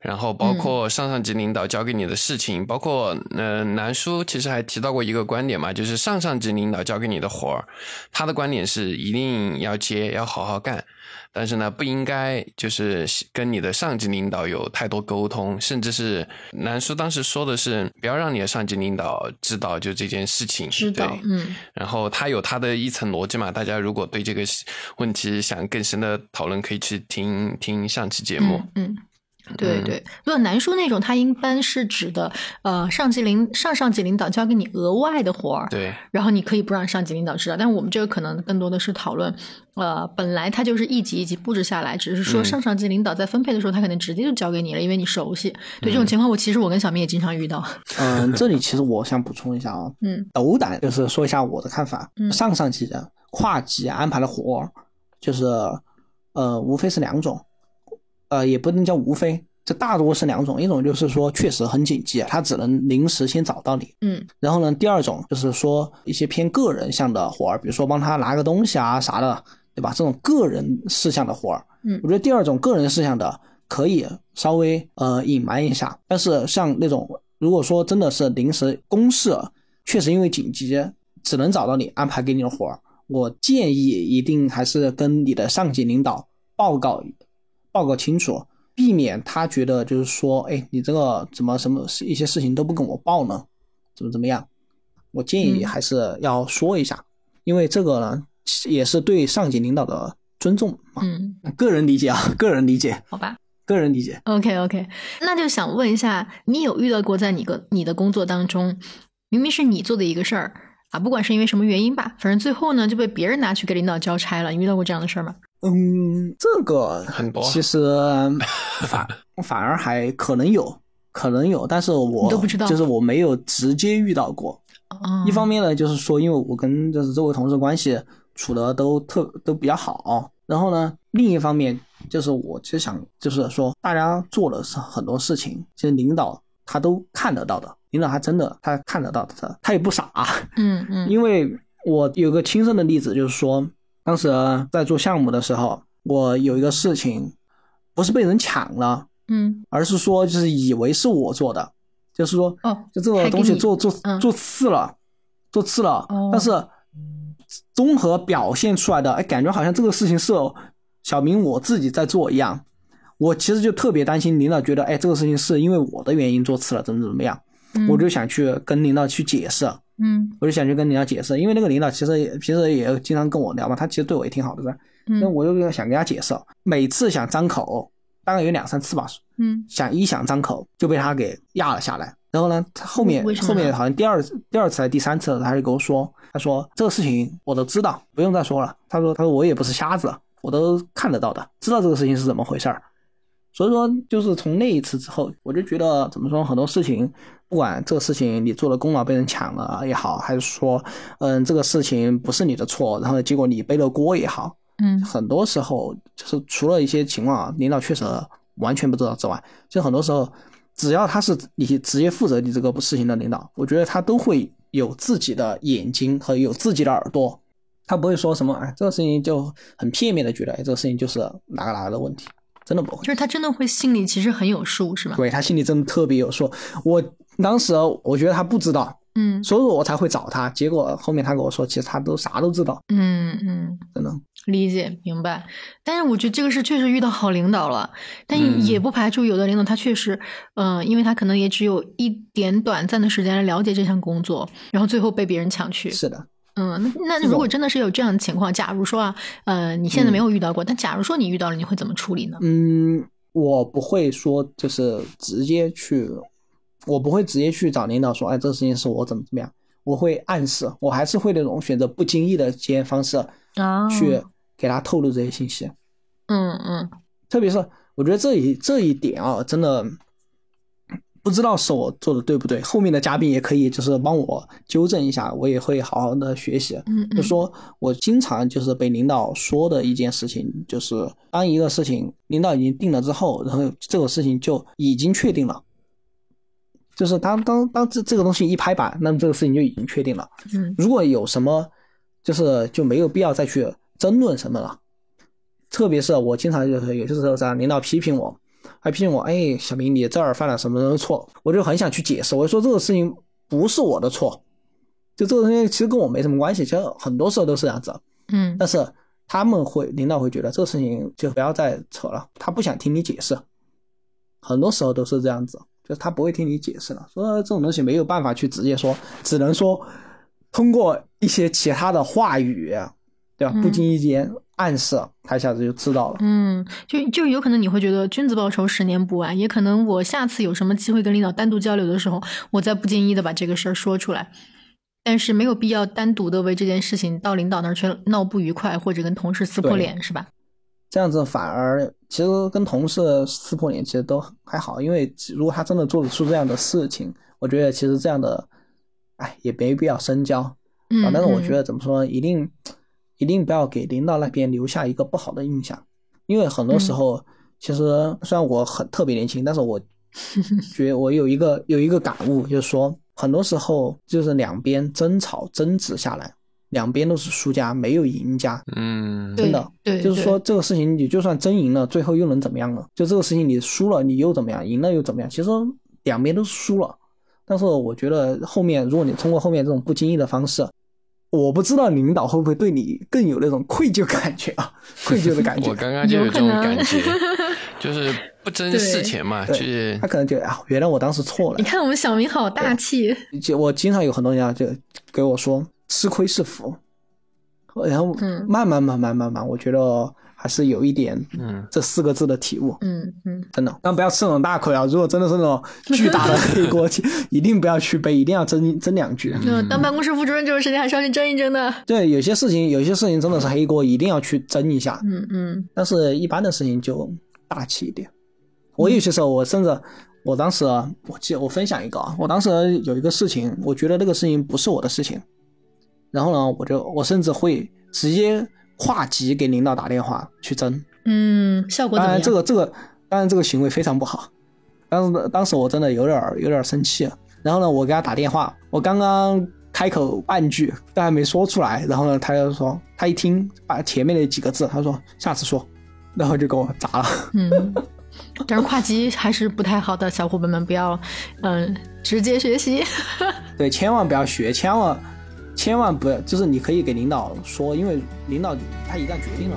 Speaker 3: 然后包括上上级领导交给你的事情，包括呃南叔其实还提到过一个观点嘛，就是上上级领导交给你的活儿，他的观点是一定要接，要好好干。但是呢，不应该就是跟你的上级领导有太多沟通，甚至是南叔当时说的是，不要让你的上级领导知道就这件事情。
Speaker 1: 知道，嗯。
Speaker 3: 然后他有他的一层逻辑嘛，大家如果对这个问题想更深的讨论，可以去听听上期节目。
Speaker 1: 嗯。对对，如果南叔那种，他一般是指的，呃，上级领上上级领导交给你额外的活儿，
Speaker 3: 对，
Speaker 1: 然后你可以不让上级领导知道。但我们这个可能更多的是讨论，呃，本来他就是一级一级布置下来，只是说上上级领导在分配的时候，他可能直接就交给你了，因为你熟悉。对这种情况，我其实我跟小明也经常遇到。
Speaker 2: 嗯，这里其实我想补充一下啊，
Speaker 1: 嗯，
Speaker 2: 斗胆就是说一下我的看法，
Speaker 1: 嗯
Speaker 2: 上上级的跨级安排的活儿，就是呃，无非是两种，呃，也不能叫无非。这大多是两种，一种就是说确实很紧急，他只能临时先找到你。
Speaker 1: 嗯，
Speaker 2: 然后呢，第二种就是说一些偏个人项的活儿，比如说帮他拿个东西啊啥的，对吧？这种个人事项的活儿，
Speaker 1: 嗯
Speaker 2: 我觉得第二种个人事项的可以稍微呃隐瞒一下，但是像那种如果说真的是临时公事，确实因为紧急只能找到你安排给你的活儿，我建议一定还是跟你的上级领导报告报告清楚。避免他觉得就是说，哎，你这个怎么什么一些事情都不跟我报呢？怎么怎么样？我建议你还是要说一下，因为这个呢也是对上级领导的尊重嘛。
Speaker 1: 嗯，
Speaker 2: 个人理解啊，个人理解，
Speaker 1: 好吧。
Speaker 2: 个人理解。
Speaker 1: OK OK，那就想问一下，你有遇到过在你个你的工作当中，明明是你做的一个事儿啊，不管是因为什么原因吧，反正最后呢就被别人拿去给领导交差了，你遇到过这样的事儿吗？
Speaker 2: 嗯，这个
Speaker 3: 很多。
Speaker 2: 其实 反反而还可能有，可能有，但是我
Speaker 1: 都不知道。
Speaker 2: 就是我没有直接遇到过。
Speaker 1: 哦，
Speaker 2: 一方面呢，就是说，因为我跟就是周围同事关系处的都特都比较好，然后呢，另一方面就是我其实想就是说，大家做的是很多事情，其实领导他都看得到的，领导他真的他看得到的，他也不傻，
Speaker 1: 嗯嗯。
Speaker 2: 因为我有个亲身的例子，就是说，当时在做项目的时候，我有一个事情不是被人抢了，
Speaker 1: 嗯。
Speaker 2: 而是说就是以为是我做的，就是说
Speaker 1: 哦，
Speaker 2: 就这个东西做做
Speaker 1: 嗯
Speaker 2: 做次了，做次了，
Speaker 1: 哦。
Speaker 2: 但是综合表现出来的，哎，感觉好像这个事情是小明我自己在做一样。我其实就特别担心领导觉得，哎，这个事情是因为我的原因做次了，怎么怎么样，
Speaker 1: 嗯。
Speaker 2: 我就想去跟领导去解释，
Speaker 1: 嗯
Speaker 2: 我就想去跟领导解释，因为那个领导其实也平时也经常跟我聊嘛，他其实对我也挺好的，那
Speaker 1: 嗯
Speaker 2: 我就想跟他解释，每次想张口，大概有两三次吧，
Speaker 1: 嗯
Speaker 2: 想一想张口就被他给压了下来。然后呢，他后面后面好像第二第二次还是第三次，他就跟我说，他说这个事情我都知道，不用再说了。他说他说我也不是瞎子，我都看得到的，知道这个事情是怎么回事儿。所以说，就是从那一次之后，我就觉得怎么说，很多事情，不管这个事情你做的功劳被人抢了也好，还是说，嗯，这个事情不是你的错，然后结果你背了锅也好，
Speaker 1: 嗯。
Speaker 2: 很多时候就是除了一些情况啊，领导确实完全不知道之外，就很多时候，只要他是你直接负责你这个事情的领导，我觉得他都会有自己的眼睛和有自己的耳朵，他不会说什么哎，这个事情就很片面的觉得哎，这个事情就是哪个哪个的问题，真的不会
Speaker 1: 就。是他真的会心里其实很有数，是吗？
Speaker 2: 对他心里真的特别有数，我当时我觉得他不知道，
Speaker 1: 嗯
Speaker 2: 所以我才会找他。结果后面他跟我说，其实他都啥都知道，
Speaker 1: 嗯嗯，
Speaker 2: 真的。
Speaker 1: 理解明白。但是我觉得这个是确实遇到好领导了，但
Speaker 3: 嗯
Speaker 1: 也不排除有的领导他确实，嗯、因为他可能也只有一点短暂的时间来了解这项工作，然后最后被别人抢去。
Speaker 2: 是的，
Speaker 1: 嗯，那那如果真的是有这样的情况，假如说啊，呃，你现在没有遇到过，但假如说你遇到了，你会怎么处理呢？
Speaker 2: 嗯，我不会说就是直接去，我不会直接去找领导说，哎，这个事情是我怎么怎么样，我会暗示，我还是会那种选择不经意的这些方式
Speaker 1: 啊，
Speaker 2: 去给他透露这些信息。
Speaker 1: 嗯嗯
Speaker 2: 特别是我觉得这一这一点啊，真的不知道是我做的对不对，后面的嘉宾也可以就是帮我纠正一下，我也会好好的学习。
Speaker 1: 嗯嗯，
Speaker 2: 就说我经常就是被领导说的一件事情，就是当一个事情领导已经定了之后，然后这个事情就已经确定了。就是当当当这这个东西一拍板，那么这个事情就已经确定了。
Speaker 1: 嗯
Speaker 2: 如果有什么，就是就没有必要再去争论什么了。特别是我经常就是有些时候在领导批评我，还批评我，哎，小明你这儿犯了什么什么错，我就很想去解释，我就说这个事情不是我的错，就这个东西其实跟我没什么关系，其实很多时候都是这样子。
Speaker 1: 嗯。
Speaker 2: 但是他们会领导会觉得这个事情就不要再扯了，他不想听你解释，很多时候都是这样子，就是他不会听你解释了，说这种东西没有办法去直接说，只能说通过一些其他的话语，对吧？
Speaker 1: 嗯
Speaker 2: 不经意间暗示，他一下子就知道了。
Speaker 1: 嗯，就就有可能你会觉得君子报仇十年不晚，也可能我下次有什么机会跟领导单独交流的时候，我再不经意的把这个事儿说出来。但是没有必要单独的为这件事情到领导那儿去闹不愉快，或者跟同事撕破脸，是吧？
Speaker 2: 这样子反而其实跟同事撕破脸其实都还好，因为如果他真的做得出这样的事情，我觉得其实这样的，哎，也没必要深交。
Speaker 1: 嗯，
Speaker 2: 啊，但是我
Speaker 1: 嗯
Speaker 2: 觉得怎么说呢，一定一定不要给领导那边留下一个不好的印象，因为很多
Speaker 1: 嗯
Speaker 2: 时候，其实虽然我很特别年轻，但是我 觉得我有一个有一个感悟，就是说，很多时候就是两边争吵争执下来，两边都是输家，没有赢家。
Speaker 3: 嗯，
Speaker 2: 真的，
Speaker 1: 对，对
Speaker 2: 就是说，这个事情你就算真赢了，最后又能怎么样呢？就这个事情你输了，你又怎么样？赢了又怎么样？其实两边都输了。但是我觉得后面，如果你通过后面这种不经意的方式，我不知道领导会不会对你更有那种愧疚感觉啊，愧疚的感觉
Speaker 3: 我。刚刚就有这种感觉，就是不争事前嘛，
Speaker 2: 就
Speaker 3: 是
Speaker 2: 他可能觉得啊，原来我当时错了
Speaker 1: 你。看我们小明好大气，
Speaker 2: 就我经常有很多人啊，就给我说吃亏是福，然后
Speaker 1: 嗯
Speaker 2: 慢慢慢慢慢慢，我觉得还是有一点
Speaker 3: 嗯
Speaker 2: 这四个字的体悟。
Speaker 1: 嗯嗯，
Speaker 2: 真的，但不要吃那种大亏啊！如果真的是那种巨大的黑锅，一定不要去背，一定要争争两句。
Speaker 1: 那当办公室副主任这种事情还是要去争一争的。
Speaker 2: 对，有些事情，有些事情真的是黑锅，一定要去争一下。
Speaker 1: 嗯嗯
Speaker 2: 但是一般的事情就大气一点。我有些时候，我甚至，我当时啊，我记我分享一个啊，我当时有一个事情，我觉得那个事情不是我的事情，然后呢，我就我甚至会直接跨级给领导打电话去争。
Speaker 1: 嗯，效果怎
Speaker 2: 当然，这个这个，当然这个行为非常不好。当时当时我真的有点儿有点生气，然后呢，我给他打电话，我刚刚开口半句都还没说出来，然后呢，他就说，他一听把前面那几个字，他说下次说，然后就给我砸了。
Speaker 1: 嗯，但是跨级还是不太好的，小伙伴们不要嗯直接学习。
Speaker 2: 对，千万不要学，千万千万不要，就是你可以给领导说，因为领导他一旦决定了。